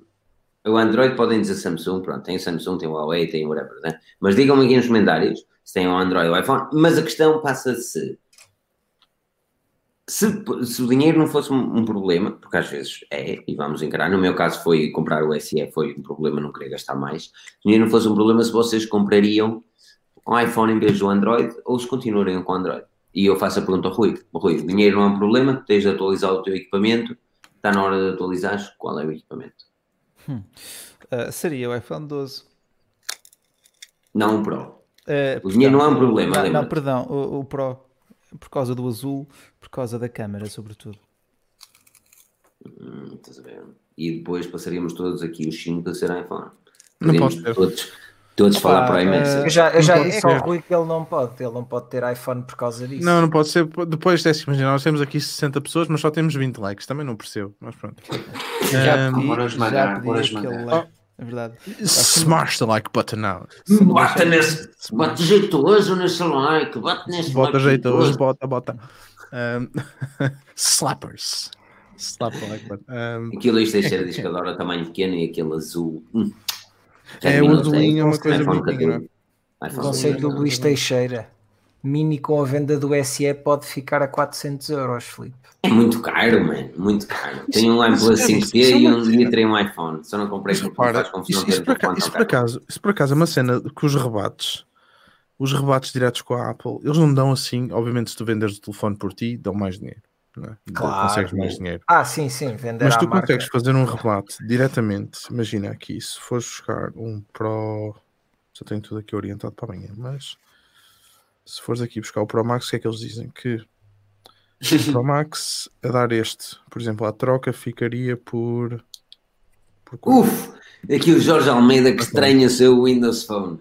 O Android podem dizer Samsung, pronto, tem Samsung, tem Huawei, tem whatever, né? Mas digam-me aqui nos comentários se têm o Android ou o iPhone. Mas a questão passa-se se, se, o dinheiro não fosse um, um, problema, porque às vezes é, e vamos encarar, no meu caso foi comprar o SE, foi um problema, não querer gastar mais. Se o dinheiro não fosse um problema, se vocês comprariam um iPhone em vez do Android ou se continuariam com o Android. E eu faço a pergunta ao Rui: Rui, o dinheiro não é um problema, tens de atualizar o teu equipamento, está na hora de atualizar qual é o equipamento? Hum. Uh, seria o iPhone 12. Não o Pro. Uh, o dinheiro não é um problema, não, não perdão, o, o Pro por causa do azul, por causa da câmera, sobretudo. Hum, estás a ver? E depois passaríamos todos aqui os 5 a ser iPhone. Não pode ser. Todos, todos falar para o iMac. Uh, eu já, eu já disse ao Rui que ele não pode, ele não pode ter iPhone por causa disso. Não, não pode ser. Depois desse, imagina, nós temos aqui 60 pessoas, mas só temos 20 likes, também não percebo, mas pronto. já pedi, um, já pedi aquele é verdade. Smash the like button now. Bota nesse. Bota jeitoso nesse like. Bota nesse. Bota jeitoso, bota, bota. Um, slappers. Slap the like button. Um, aquilo isto deixa a discadora tamanho pequeno e aquele azul. Hum. É, o azulinho é uma coisa bonitinha. O conceito do Luís Teixeira. Mini com a venda do SE pode ficar a 400 euros, Felipe. É muito caro, mano, muito caro. Tenho um OnePlus 5T e um dia terei um iPhone. Só não comprei porque para, faz confusão. Isso, isso, por acaso, isso, por acaso, isso por acaso é uma cena que os rebates, os rebates diretos com a Apple, eles não dão assim, obviamente se tu venderes o telefone por ti, dão mais dinheiro. É? Claro. Consegues mais dinheiro. Ah, sim, sim, vender Mas tu consegues marca. fazer um rebate diretamente, imagina aqui, se fores buscar um Pro, já tenho tudo aqui orientado para amanhã, mas se fores aqui buscar o Pro Max, o que é que eles dizem? Que Pro Max a dar este, por exemplo, a troca ficaria por. por Uf! Aqui o Jorge Almeida que estranha o seu Windows Phone.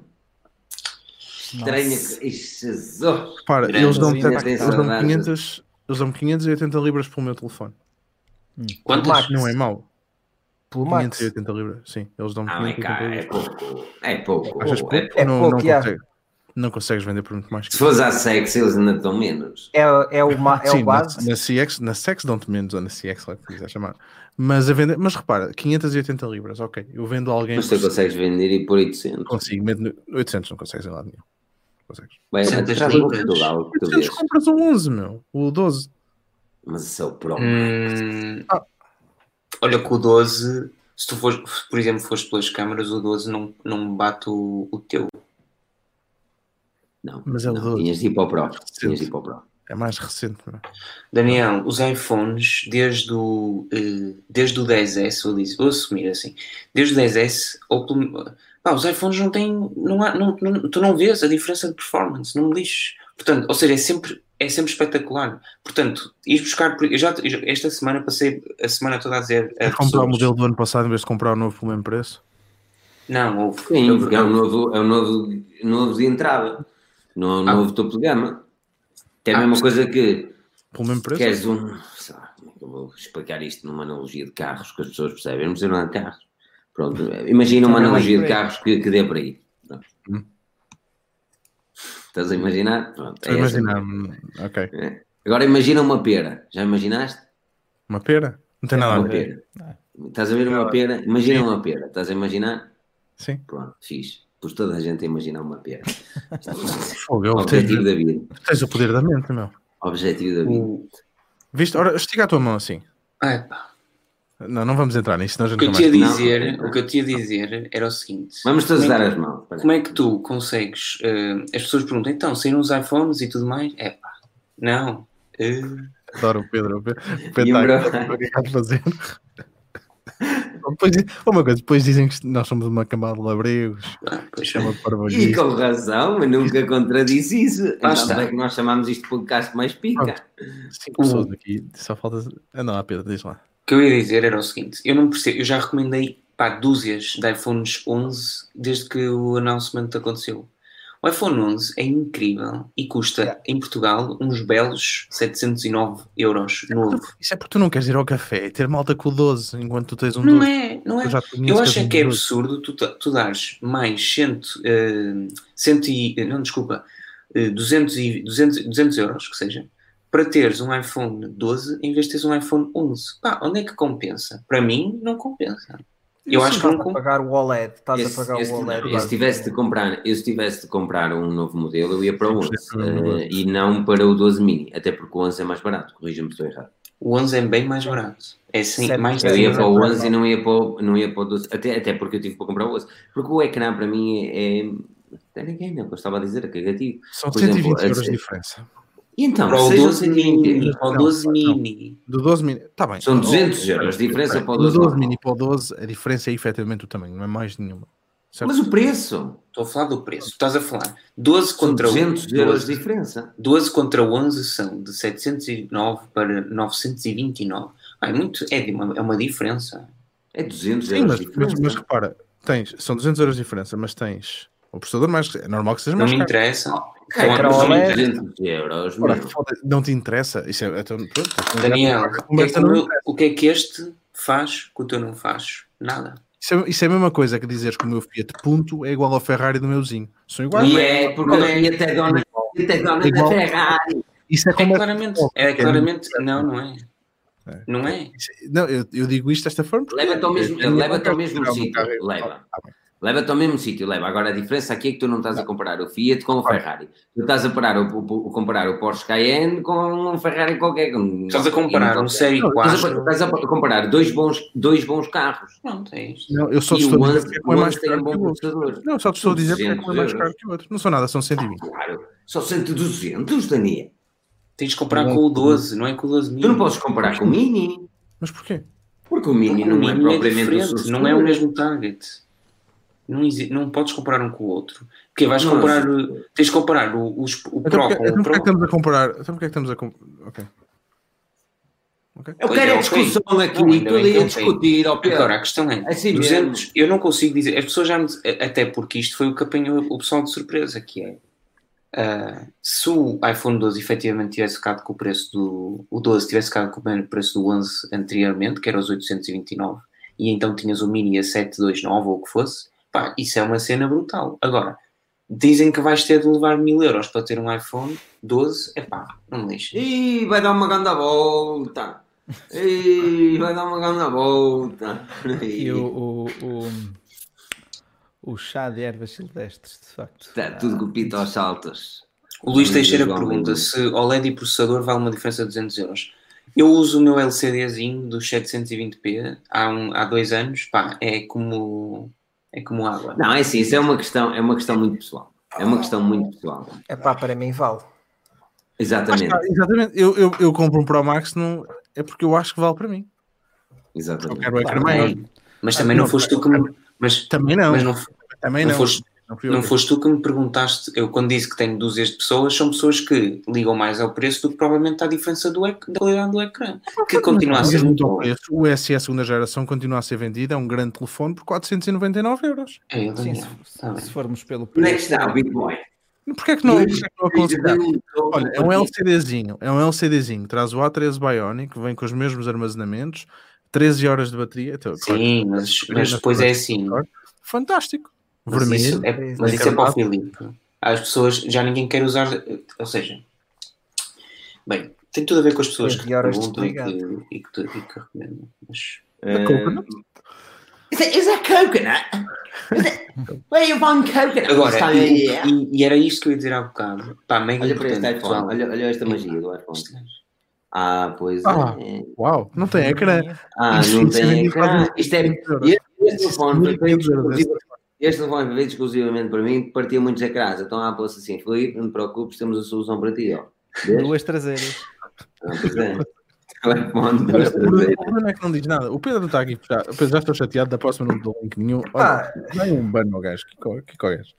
Estranha. Jesus! Para, eles dão, eles, dão 500, eles dão 580 libras pelo meu telefone. Hum. Quantas? Não é mau. Pelo 580 libras, sim. Eles dão ah, 580 é, é pouco. É pouco. Achas pouco? É pouco, não, não consegue. Não consegues vender por muito mais que Se fosse a Sex, eles ainda dão menos. É, é, o, é Sim, o base? Na, na, CX, na Sex dão-te menos, ou na CX, lá que quiser chamar. Mas, a vender, mas repara, 580 libras, ok. Eu vendo alguém. Mas tu consegues vender e por 800. Consigo, 800 não consegues em lado nenhum. Consegues. Bem, 800 compras o 11, meu. O 12. Mas isso é o Pro hum, ah. Olha, com o 12, se tu fores, por exemplo, fores pelas câmaras, o 12 não, não bate o, o teu. Não, mas é o 12. Tinhas de ir para o Pro. Tinhas de ir para o Pro. É mais recente, não é? Daniel, os iPhones, desde o, uh, desde o 10S, vou, dizer, vou assumir assim, desde o 10S, ou, pá, os iPhones não têm, não há, não, não, tu não vês a diferença de performance, não me lixes. Portanto, ou seja, é sempre, é sempre espetacular. Portanto, ir buscar, eu já, esta semana passei a semana toda a dizer. A comprar o modelo do ano passado em vez de comprar o novo pelo mesmo preço? Não, houve. Sim, porque é um novo, é um novo, novo de entrada, não é um ah. novo topo de gama. É a ah, mesma coisa que pelo mesmo preço. Queres um. Lá, é eu vou explicar isto numa analogia de carros que as pessoas percebem. Não precisa nada de carros. Pronto, imagina uma analogia de carros que, que dê para aí. Hum. Estás a imaginar? Pronto, Estou é a imaginar, ok. É. Agora imagina uma pera. Já imaginaste? Uma pera? Não tem nada a ver. Estás a ver uma pera? Imagina uma pera. Estás a imaginar? Sim. Pronto, fixe. Pus toda a gente a imaginar uma pera. Fogo, é o objetivo da vida. Tens o poder da mente, meu. Objetivo da vida. Viste? Ora, estica a tua mão assim. Ah, pá. Não, não vamos entrar nisso. O que, eu tinha dizer, o que eu tinha a dizer era o seguinte: Vamos todos é dar as mãos. Como é que tu consegues? Uh, as pessoas perguntam, então, saíram os iPhones e tudo mais? É pá, não. Uh... Adoro o Pedro. O Pedro, está, está fazendo. Depois, uma coisa, depois dizem que nós somos uma camada de labregos. Ah, e com razão, mas nunca contradisse isso. Ah, então é que nós chamamos isto de podcast mais pica. Cinco pessoas aqui, só falta. Ah, não, há Pedro, diz lá. O que eu ia dizer era o seguinte: eu não percebo, eu já recomendei pá, dúzias de iPhones 11 desde que o announcement aconteceu. O iPhone 11 é incrível e custa em Portugal uns belos 709 euros novo. Isso é porque tu não queres ir ao café e ter malta com o 12 enquanto tu tens um não 12. É, não é, é. Eu acho é que é absurdo tu, tu dares mais 100, uh, 100 e, não, desculpa, uh, 200, e, 200, 200 euros, que seja, para teres um iPhone 12 em vez de teres um iPhone 11. Pá, onde é que compensa? Para mim, não compensa. Eu acho que não a pagar o OLED, estás esse, a pagar esse, o OLED. Eu, se tivesse de comprar, eu se tivesse de comprar um novo modelo, eu ia para o 11 uh, e não para o 12 mini, até porque o 11 é mais barato, corrija-me se estou errado. O 11 é bem mais barato. É sim, mais eu ia para o 11 e não ia para o, não ia para o 12, até, até porque eu tive para comprar o 11, porque o ecrã para mim é, é ninguém, não, eu estava a dizer, é cagativo. São 120 exemplo, euros de diferença. E então, para o 12 mini, para o 12 mini. Do 12 mini, está bem. São 200 euros de diferença para o 12 Do 12 mini para o 12, a diferença é efetivamente o tamanho, não é mais nenhuma. Certo? Mas o preço? Estou a falar do preço. Estás a falar 12 contra 200 12, euros de diferença. 12 contra 11 são de 709 para 929. Ah, é, muito, é, uma, é uma diferença. É 200 Sim, euros mas, de diferença. Mas, mas repara, tens, são 200 euros de diferença, mas tens o processador mais. É normal que seja mais Não me interessa. É, euros. não te interessa? Isso é, então, pronto, Daniel, o que, é que meu, o que é que este faz que o teu não faz? Nada. Isso é, isso é, a mesma coisa que dizeres que o meu Fiat Punto é igual ao Ferrari do meu vizinho. São iguais. E é, porque a minha até dona, até dona da Ferrari. Isso é, é claramente, é claramente, não, não é. É. Não é? Não, eu, eu digo isto desta forma. Leva-te ao mesmo, leva ao mesmo sítio. Leva. Leva-te ao mesmo sítio, leva. Agora a diferença aqui é que tu não estás a comparar o Fiat com o Ferrari. Tu estás a comparar o, o, comparar o Porsche Cayenne com um Ferrari qualquer. Com, estás a comparar um Série 4. Estás a, estás a comparar dois bons, dois bons carros. Não tens. Não, eu só te estou a dizer que é mais caro que o outro. Não, só te estou a dizer que é mais caro que o outro. Não são nada, são 120. Ah, claro, só 100 200, Daniel. Tens de comparar com o 12, não é com o 12 mini. Tu não podes comparar com o Mini. Mas porquê? Porque o Mini não, não é propriamente Não é o mesmo target. Não, não podes comparar um com o outro. Porque vais não, comparar. Não. Tens de comparar o, o, o Pro com o Pro. que estamos a comparar? Então porque é que estamos a comparar? Ok. Okay. Eu quero é, a discussão okay. aqui, não, estou ali a discutir. Agora, a questão é, assim 200, eu não consigo dizer, as pessoas já me, até porque isto foi o que apanhou o pessoal de surpresa, que é, uh, se o iPhone 12 efetivamente tivesse ficado com o preço do, o 12 tivesse ficado com o preço do 11 anteriormente, que era os 829, e então tinhas o Mini a 729 ou o que fosse, Pá, isso é uma cena brutal. Agora, dizem que vais ter de levar mil euros para ter um iPhone 12, é pá, não me lixe. Ih, vai dar uma grande volta. Ih, vai dar uma grande volta. E o, o, o, o, chá de ervas silvestres, de facto. Está tudo com pito aos saltos. O Luís Teixeira pergunta se OLED e processador vale uma diferença de 200 euros. Eu uso o meu LCDzinho dos 720p há, um, há dois anos, pá, é como, é como água. Não, é assim, isso é uma questão, é uma questão muito pessoal. É uma questão muito pessoal. É pá, para mim vale. Exatamente. Ah, exatamente. Eu, eu, eu compro um Pro Max não, é porque eu acho que vale para mim. Exatamente. Eu quero é ecrã maior. Mas também ah, não, não foste tu que me... Mas, também não. Mas não, também não. não foste, não, não foste tu que me perguntaste, eu quando disse que tenho dúzias de pessoas, são pessoas que ligam mais ao preço do que provavelmente à diferença do ec, da qualidade do ecrã, que continua a ser muito bom. Preço, o SE segunda geração continua a ser vendido, é um grande telefone por 499 euros. É, Sim, se, tá se, formos pelo preço. É está o Bitcoin? Porquê é que não, porquê é que não aconselhar? Olha, é um LCDzinho, é um LCDzinho, traz o A13 Bionic, vem com os mesmos armazenamentos, 13 horas de bateria. Então, Sim, claro, mas, mas depois é assim. Fantástico. Mas vermelho. Isso é, mas isso é para o Filipe. As pessoas, já ninguém quer usar, ou seja, bem, tem tudo a ver com as pessoas que perguntam e que, e, que, e que recomendam. Mas, uh, is, it, is that coconut? Is it, where you buying coconut? Agora, e, e, e, era isto que eu ia dizer há bocado. Pá, mega olha para este iPhone, olha, olha esta magia do iPhone. Ah, pois ah, é. Uau, não tem ecrã. Ah, não tem ecrã. Isto é. Este telefone este telefone foi feito exclusivamente para mim, partia muitos ecrãs. Então a Apple assim, Felipe, não te preocupes, temos a solução para ti. Ó. Duas traseiras. Pois é. Telefone, duas traseiras. O Bruno é que não diz nada. O Pedro está aqui, já, Pedro, já estou chateado, da próxima não dou link nenhum. Olha, ah. é um ban ao gajo. Que, que, que, que,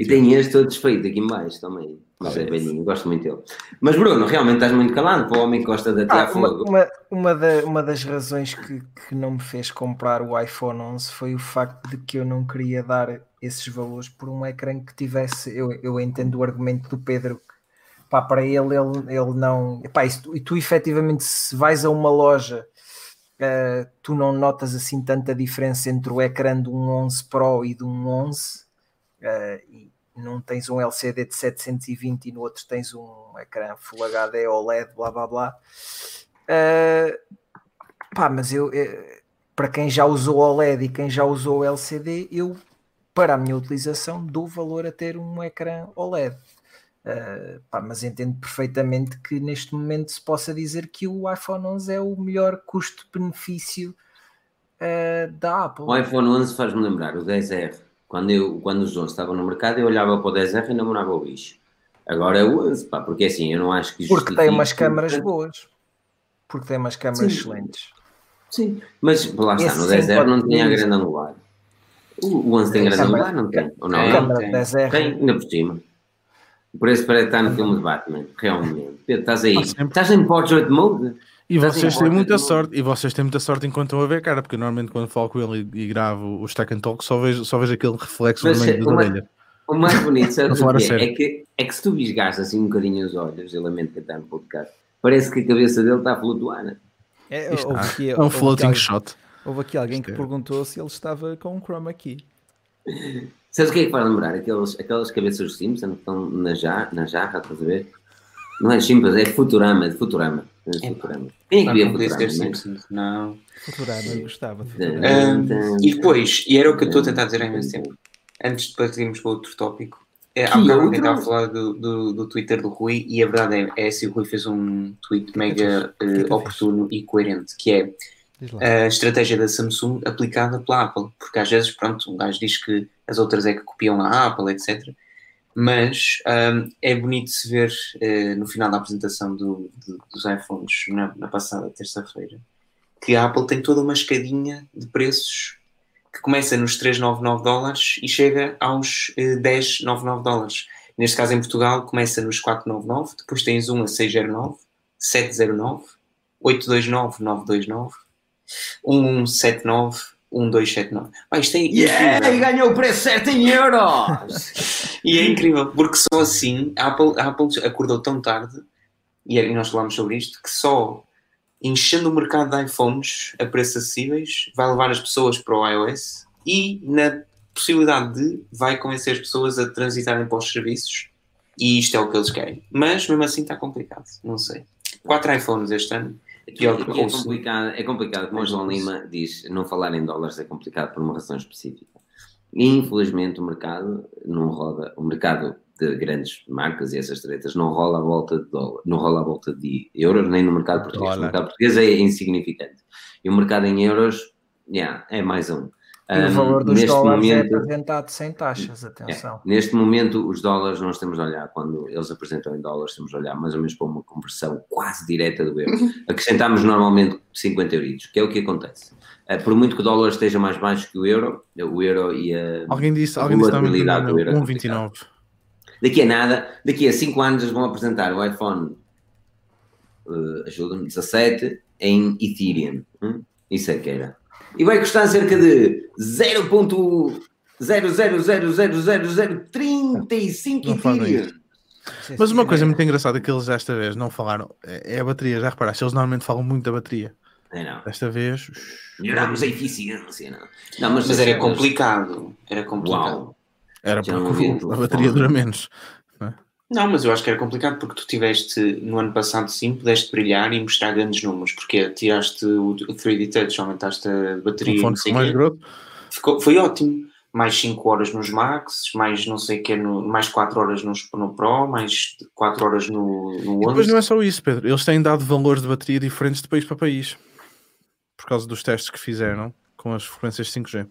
e tem este todo desfeito aqui baixo também. Mas é velhinho, gosto muito dele. Mas Bruno, realmente estás muito calado para o homem que gosta de atear ah, fogo. Uma, uma, da, uma das razões que, que não me fez comprar o iPhone 11 foi o facto de que eu não queria dar esses valores por um ecrã que tivesse. Eu, eu entendo o argumento do Pedro pá, para ele, ele, ele não. Pá, e tu, tu efetivamente, se vais a uma loja. Uh, tu não notas assim tanta diferença entre o ecrã de um 11 Pro e de um 11 uh, e num tens um LCD de 720 e no outro tens um ecrã Full HD OLED, blá blá blá. Uh, pá, mas eu, eu, para quem já usou OLED e quem já usou LCD, eu para a minha utilização dou valor a ter um ecrã OLED. Uh, pá, mas entendo perfeitamente que neste momento se possa dizer que o iPhone 11 é o melhor custo-benefício uh, da Apple. O iPhone 11 faz-me lembrar o 10R quando, eu, quando os 11 estavam no mercado, eu olhava para o 10R e namorava o bicho. Agora é o 11, pá, porque assim, eu não acho que Porque tem umas câmaras boas. Porque tem umas câmaras Sim. excelentes. Sim, mas lá está, Esse no 10R não tinha a grande angular. O, o 11 tem grande angular, não tem? Ou não? A câmara tem. 10R. Tem, ainda por cima. Por isso parece que está no filme de Batman, realmente. Pedro, estás aí. Estás em Portrait Mode? E vocês têm muita sorte, e vocês têm muita sorte enquanto estão a ver, cara, porque normalmente quando falo com ele e, e gravo o Stack and Talk só vejo, só vejo aquele reflexo Mas, no meio da orelha. O mais bonito, sabe o que é? É que, é que se tu visgares assim um bocadinho os olhos, eu lamento que está no podcast, parece que a cabeça dele está a flutuar. É, houve aqui, é um floating alguém, shot. Houve aqui alguém que é. perguntou se ele estava com um chroma aqui. Sabes o que é que faz lembrar? Aqueles, aquelas cabeças dos Simpsons que estão na jarra, na jarra, estás a ver? Não é simples, é Futurama, de Futurama. É Futurama. Quem é que via Futurama? Não. Futurama, eu gostava. Um, e depois, e era o que eu estou a tentar dizer há imenso tempo, antes de partirmos para outro tópico, é, há um bocado alguém estava a falar do, do, do, Twitter do Rui e a verdade é, é assim, o Rui fez um tweet mega uh, oportuno e coerente, que é a estratégia da Samsung aplicada pela Apple, porque às vezes, pronto, um gajo diz que as outras é que copiam a Apple, etc mas um, é bonito se ver uh, no final da apresentação do, do, dos iPhones na, na passada terça-feira que a Apple tem toda uma escadinha de preços que começa nos 399 dólares e chega aos uh, 1099 dólares. Neste caso em Portugal começa nos 499, depois tens um a 609, 709, 829, 929, 179, 1279. Ah, isto é yeah, e ganhou o preço certo em euros! e é incrível, porque só assim a Apple, a Apple acordou tão tarde, e nós falámos sobre isto, que só enchendo o mercado de iPhones a preços acessíveis vai levar as pessoas para o iOS e na possibilidade de vai convencer as pessoas a transitarem para os serviços e isto é o que eles querem. Mas mesmo assim está complicado, não sei. Quatro iPhones este ano Aqui, é, complicado, é complicado, como o João Lima diz, não falar em dólares é complicado por uma razão específica. Infelizmente o mercado não roda, o mercado de grandes marcas e essas tretas não rola a volta de dólar, não rola a volta de euros nem no mercado português. O mercado português é insignificante. E o mercado em euros, yeah, é mais um. E o valor dos dólares é momento, é apresentado sem taxas, atenção. É, neste momento, os dólares nós temos de olhar, quando eles apresentam em dólares, temos de olhar mais ou menos para uma conversão quase direta do euro. Acrescentamos normalmente 50 euros, que é o que acontece. Eh, por muito que o dólar esteja mais baixo que o euro, o euro e a, alguém disse, a alguém disse do euro 1,29. É daqui a nada, daqui a 5 anos vão apresentar o iPhone, uh, ajuda-me, 17 em Ethereum. Hum? Isso é que era e vai custar cerca de 0.0000035 Ethereum. Mas uma coisa muito engraçada que eles desta vez não falaram é a bateria. Já reparaste? Eles normalmente falam muito da bateria. É, não. Desta vez. Melhoramos a eficiência. Não, não mas, mas era complicado. Era complicado. Uau. Era porque a bateria dura menos. Não, mas eu acho que era complicado porque tu tiveste no ano passado sim, pudeste brilhar e mostrar grandes números, porque tiraste o 3D Touch, aumentaste a bateria. Um mais grosso. Ficou, foi ótimo. Mais 5 horas nos Max, mais não sei o que, no, mais 4 horas no, no Pro, mais 4 horas no, no One. Depois não é só isso, Pedro. Eles têm dado valores de bateria diferentes de país para país. Por causa dos testes que fizeram com as frequências 5G.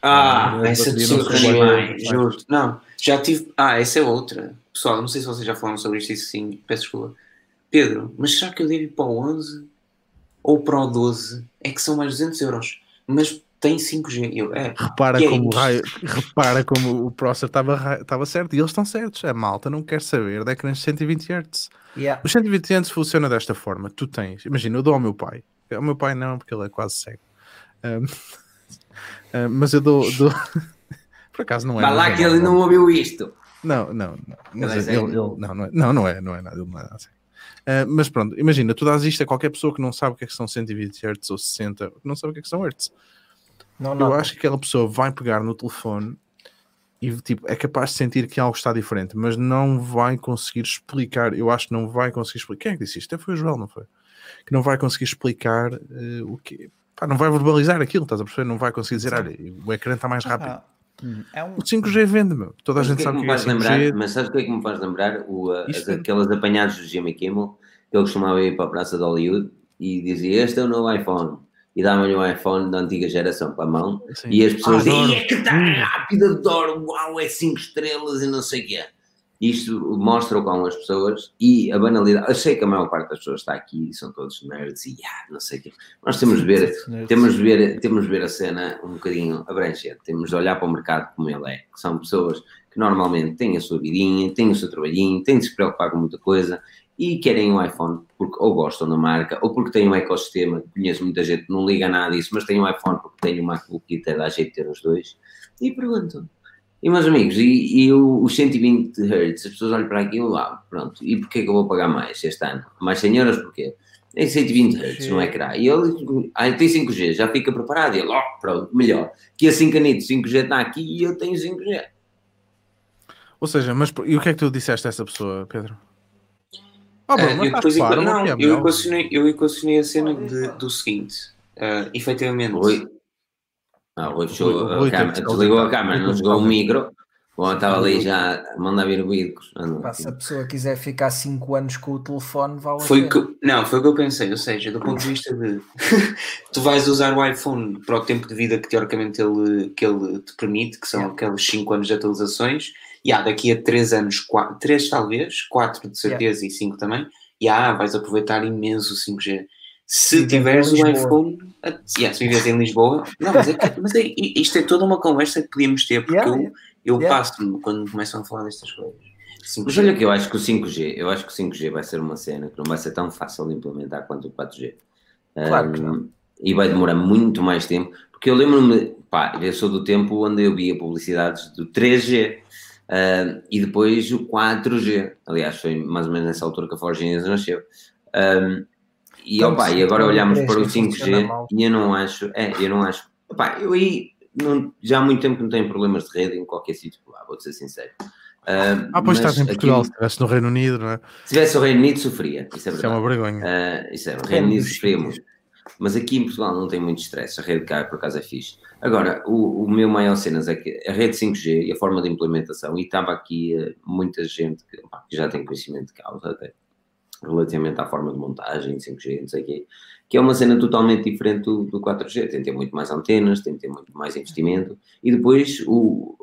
Ah, essa pessoa demais, juro. Não, já tive. Ah, essa é outra. Pessoal, não sei se vocês já falaram sobre isto, isso sim, peço desculpa. Pedro, mas será que eu devo ir para o 11 ou para o 12? É que são mais 200 euros, mas tem 5G. Eu, é, repara, é como, raio, repara como o processor estava certo e eles estão certos. A malta não quer saber da ecrãs de 120 Hz. Yeah. Os 120 Hz funciona desta forma: tu tens, imagina, eu dou ao meu pai, ao meu pai não, porque ele é quase cego. Um, uh, mas eu dou, dou... Por acaso não é. Vai lá que ele não ouviu isto. Não, não, não. Mas ele, ele, não, não, é, não, não é, não é nada. Ele não é assim. Uh, mas pronto, imagina, tu dás isto a qualquer pessoa que não sabe o que é que são 120 Hz ou 60, que não sabe o que é que são Hz. Não, não. Eu acho que aquela pessoa vai pegar no telefone e tipo, é capaz de sentir que algo está diferente, mas não vai conseguir explicar. Eu acho que não vai conseguir explicar. Quem é que disse isto? Até foi o Joel, não foi? Que não vai conseguir explicar uh, o que. Não vai verbalizar aquilo, estás a perceber? Não vai conseguir dizer, olha, o ecrã está mais rápido. Ah, Hum, é um... O 5G vende, meu. Toda a gente que sabe que, que é 5G. Lembrar, mas sabes o que é que me faz lembrar? O, uh, as, aquelas apanhadas do Jimmy Kimmel, que ele costumava ir para a Praça de Hollywood e dizia: Este é o novo iPhone. E dava-lhe um iPhone da antiga geração para a mão. Sim. E as pessoas diziam: é que está hum. rápido, adoro, uau, é 5 estrelas e não sei o que é. Isto mostra o quão as pessoas e a banalidade. Eu sei que a maior parte das pessoas está aqui e são todos nerds e ah, não sei o quê. Nós temos de ver, temos de ver, temos de ver a cena um bocadinho abrangente. Temos de olhar para o mercado como ele é, que são pessoas que normalmente têm a sua vidinha, têm o seu trabalhinho, têm de se preocupar com muita coisa e querem um iPhone porque ou gostam da marca ou porque têm um ecossistema. Conheço muita gente que não liga nada disso, mas tem um iPhone porque tem um MacBook e até dá jeito de ter os dois e perguntam e meus amigos, e, e os 120 Hz, as pessoas olham para aquilo lá, pronto, e porquê que eu vou pagar mais este ano? Mais 100 euros porquê? Tem 120 Hz no ecrã. E ele, ah, tem 5G, já fica preparado. E ele, oh, pronto, melhor. Que assim canito, 5G está aqui e eu tenho 5G. Ou seja, mas e o que é que tu disseste a essa pessoa, Pedro? Oh, uh, eu, depois, claro, não, é eu, equacionei, eu equacionei a cena de, do seguinte: uh, efetivamente, Oi. Ah, o fechou a câmera, desligou a câmera, não jogou o micro. Bom, estava ali já a mandar vir vídeos. Se a pessoa quiser ficar 5 anos com o telefone, vale foi que, Não, foi o que eu pensei. Ou seja, do ponto de vista de tu vais usar o iPhone para o tempo de vida que teoricamente ele, que ele te permite, que são yeah. aqueles 5 anos de atualizações, e há daqui a 3 anos, 3 talvez, 4 de certeza yeah. e 5 também, e ah, vais aproveitar imenso o 5G. Se tiveres o iPhone, yeah, se viveres em Lisboa, não, mas, é, mas é, isto é toda uma conversa que podíamos ter, porque yeah, eu, eu yeah. passo-me quando começam a falar destas coisas. 5G. Mas olha que eu acho que o 5G, eu acho que o 5G vai ser uma cena que não vai ser tão fácil de implementar quanto o 4G. Claro que não. E vai demorar muito mais tempo, porque eu lembro-me, pá, eu sou do tempo onde eu via publicidades do 3G. Uh, e depois o 4G, aliás, foi mais ou menos nessa altura que a Forge nasceu. Um, e, então, opa, e agora olhamos para o 5G e eu não acho, é, eu não acho, opa, eu aí não, já há muito tempo que não tenho problemas de rede em qualquer sítio lá, vou ser sincero. Uh, ah, pois estás em Portugal, aqui, se estivesse no Reino Unido, não é? Se estivesse no Reino Unido, sofria. Isso é, isso é uma vergonha. Uh, isso é, o Reino Unido sofria muito. Mas aqui em Portugal não tem muito stress, a rede cai por acaso é fixe. Agora, o, o, meu maior cenas é que a rede 5G e a forma de implementação, e estava aqui uh, muita gente que, opa, que, já tem conhecimento de causa até, relativamente à forma de montagem, 5G, não sei o quê, que é uma cena totalmente diferente do, do 4G. Tem que ter muito mais antenas, tem que ter muito mais investimento, e depois o,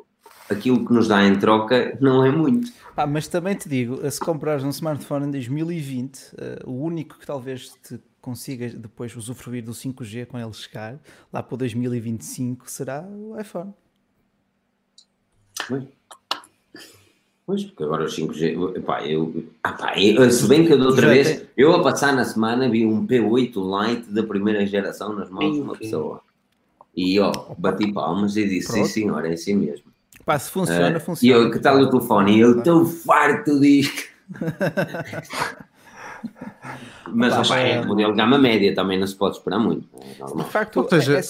aquilo que nos dá em troca não é muito. Ah, mas também te digo, se comprares um smartphone em 2020, uh, eh, o único que talvez te consiga depois usufruir do 5G com ele chegar, lá para 2025, será o iPhone. Pois, pois porque agora o 5G, epá, eu, epá, eu, se bem que eu de outra vez, eu a passar na semana vi um P8 Lite da primeira geração nas mãos de uma pessoa. E ó, bati palmas e disse, Pronto. sim senhor, é assim mesmo. Pá, se funciona, uh, funciona. E eu, que tal o telefone? E eu estou farto disto. Mas Opa, opa, é modelo gama média, também não se pode esperar muito. É de facto, Ou seja, é, é,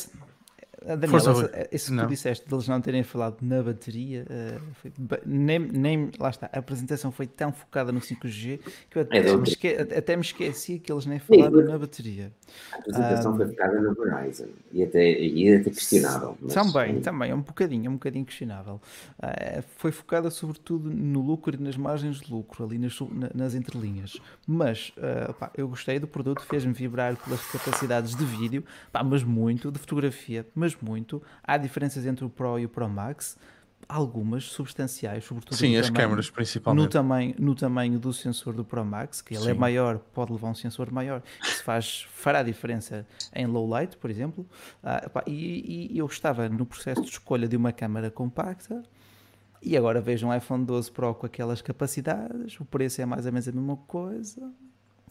Daniel, Força, esse que tu disseste deles não terem falado na bateria, uh, foi, nem, nem, lá está, a apresentação foi tão focada no 5G que eu até, é me, esque, até me esqueci que eles nem falaram Sim, na bateria. A apresentação um, foi focada no Verizon e até, e até questionável. Mas, também, também, é um bocadinho, é um bocadinho questionável. Uh, foi focada sobretudo no lucro e nas margens de lucro, ali nas, nas entrelinhas. Mas uh, pá, eu gostei do produto, fez-me vibrar pelas capacidades de vídeo, pá, mas muito, de fotografia, mas muito. Há diferenças entre o Pro e o Pro Max, algumas substanciais, sobretudo Sim, as tamanho, câmaras principalmente. No tamanho, no tamanho do sensor do Pro Max, que ele é Sim. é maior, pode levar um sensor maior, isso faz, fará diferença em low light, por exemplo. Ah, pá, e, e, eu estava no processo de escolha de uma câmara compacta. E agora vejo um iPhone 12 Pro com aquelas capacidades, o preço é mais ou menos a mesma coisa.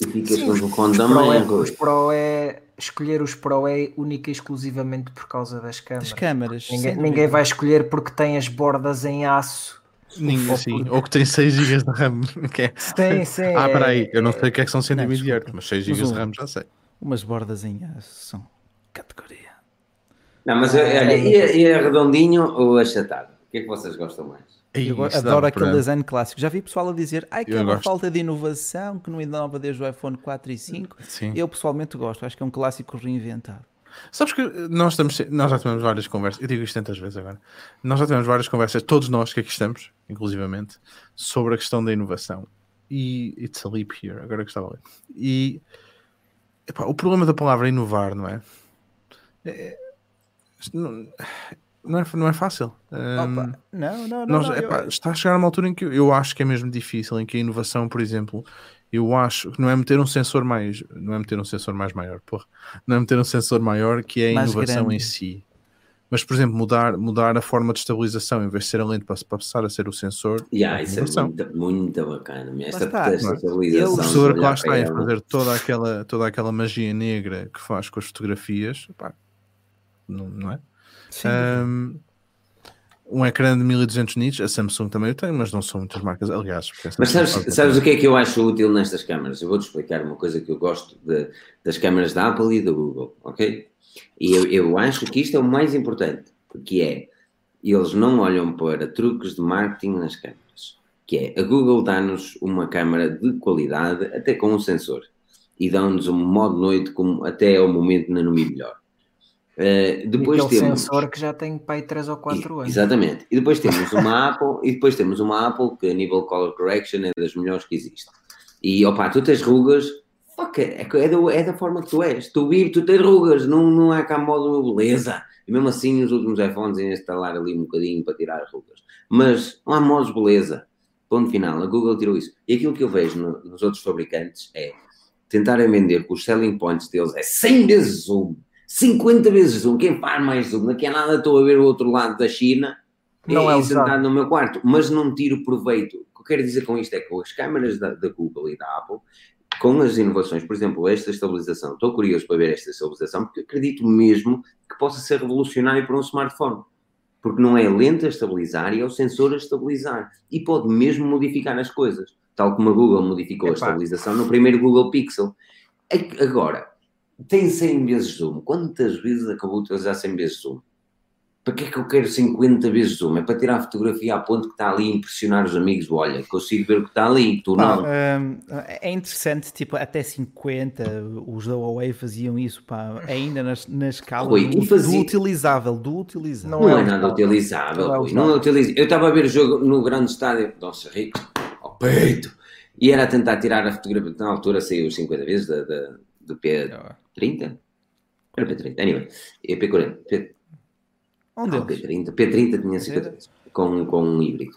E ficas Sim, com o condão. É, os Pro é, escolher os Pro é única e exclusivamente por causa das câmaras. Das câmaras. Ninguém, ninguém vai escolher porque tem as bordas em aço. Ninguém, ou, sim. ou que tem 6 GB de RAM. Que é... Sim, sim. Ah, espera aí, eu não sei o que é que são 120 Hz, mas 6 GB de RAM já sei. Umas bordas em aço são categoria. Não, mas olha, e, e é redondinho ou achatado? O que é que vocês gostam mais? Eu adoro aquele para... design clássico. Já vi pessoal a dizer ai, que é uma falta de inovação, que não inova desde o iPhone 4 e 5. Sim. Eu pessoalmente gosto, acho que é um clássico reinventado. Sabes que nós, estamos, nós já tivemos várias conversas, eu digo isto tantas vezes agora, nós já tivemos várias conversas, todos nós que aqui estamos, inclusivamente, sobre a questão da inovação. E it's a leap here, agora que estava a ler. E epá, o problema da palavra inovar, não é? é não, não é, não é fácil. Um, não, não, não. Nós, não epá, eu... Está a chegar a uma altura em que eu acho que é mesmo difícil, em que a inovação, por exemplo, eu acho que não é meter um sensor mais, não é meter um sensor mais maior, porra, não é meter um sensor maior que é a mais inovação grande. em si. Mas, por exemplo, mudar, mudar a forma de estabilização, em vez de ser a lente para, para passar a ser o sensor. Yeah, é isso é muito, muito bacana. Esta, está, esta estabilização. O professor que lá está a fazer toda aquela, toda aquela magia negra que faz com as fotografias, pá, não, não é? Um, um ecrã de 1200 nits, a Samsung também eu tenho, mas não são muitas marcas, aliás. Mas sabes, sabes o que é que eu acho útil nestas câmaras? Eu vou-te explicar uma coisa que eu gosto de, das câmaras da Apple e da Google, ok? E eu, eu acho que isto é o mais importante, que é, eles não olham para truques de marketing nas câmaras, que é, a Google dá-nos uma câmara de qualidade, até com um sensor, e dá-nos um modo noite como até ao momento na Numi melhor. Uh, depois e temos sensor que já tem pai 3 ou 4 anos. Exatamente. E depois temos uma Apple, e depois temos uma Apple que a nível color correction é das melhores que existe. E opa, tu tens rugas, fuck, é, é, da, é da forma que tu és. Tu vives, tu tens rugas, não, não é cá modo beleza. E mesmo assim, os últimos iPhones ainda instalar ali um bocadinho para tirar as rugas. Mas não há modos beleza. Ponto final. A Google tirou isso. E aquilo que eu vejo no, nos outros fabricantes é tentarem vender que os selling points deles é 100 vezes zoom 50 vezes zoom. Quem faz mais zoom? Daqui a nada estou a ver o outro lado da China não é, é sentado no meu quarto, mas não tiro proveito. O que eu quero dizer com isto é que as câmaras da, da Google e da Apple, com as inovações, por exemplo, esta estabilização, estou curioso para ver esta estabilização, porque acredito mesmo que possa ser revolucionário para um smartphone. Porque não é a lente a estabilizar e é o sensor a estabilizar. E pode mesmo modificar as coisas. Tal como a Google modificou Epa. a estabilização no primeiro Google Pixel. Agora, tem 100 vezes zoom. Quantas vezes acabou de utilizar 100 vezes zoom? Para que é que eu quero 50 vezes zoom? É para tirar a fotografia a ponto que está ali e impressionar os amigos. Olha, consigo ver o que está ali, tu pá, não. Hum, é interessante, tipo, até 50 os da Huawei faziam isso, pá, ainda na, na escala Oi, do, fazia... do, utilizável, do utilizável. Não, não é, é nada utilizável, não, é não é utilizável. Eu estava a ver o jogo no grande estádio, nossa, rico, ao peito, e era a tentar tirar a fotografia, na altura saiu 50 vezes da, da, do P30? Era P30, anyway, é P40, P... Onde ah, P30, P30 tinha 50 com, com um híbrido.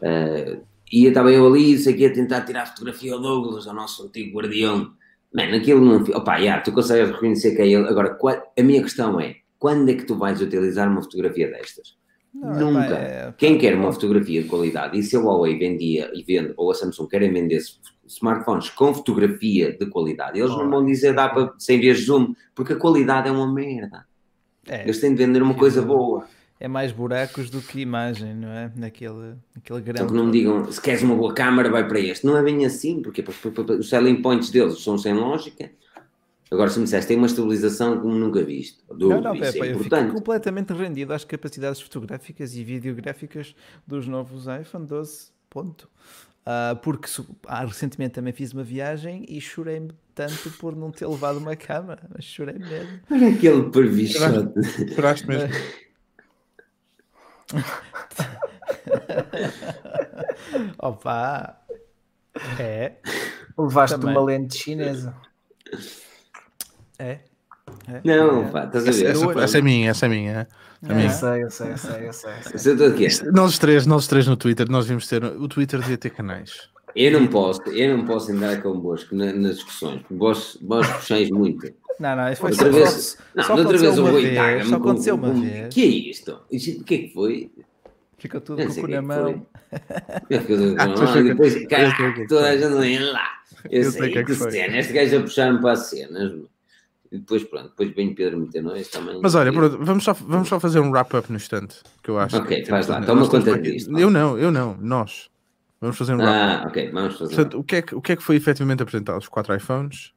Uh, e estava eu ali, isso aqui, a tentar tirar a fotografia ao Douglas, ao nosso antigo guardião. Mano, aquilo não. Opa, yeah, tu consegues reconhecer que é ele. Agora, a minha questão é: quando é que tu vais utilizar uma fotografia destas? Não, Nunca. É... Quem quer uma fotografia de qualidade, e se a Huawei vendia e vende, ou a Samsung querem vender smartphones com fotografia de qualidade, eles oh. não vão dizer dá para sem ver zoom, porque a qualidade é uma merda. É, Eles têm de vender uma coisa boa. É mais buracos do que imagem, não é? Naquele, naquele grande. Só que não me digam, se queres uma boa câmara, vai para este. Não é bem assim, porque os selling points deles são sem lógica. Agora, se me disseste, tem uma estabilização como nunca viste. Do, não, não, Pepe, é eu fico completamente rendido às capacidades fotográficas e videográficas dos novos iPhone 12. Ponto. Uh, porque ah, recentemente também fiz uma viagem e chorei-me tanto por não ter levado uma câmara, mas chorei mesmo. Olha aquele pervichote. Choraste mesmo. Opa! É. Levaste também. uma lente chinesa. É. é. Não, é. pá, estás a ver? Essa, essa, essa, é minha, essa é minha. É. Eu sei, eu sei, eu sei, eu sei. Eu sei. Nós três, nós três no Twitter, nós vimos ter. O Twitter devia ter canais. Eu não posso, eu não posso andar com o Bosco nas discussões, porque vós, vós puxais muito. Não, não, isso foi outra só, vez, só, não, só outra vez uma vez, só aconteceu uma vez. O que é isto? O que é que foi? Ficou tudo com o cu na mão. Ficou tudo com a mão e depois, cara, toda a gente lá. Eu, eu sei, sei que, é que cena, este gajo a puxar-me para as cenas, e depois, pronto, depois vem Pedro meter nós também. Mas olha, pronto, vamos, só, vamos só fazer um wrap-up no instante, que eu acho. Ok, faz lá, toma conta disto. Eu não, eu não, nós. Vamos fazer um wrap-up. Ah, ok, vamos fazer. Portanto, o que, é que, o que é que foi efetivamente apresentado? Os quatro iPhones,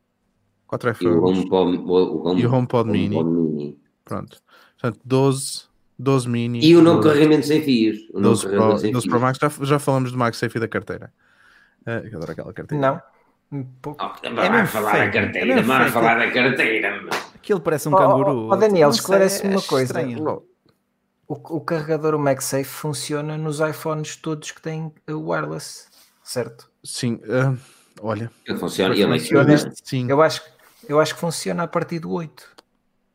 quatro iPhones e o HomePod, o home, e o HomePod, Mini. Mini. Pronto. Portanto, 12, 12 Mini. E o novo carregamento sem fios. O 12 Pro, 12 Pro Max, já, já falamos do MagSafe e da carteira. Uh, eu adoro aquela carteira. Não. Um pouco. Oh, é falar feio. da carteira, é falar da carteira. Aquilo parece um oh, canguru. Oh, oh Daniel, esclarece-me uma coisa. O, o carregador, o MagSafe, funciona nos iPhones todos que têm wireless, certo? Sim, uh, olha. Ele funciona, ele funciona. Sim. Eu acho, eu acho que funciona a partir do 8.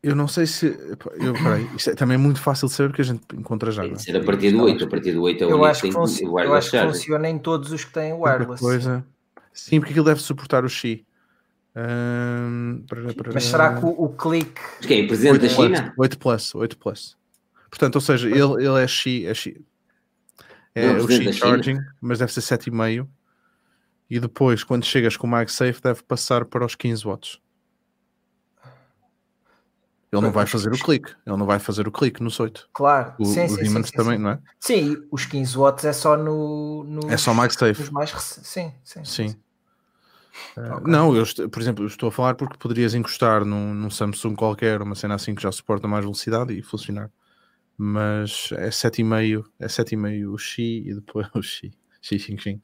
Eu não sei se. Eu, peraí, isto é também muito fácil de saber porque a gente encontra já. Tem de ser a partir do 8. A partir do 8 é o eu acho que, funci eu acho que funciona em todos os que têm wireless. Coisa. Sim, porque aquilo deve suportar o Xi. Um, para, para, Mas será que o, o clique. Quem? Presidente da China? 8 Plus, 8 Plus. Portanto, ou seja, ele, ele é Xi. É, Xi. é o Xi Charging, mas deve ser 7,5. E depois, quando chegas com o MagSafe, deve passar para os 15 watts. Ele não vai fazer o clique, ele não vai fazer o clique nos 8. Claro, o, sim, sim, sim, também, sim. não é? Sim, os 15 watts é só no. no é só MagSafe. mais sim, sim. Sim. Uh, okay. Não, eu, por exemplo, eu estou a falar porque poderias encostar num, num Samsung qualquer, uma cena assim que já suporta mais velocidade e funcionar. Mas é 7,5, é 7,5 o Xi e depois o Xi, Xi Xing Xing.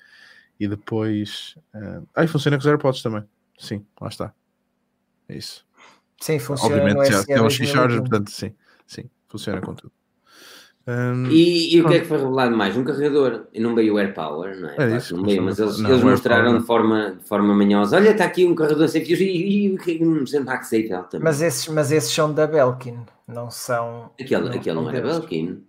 E depois. Uh, ah, e funciona com os AirPods também. Sim, lá está. É isso. Sim, funciona. Obviamente, já tem um X-Charger, portanto, sim, sim, funciona com tudo. Um, e, e, o que é que foi revelado mais? Um carregador, e não veio o AirPower, não é? é isso, não veio, mas eles, não, eles mostraram de forma, de forma manhosa: olha, está aqui um carregador sem fios e o que é que sempre também. Mas esses, mas esses são da Belkin, não são. Aquele não, aquele não era Belkin.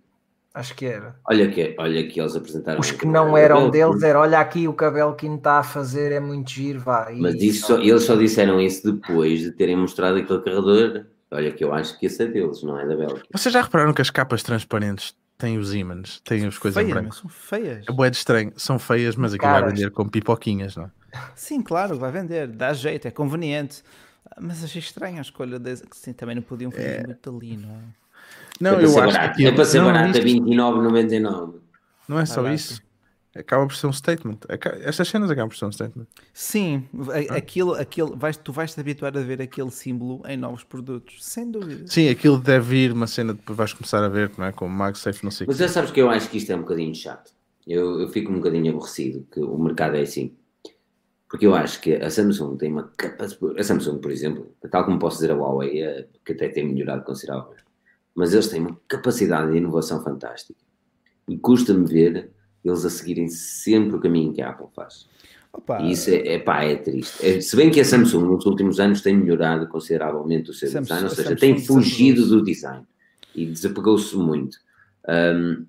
Acho que era. Olha que, olha que eles apresentaram. Os que não eram deles era olha aqui o que a Belkin está a fazer é muito giro, vá. Mas isso só, eles só disseram isso depois de terem mostrado aquele carregador. Olha que eu acho que esse é deles, não é da Belkin. Vocês já repararam que as capas transparentes têm os ímãs, têm as coisas feias, em branco? São feias. É boé de estranho, são feias, mas aqui vai vender com pipoquinhas, não é? Sim, claro, vai vender, dá jeito, é conveniente. Mas achei estranha a escolha desse, que sim, também não podiam fazer é... muito ali, não é? Não, é eu acho barato. que. É para ser não, barato, a 29,99. Não é só barato. isso. acaba por ser um statement. Estas cenas acabam por ser um statement. Sim, aquilo, aquilo, vais, tu vais te habituar a ver aquele símbolo em novos produtos, sem dúvida. Sim, aquilo deve ir uma cena, depois vais começar a ver, não é? Com o MagSafe, não sei Mas já sabes que eu acho que isto é um bocadinho chato. Eu, eu fico um bocadinho aborrecido que o mercado é assim. Porque eu acho que a Samsung tem uma capacidade. A Samsung, por exemplo, tal como posso dizer a Huawei, é, que até tem melhorado consideravelmente, mas eles têm uma capacidade de inovação fantástica. E custa-me ver eles a seguirem sempre o caminho que a Apple faz. Opa. E isso é, é, pá, é triste. É, se bem que a Samsung nos últimos anos tem melhorado consideravelmente o seu Samsung, design, ou seja, Samsung, tem fugido do design e desapegou-se muito. Um,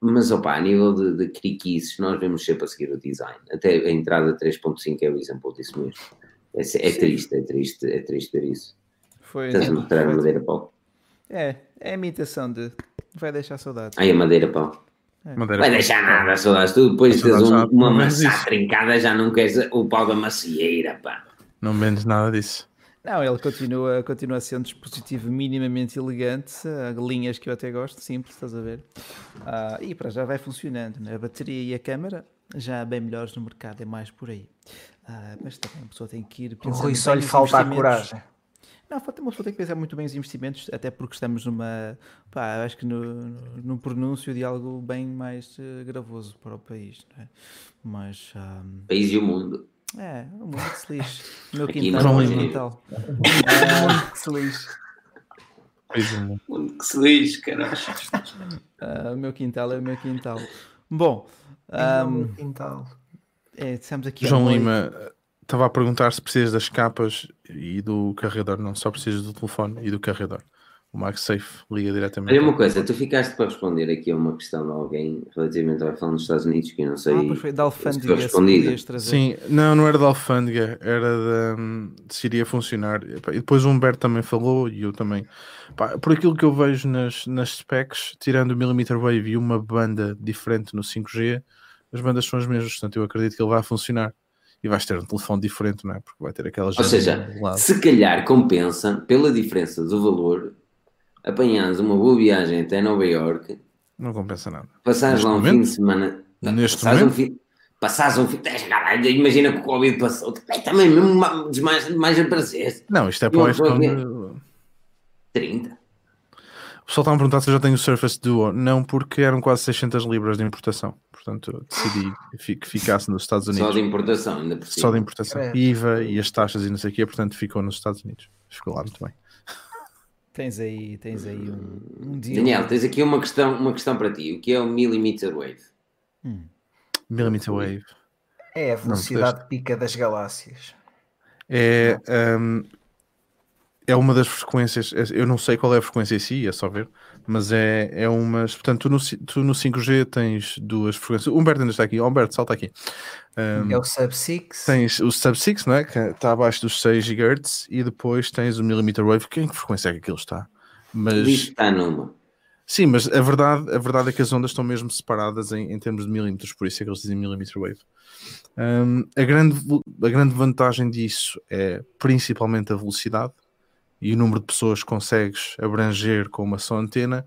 mas opa, a nível de, de criquices, nós vemos sempre a seguir o design. Até a entrada 3.5 é o exemplo disso mesmo. É, é triste, é triste, é triste ver isso. Foi, Estás a mostrar a madeira pau. É, é a imitação de. Vai deixar saudades. Ai, a madeira pau. É. Madeira vai deixar nada, saudades. Tu depois de teres um, uma maçã trincada já não queres o pau da macieira, pá. Não vendes nada disso. Não, ele continua, continua a ser um dispositivo minimamente elegante, linhas que eu até gosto, simples, estás a ver? Uh, e para já vai funcionando, né? a bateria e a câmera já bem melhores no mercado, é mais por aí. Uh, mas também a pessoa tem que ir pensando. O Rui só lhe falta a coragem. Não, uma pessoa tem que pensar muito bem os investimentos, até porque estamos numa. Pá, acho que no, no pronúncio de algo bem mais uh, gravoso para o país, não é? Mas. Um... País e o mundo. É, o mundo que se lixe. O meu quintal, o meu quintal. O mundo que se lixe. O mundo que se lixe, caralho. Uh, o meu quintal é o meu quintal. Bom, um, o meu quintal. É, estamos aqui. João Lima estava a perguntar se precisas das capas e do carregador, não só precisas do telefone e do carregador o MagSafe liga diretamente. Olha uma coisa, tu ficaste para responder aqui a uma questão de alguém relativamente ao iPhone dos Estados Unidos, que eu não sei. Ah, foi da alfândega. Se Sim, não, não era da alfândega, era de, se iria funcionar. E depois o Humberto também falou e eu também. Pá, por aquilo que eu vejo nas, nas specs, tirando o Millimeter Wave e uma banda diferente no 5G, as bandas são as mesmas, portanto eu acredito que ele vai funcionar e vais ter um telefone diferente, não é? Porque vai ter aquelas. Ou seja, se calhar compensa pela diferença do valor apanhares uma boa viagem até Nova York. Não compensa nada. Passares lá um momento, fim de semana. Neste momento. Um fim, passares um fim. Imagina que o Covid passou. Também mesmo mais, mais aparecesse. Não, isto é para o iPhone. 30. O pessoal está a perguntar se eu já tenho o Surface Duo. Não, porque eram quase 600 libras de importação. Portanto, decidi que ficasse nos Estados Unidos. Só de importação, ainda por cima. Só de importação. É. IVA e as taxas e não sei o quê. Portanto, ficou nos Estados Unidos. Ficou lá muito bem. Tens aí, tens aí um, um dia. Daniel, tens aqui uma questão, uma questão para ti. O que é o millimeter wave? Hum. Millimeter wave. É a velocidade Não, pica das galáxias. É, um, é uma das frequências. Eu não sei qual é a frequência em si, é só ver mas é, é umas. Portanto, tu no, tu no 5G tens duas frequências. O Humberto ainda está aqui. Oh, Humberto, salta aqui. Um, é o Sub-6. Tens o Sub-6, não é? Que está abaixo dos 6 GHz e depois tens o Millimeter Wave. Que em que frequência é que aquilo está? Mas... está numa. Sim, mas a verdade, a verdade é que as ondas estão mesmo separadas em, em termos de milímetros, por isso é que eles dizem millimeter wave. Um, a, grande, a grande vantagem disso é principalmente a velocidade, e o número de pessoas que consegues abranger com uma só antena,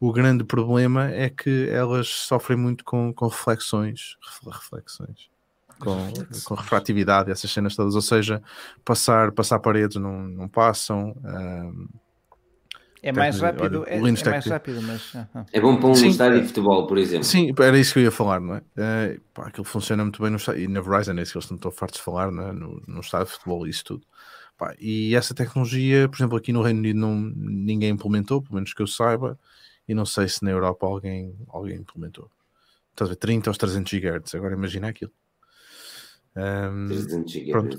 o grande problema é que elas sofrem muito com, com reflexões, reflexões, com, com refratividade, essas cenas todas, ou seja, passar, passar paredes não, não passam. Um, é mais rápido, olha, é, é mais rápido, mas... É bom para um Sim, estádio de futebol, por exemplo. Sim, era isso que eu ia falar, não é? é pá, aquilo funciona muito bem no estádio, e na Verizon é isso que eles estão fartos de falar, é? no, no estádio de futebol e isso tudo. Pá, e essa tecnologia, por exemplo, aqui no Reino Unido não, ninguém implementou, pelo menos que eu saiba, e não sei se na Europa alguém, alguém implementou. Estás a ver, 30 aos 300 GHz, agora imagina aquilo. Um, 300 GHz. Pronto.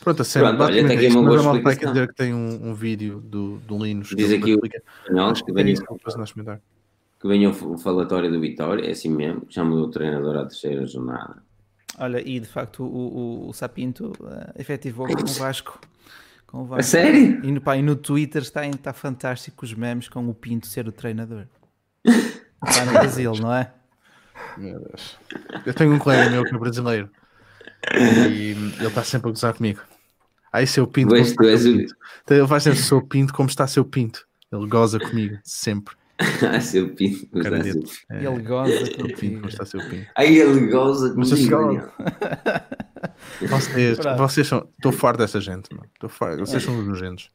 Pronto, a cena, Pronto, olha, tem aqui uma boa explicação. dizer que tem um, um vídeo do, do Linus. Diz aqui o espanhol que, venha, que venha o falatório do Vitória, é assim mesmo, chama o treinador à terceira jornada. Olha, e de facto o, o, o Sapinto uh, efetivou com o Vasco. Com o Vasco. A sério? E no, pá, e no Twitter está, está fantástico os memes com o Pinto ser o treinador. Está no Brasil, não é? Meu Deus. Eu tenho um colega meu que é brasileiro e ele está sempre a gozar comigo. Aí seu pinto. Pois, tu és o... Então, ele vai ser seu pinto como está seu pinto. Ele goza comigo, sempre. ah, seu pinto. É. Ele goza contigo. Está seu pinto. Aí ele goza comigo. Vocês, vocês são. Estou farto dessa gente, mano. Estou farto. Vocês são os nojentos.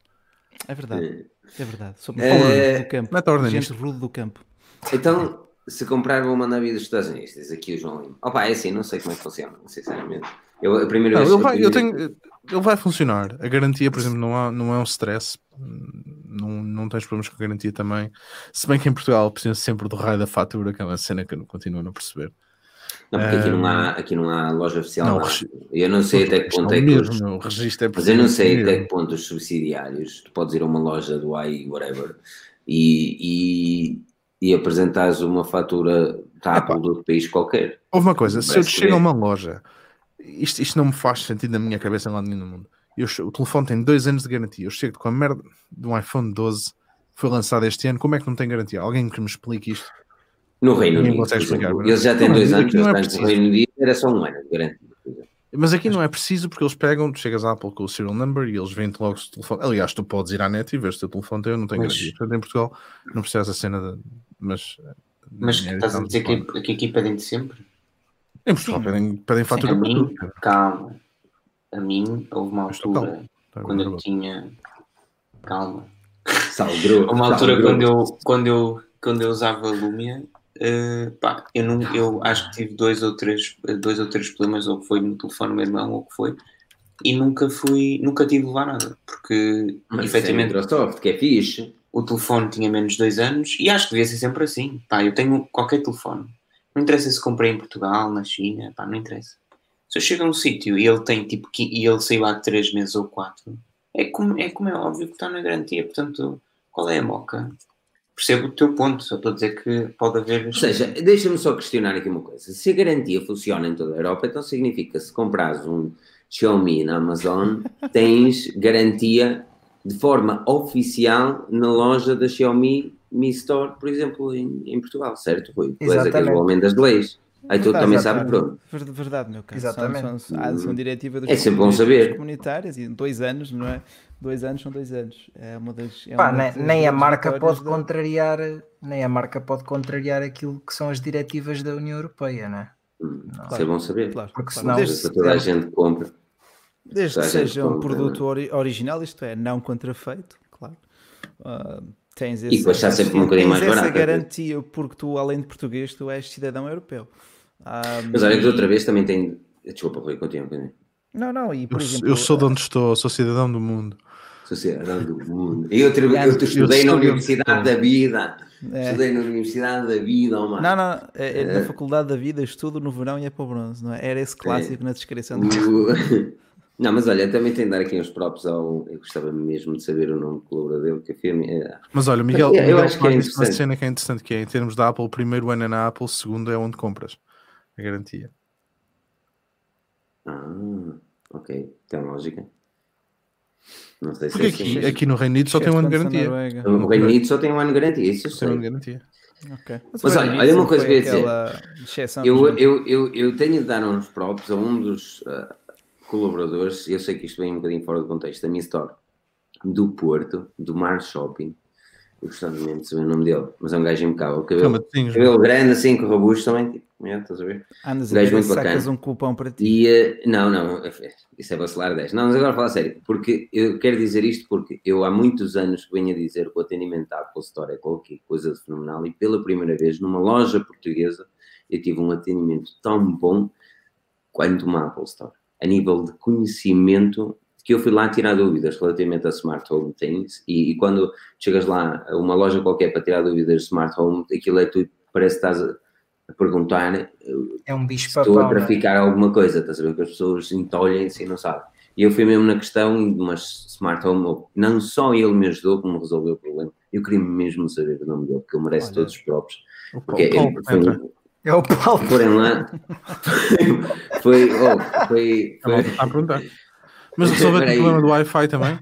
É verdade. É verdade. Somos é... do campo. Meta ordem gente rude do campo. Então, se comprar, vou mandar vir dos Estados Unidos. Diz aqui o João Lima. Opa, é assim, não sei como é que funciona, sinceramente. Eu, a primeira não, vez ele vai, eu tenho, ele vai funcionar. A garantia, por exemplo, não, há, não é um stress. Não, não tens problemas com a garantia também. Se bem que em Portugal precisa sempre do raio da fatura, que é uma cena que eu continuo a não perceber. Não, porque aqui, não há, aqui não há loja oficial. Não, eu não sei até que ponto é que. Mesmo, os, registro é mas eu não sei até que ponto os subsidiários. Tu podes ir a uma loja do AI, whatever, e, e, e apresentares uma fatura da Apple de outro país qualquer. Houve uma coisa, se eu chego a uma loja, isto, isto não me faz sentido na minha cabeça lá nenhum no mundo. Eu, o telefone tem dois anos de garantia. Eu chego com a merda de um iPhone 12 foi lançado este ano. Como é que não tem garantia? Alguém que me explique isto? No Reino Unido. Eles já têm dois anos, não é no Reino Unido era só um ano de garantia. Mas aqui não é preciso porque eles pegam, tu chegas à Apple com o serial number e eles vêm logo o telefone. Aliás, tu podes ir à net e ver se o teu telefone tem ou não tem mas... garantia. Portanto, em Portugal não precisa essa cena de. Mas, mas estás a dizer que, que aqui pedem de sempre? Em Portugal pedem, pedem fatura a mim, Calma. A mim houve uma altura quando eu tinha. Calma. Salgrou. Uma altura quando eu, quando, eu, quando eu usava Lumia Uh, pá, eu, não, eu acho que tive dois ou três, dois ou três problemas, ou que foi no telefone do meu irmão, ou que foi, e nunca fui, nunca tive de levar nada, porque Mas é efetivamente é Microsoft, que é fixe. O telefone tinha menos de dois anos e acho que devia ser sempre assim. Pá, eu tenho qualquer telefone, não interessa se comprei em Portugal, na China, pá, não interessa. Se eu chego a um sítio e ele tem tipo e ele saiu há três meses ou quatro, é como, é como é óbvio que está na garantia, portanto, qual é a moca? percebo o teu ponto, só estou a dizer que pode haver. Ou seja, deixa-me só questionar aqui uma coisa. Se a garantia funciona em toda a Europa, então significa que se compras um Xiaomi na Amazon, tens garantia de forma oficial na loja da Xiaomi Mi Store, por exemplo, em, em Portugal, certo, Rui? Tu és aquele homem das leis. Aí tu também sabes, pronto. Verdade, meu caro. Exatamente. São, são, são diretiva das é sempre bom saber. comunitárias e dois anos, não é? Dois anos são dois anos. É uma das. É Pá, uma nem, nem a marca pode da... contrariar, nem a marca pode contrariar aquilo que são as diretivas da União Europeia, não é? Hum, não. É bom saber. Claro, Porque claro. senão. Desde, toda a gente compra. Desde que seja um produto ori original, isto é, não contrafeito, claro. Uh, tens esse, e sempre um bocadinho mais barato. essa garantia, porque tu, além de português, tu és cidadão europeu. Um, Mas olha que outra vez também tem. Desculpa, Rui, continua. Não, não, e por eu, exemplo. Eu sou de onde estou, sou cidadão do mundo. Sociedade do Mundo. Eu, eu, estudei na Universidade da Vida. É. Estudei na Universidade da Vida, oh, Não, não, é, é, na é. Faculdade da Vida estudo no verão e é para o bronze, não é? Era esse clássico é. na descrição do Não, mas olha, também tem de dar aqui uns próprios ao. Eu gostava mesmo de saber o nome do colaborador, que a firma. É... Mas olha, Miguel, eu, Miguel acho que é uma cena que é interessante que é em termos da Apple, o primeiro ano é na Apple, o segundo é onde compras. A garantia. Ah, ok, tem lógica. Não sei se Porque é aqui, assim. aqui no Reino Unido só tem um ano de garantia. No Reino Unido só tem um ano de garantia, isso eu sei. Tem um ano de garantia. Okay. Mas, Mas olha, olha uma coisa que eu ia dizer. Eu, eu, eu, eu tenho de dar uns próprios a um dos uh, colaboradores, eu sei que isto vem um bocadinho fora do contexto, da minha história, do Porto, do Mar Shopping, eu gostava mesmo de saber o nome dele, mas é um gajo impecável. Cabelo, cabelo grande, assim, com robusto também. Tipo, é, estás a ver? Andas um gajo muito bacana. um cupom para ti. E, uh, não, não, é, é, isso é vacilar 10. Não, mas agora fala sério, porque eu quero dizer isto porque eu há muitos anos venho a dizer que o atendimento à Apple Store é qualquer coisa de fenomenal e pela primeira vez numa loja portuguesa eu tive um atendimento tão bom quanto uma Apple Store. A nível de conhecimento que eu fui lá tirar dúvidas relativamente a smart home things e, e, quando chegas lá a uma loja qualquer para tirar dúvidas de smart home, aquilo é tudo, parece que estás a, perguntar é um bicho se estou a traficar alguma coisa, estás a ver que as pessoas entolhem-se e não sabem. E eu fui mesmo na questão de uma smart home, não só ele me ajudou como resolveu o problema, eu queria mesmo saber o nome dele, porque ele merece Olha, todos os próprios. Porque ele foi, é o Paulo. Porém lá, foi, oh, foi, foi, a perguntar. Mas resolveu o problema do Wi-Fi também?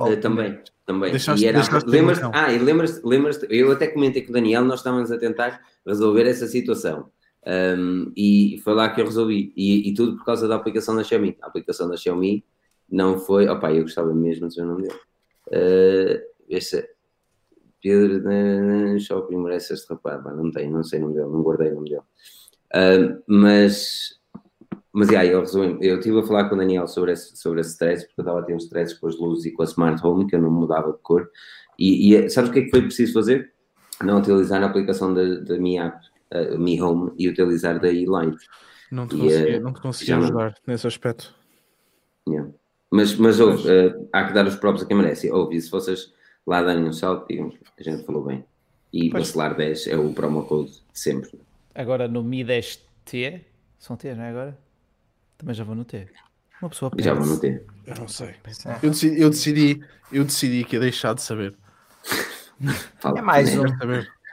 Uh, também, também. Deixaste, e era, lembras, ah, e lembras, lembras eu até comentei com o Daniel, nós estávamos a tentar resolver essa situação. Um, e foi lá que eu resolvi. E, e, tudo por causa da aplicação da Xiaomi. A aplicação da Xiaomi não foi. Opa, eu gostava mesmo de ver o nome dele. Uh, esse, Pedro da Shopping merece este rapaz. Não tenho, não sei o nome dele, não guardei o nome dele. Uh, mas, mas yeah, eu resumo, eu estive a falar com o Daniel sobre esse, sobre esse stress, porque eu estava a ter uns stress com as luzes e com a Smart Home, que eu não mudava de cor. E, e sabes o que é que foi preciso fazer? Não utilizar a aplicação da, da minha app, uh, Mi Home, e utilizar da E-Light. Não te consegui, uh, não te consegui ajudar não... nesse aspecto. Yeah. Mas, mas ouve, uh, há que dar os próprios a quem merece. Ouve, e se vocês lá darem um salto, digam, a gente falou bem. E pois. vacilar 10 é o promo code de sempre. Agora no Mi 10T, são T, não é agora? Também já vou no T. Uma pessoa pensa. Já vou no T. Eu não sei. Eu decidi, eu decidi, eu decidi que ia deixar de saber. é mais um.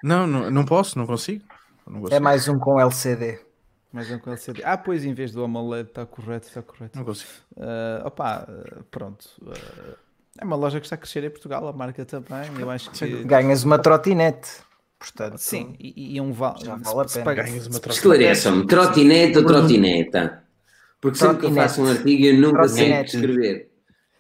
Não, não, não posso, não consigo. não É mais um com LCD. Mais um com LCD. Ah, pois, em vez do AMOLED, está correto, está correto. Não consigo. Uh, opa, pronto. Uh, é uma loja que está a crescer em Portugal, a marca também. Eu acho que. Ganhas uma trotinete. Portanto, Sim, e, e um val já vale a pena. Esclareçam-me, trotinete ou trotineta? Porque sempre que eu faço um artigo eu nunca sei escrever.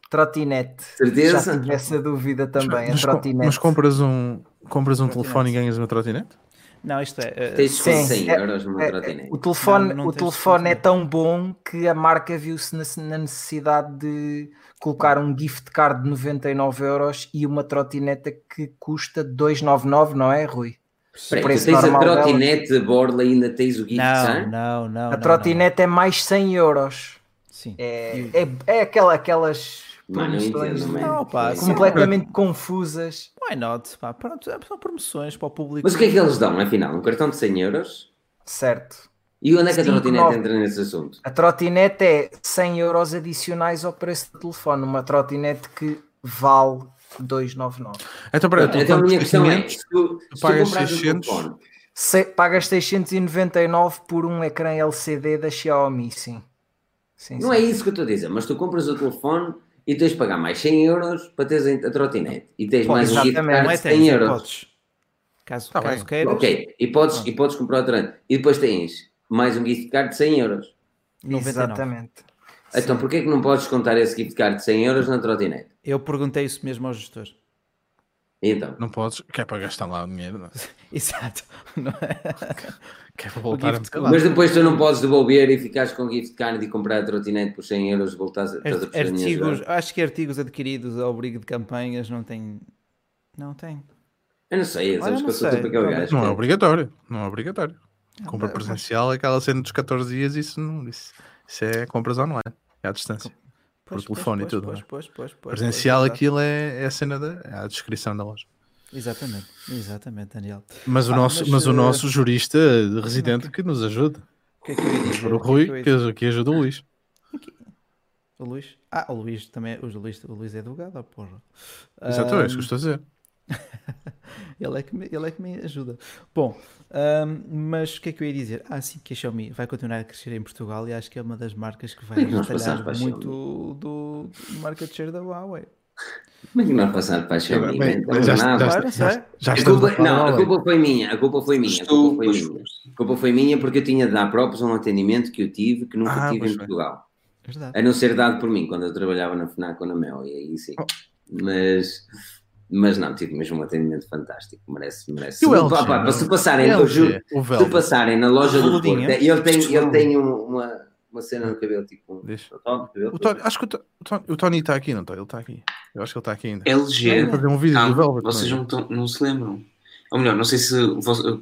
Trotinete. Certeza? Já tive essa dúvida também, mas, a trotinete. Mas compras um, compras um telefone e ganhas uma trotinete? Não, isto é. Uh, Tens 100 é, euros numa é, trotinete. O telefone, não, não o telefone é tão bom que a marca viu-se na, necessidade de colocar um gift card de 99 euros e uma trotineta que custa 299, não é, Rui? Espera, tens a trotinete de borla e ainda tens o gift card? Não, não, A trotinete é mais 100 euros. Sim. É, é, é aquela, aquelas promoções não, pá, completamente confusas. Why not? Pá, pronto, são promoções para o público. Mas o que é que eles dão, afinal? Um cartão de 100 euros? Certo. E onde é que a trotinete entra nesse assunto? A trotinete é 100 euros adicionais ao preço do telefone. Uma trotinete que vale 299. Então, para, então a minha questão é: se tu, tu pagas 600, um se, pagas 699 por um ecrã LCD da Xiaomi, sim. sim não sim. é isso que eu estou a dizer, mas tu compras o telefone e tens de pagar mais 100 euros para teres a trotinete e tens Pô, mais um gift card de 100 euros. Podes. Caso, tá caso queiras. Ok, e podes, ah. e podes comprar o trotinete. E depois tens mais um gift card de 100 euros. 99. Exatamente. Então, porquê que não podes contar esse gift card de 100 euros na trotinete? Eu perguntei isso mesmo ao gestor. Então? Não podes, que é para gastar lá o dinheiro, não é? Exato. que é para voltar a Mas depois tu não podes devolver e ficares com gift card e comprar a trotinete por 100 euros e voltares a, artigos, Acho que artigos adquiridos ao abrigo de campanhas não tem... Não tem. Eu não sei, sabes que eu sou tipo aquele gajo. Não é obrigatório, não é obrigatório. Compra presencial, aquela cena dos 14 dias, isso, não, isso, isso é compras online, é à distância. Pois, por telefone pois, e tudo. Pois, pois, presencial, aquilo é, é a cena da é a descrição da loja. Exatamente, exatamente, Daniel. Mas o, ah, nosso, mas, mas uh... o nosso jurista residente que nos ajuda. O que é que eu ia dizer? O Rui, que, que, que ajuda o Luís. O Luís? Ah, o Luís também. O Luís, o Luís é advogado, porra. Exatamente, um... isso que estou a dizer. ele, é que me, ele é que me ajuda. Bom, um, mas o que é que eu ia dizer? Ah, sim, que a Xiaomi vai continuar a crescer em Portugal e acho que é uma das marcas que vai retalhar muito do, do market share da Huawei. Como é que nós passamos para a Xiaomi? Já, já, já, já, a culpa, não, a culpa foi minha, a culpa foi minha, a culpa foi minha. A culpa foi minha porque eu tinha de dar próprios um atendimento que eu tive, que nunca ah, tive em Portugal. Verdade. A não ser dado por mim, quando eu trabalhava na FNAC ou na Mel, e aí sim. Oh. Mas mas não, tive mesmo um atendimento fantástico, merece, merece. E o LG, pá, se passarem, eu juro, se passarem na loja do Porto, ele tem, ele tem uma, uma cena no cabelo, tipo um Deixa. O Tony, acho que o Tony, o Tony está aqui, não está? Ele está aqui. Eu acho que ele está aqui ainda. LG. fazer um vídeo ah, do Velvet. Vocês não, tão, não se lembram. Ou melhor, não sei se.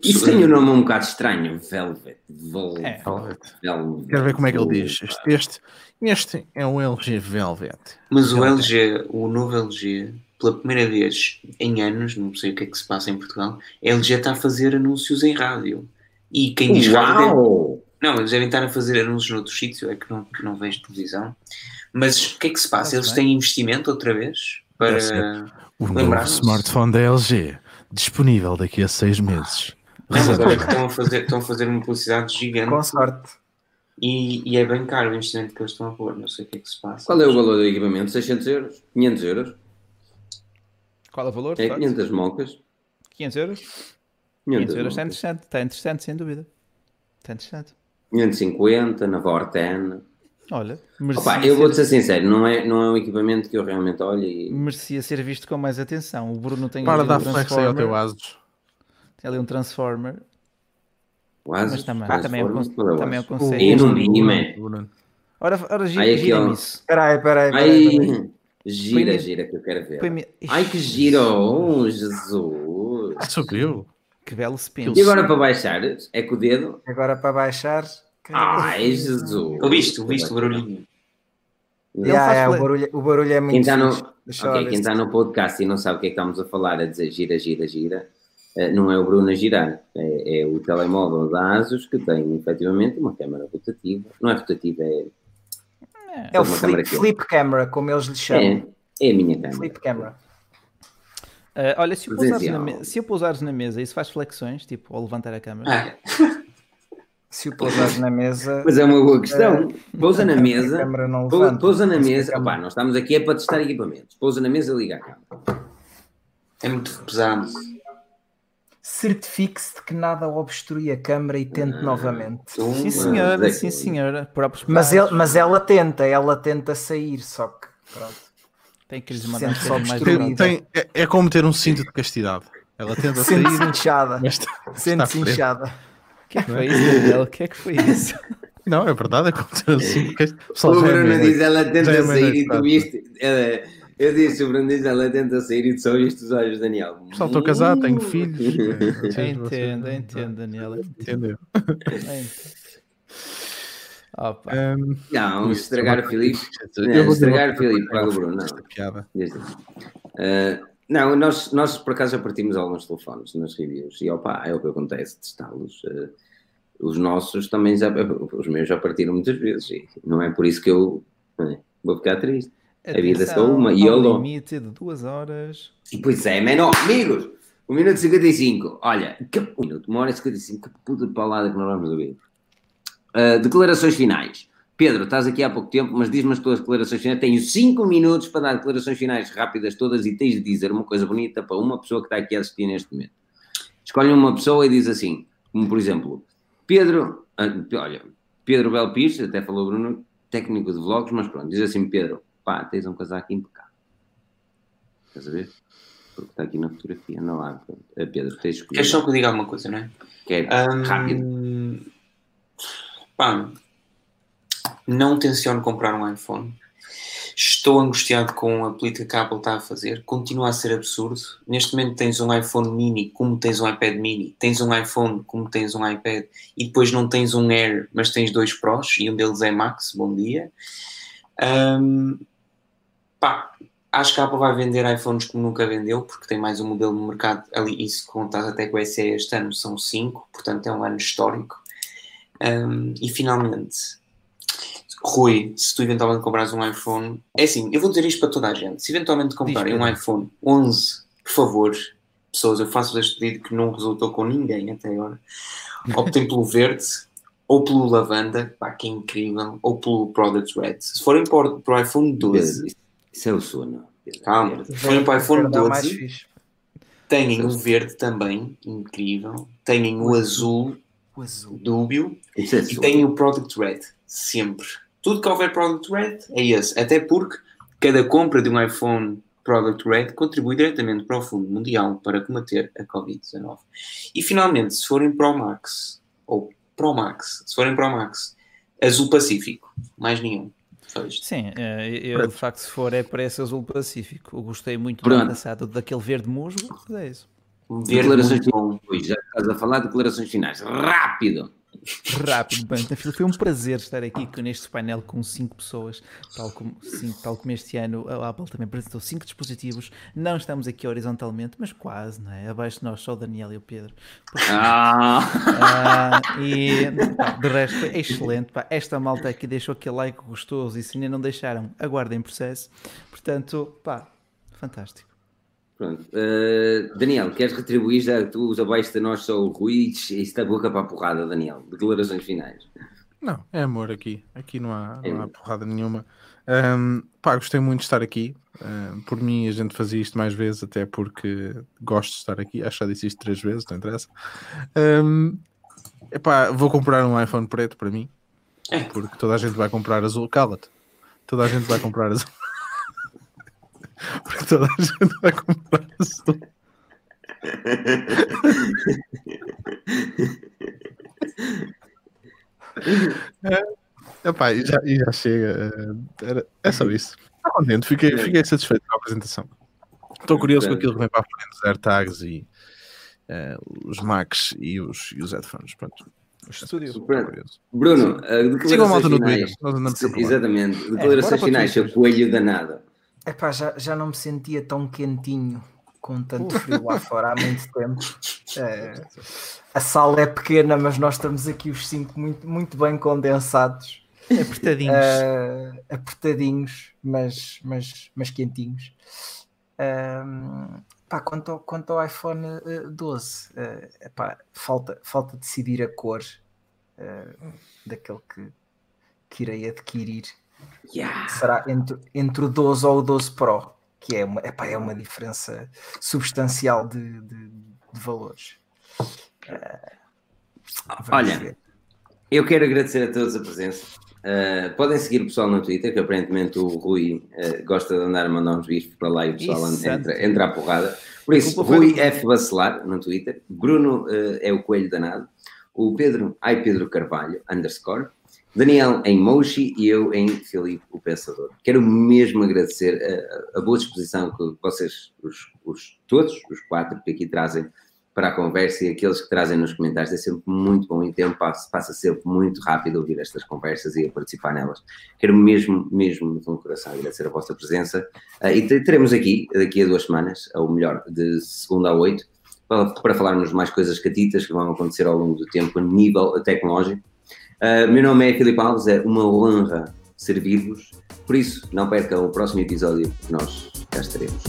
Isso tem um nome um bocado estranho, Velvet. Velvet. É. Velvet. Velvet. Quero ver como é que ele diz. Este, este, este é um LG Velvet. Mas o LG, o novo LG pela primeira vez em anos, não sei o que é que se passa em Portugal, a LG está a fazer anúncios em rádio. E quem diz rádio. Não, eles devem estar a fazer anúncios noutros sítios, é que não, que não vejo televisão. Mas o que é que se passa? Eles têm investimento outra vez para. O novo smartphone da LG, disponível daqui a seis meses. Não, estão, a fazer, estão a fazer uma publicidade gigante. Com sorte. E, e, é bem caro o investimento que eles estão a pôr, não sei o que é que se passa. Qual é o valor do equipamento? 600 euros? 500 euros? Qual é o valor? É 500 mocas. 500 euros? 500, euros está interessante, está interessante, sem dúvida. Está interessante. 550 na Vorten. Olha, Opa, eu vou-te ser sincero, não é, não é um equipamento que eu realmente olho e. Merecia ser visto com mais atenção. O Bruno tem Para dar um flex aí ao teu Asus. Tem ali um Transformer. O Asus, mas também, também, é um, também é um conceito. E vi, man. Ora, ora gira, gira isso. Espera aí, espera aí. Gira, gira, que eu quero ver. Ai, que gira, oh, Jesus. Subiu. Que belo spin. E agora para baixar? É com o dedo? Agora para baixar. Ai, Jesus. O visto, o visto, o barulhinho. Yeah, yeah, o, barulho, o barulho é muito quem está, no, okay, quem está no podcast e não sabe o que é que estamos a falar, a dizer gira, gira, gira, uh, não é o Bruno a girar, é, é, o telemóvel da ASUS que tem efetivamente uma câmera rotativa, não é rotativa, é. É, é o flip, flip camera, como eles lhe chamam. É, é a minha câmera. Flip camera. Uh, olha, se o, pousares na se o pousares na mesa, isso faz flexões, tipo, ao levantar a câmera? Ah. se o pousares na mesa. Mas é uma boa questão. Uh, pousa na mesa. Pousa, pousa na mesa. Opá, nós estamos aqui é para testar equipamentos. Pousa na mesa e liga a câmera. É muito pesado. Certifique-se de que nada obstrui a câmara e tente ah, novamente. Sim, senhora, sim, senhora. Mas, ele, mas ela tenta, ela tenta sair, só que pronto. Tem que lhes mandar mais tem, tem, é, é, como ter um cinto de castidade. Ela tenta sair. Sente-se inchada. Sente-se inchada. O que é que foi isso, Daniel? O que é que foi isso? Não, é verdade, é como ter um cinto de castidade. O Bruno diz, ela tenta sair e tu viste. Eu disse, o Bruno diz, ela tenta sair e viste os olhos, Daniel. Pessoal, estou casado, tenho uh! filhos. Entendo, entendo, Daniel. Entendeu? Opa. Um, não, estragar o Filipe. Não, estragar o Filipe para o Bruno. Não. Piada. Uh, não, nós, nós por acaso já partimos alguns telefones nas reviews e opa, é o que acontece, testá-los. Uh, os nossos também já, os meus já partiram muitas vezes e não é por isso que eu é, vou ficar triste. Atenção, a vida é só uma e eu limite de duas horas. E pois é, menor, amigos, um minuto e 55. Olha, que, um minuto, uma hora e 55, que puta paulada que nós vamos ouvir. Uh, declarações finais. Pedro, estás aqui há pouco tempo, mas diz-me as tuas declarações finais. Tenho 5 minutos para dar declarações finais rápidas todas e tens de dizer uma coisa bonita para uma pessoa que está aqui a assistir neste momento. Escolhe uma pessoa e diz assim, como por exemplo, Pedro, uh, olha, Pedro Belpires, até falou Bruno, técnico de vlogs, mas pronto, diz assim, Pedro, pá, tens um casaco impecável. Estás a ver? Porque está aqui na fotografia, não lá. Uh, Pedro, tens escolhido. Queres só que eu diga alguma coisa, não é? Que é um... rápido pá, não tenciono comprar um iPhone. Estou angustiado com a política que a Apple está a fazer. Continua a ser absurdo. Neste momento tens um iPhone mini como tens um iPad mini. Tens um iPhone como tens um iPad. E depois não tens um Air, mas tens dois Pros. E um deles é Max. Bom dia. Um, pá, acho que a Apple vai vender iPhones como nunca vendeu, porque tem mais um modelo no mercado. Ali, isso contas até com o SE este ano, são 5. Portanto é um ano histórico. Um, e finalmente, Rui, se tu eventualmente comprares um iPhone, é assim, eu vou dizer isto para toda a gente: se eventualmente comprarem um iPhone 11, por favor, pessoas, eu faço este pedido que não resultou com ninguém até agora, optem pelo verde ou pelo lavanda, pá, que é incrível, ou pelo Product Red. Se forem para, para o iPhone 12, isso é o sono. Calma, se forem para o iPhone 12, têm o verde também, incrível, têm o azul o azul. Dúbio. É e tem o Product Red, sempre. Tudo que houver Product Red é esse. Até porque cada compra de um iPhone Product Red contribui diretamente para o Fundo Mundial para combater a Covid-19. E finalmente, se forem Pro Max, ou Pro Max, se forem Pro Max, Azul Pacífico, mais nenhum. Sim, eh, eu de facto, se for, é para esse Azul Pacífico. Eu gostei muito do passado daquele verde musgo, é isso. Declarações finais. Já estás a falar de declarações finais. Rápido! Rápido, bem, foi um prazer estar aqui neste painel com cinco pessoas, tal como, cinco, tal como este ano a Apple também apresentou cinco dispositivos. Não estamos aqui horizontalmente, mas quase, não é? Abaixo de nós só o Daniel e o Pedro. ah. ah e pá, de resto foi excelente. Pá, esta malta aqui deixou aquele like gostoso e se ainda não deixaram, aguardem processo. Portanto, pá, fantástico. Pronto. Uh, Daniel, queres retribuir já tu os abaixo de nós só o Rui e está boca para a porrada, Daniel? Declarações finais. Não, é amor aqui. Aqui não há, é não há porrada nenhuma. Um, pá, gostei muito de estar aqui. Um, por mim, a gente fazia isto mais vezes, até porque gosto de estar aqui. Acho que já disse isto três vezes, não interessa. Um, epá, vou comprar um iPhone preto para mim. É. Porque toda a gente vai comprar azul. Cala-te. Toda a gente vai comprar azul. Porque toda a gente vai comprar azul. é, epá, e, já, e já chega. É, era, é só isso. Estou contente, fiquei, fiquei satisfeito com a apresentação. Estou curioso com aquilo que vem para a frente, os AirTags e uh, os Macs e os, e os headphones. Pronto. Os estúdios. Bruno, uh, declarações finais. Exatamente. Declarações é, finais, seu coelho danado. Epá, já, já não me sentia tão quentinho com tanto frio lá fora há muito tempo. É, a sala é pequena, mas nós estamos aqui os cinco muito, muito bem condensados. Apertadinhos. Uh, apertadinhos, mas, mas, mas quentinhos. Um, pá, quanto, ao, quanto ao iPhone 12, uh, epá, falta, falta decidir a cor daquele que, que irei adquirir. Yeah. Será entre, entre o 12 ou o 12 Pro, que é uma, epá, é uma diferença substancial de, de, de valores. Uh, Olha, ver. eu quero agradecer a todos a presença. Uh, podem seguir o pessoal no Twitter, que aparentemente o Rui uh, gosta de andar a mandar uns bichos para lá e o pessoal entra, entra à porrada. Por isso, Rui F. Bacelar no Twitter, Bruno uh, é o Coelho Danado, o Pedro, ai Pedro Carvalho, underscore, Daniel em Moshi e eu em Filipe o Pensador. Quero mesmo agradecer a, a boa disposição que vocês, os, os, todos os quatro que aqui trazem para a conversa e aqueles que trazem nos comentários. É sempre muito bom e tempo passa, passa sempre muito rápido ouvir estas conversas e a participar nelas. Quero mesmo, mesmo de um coração agradecer a vossa presença uh, e teremos aqui, daqui a duas semanas, ou melhor, de segunda a oito, para, para falarmos mais coisas catitas que vão acontecer ao longo do tempo a nível tecnológico. Uh, meu nome é Filipe Alves, é uma honra servir-vos, por isso não percam o próximo episódio nós cá estaremos.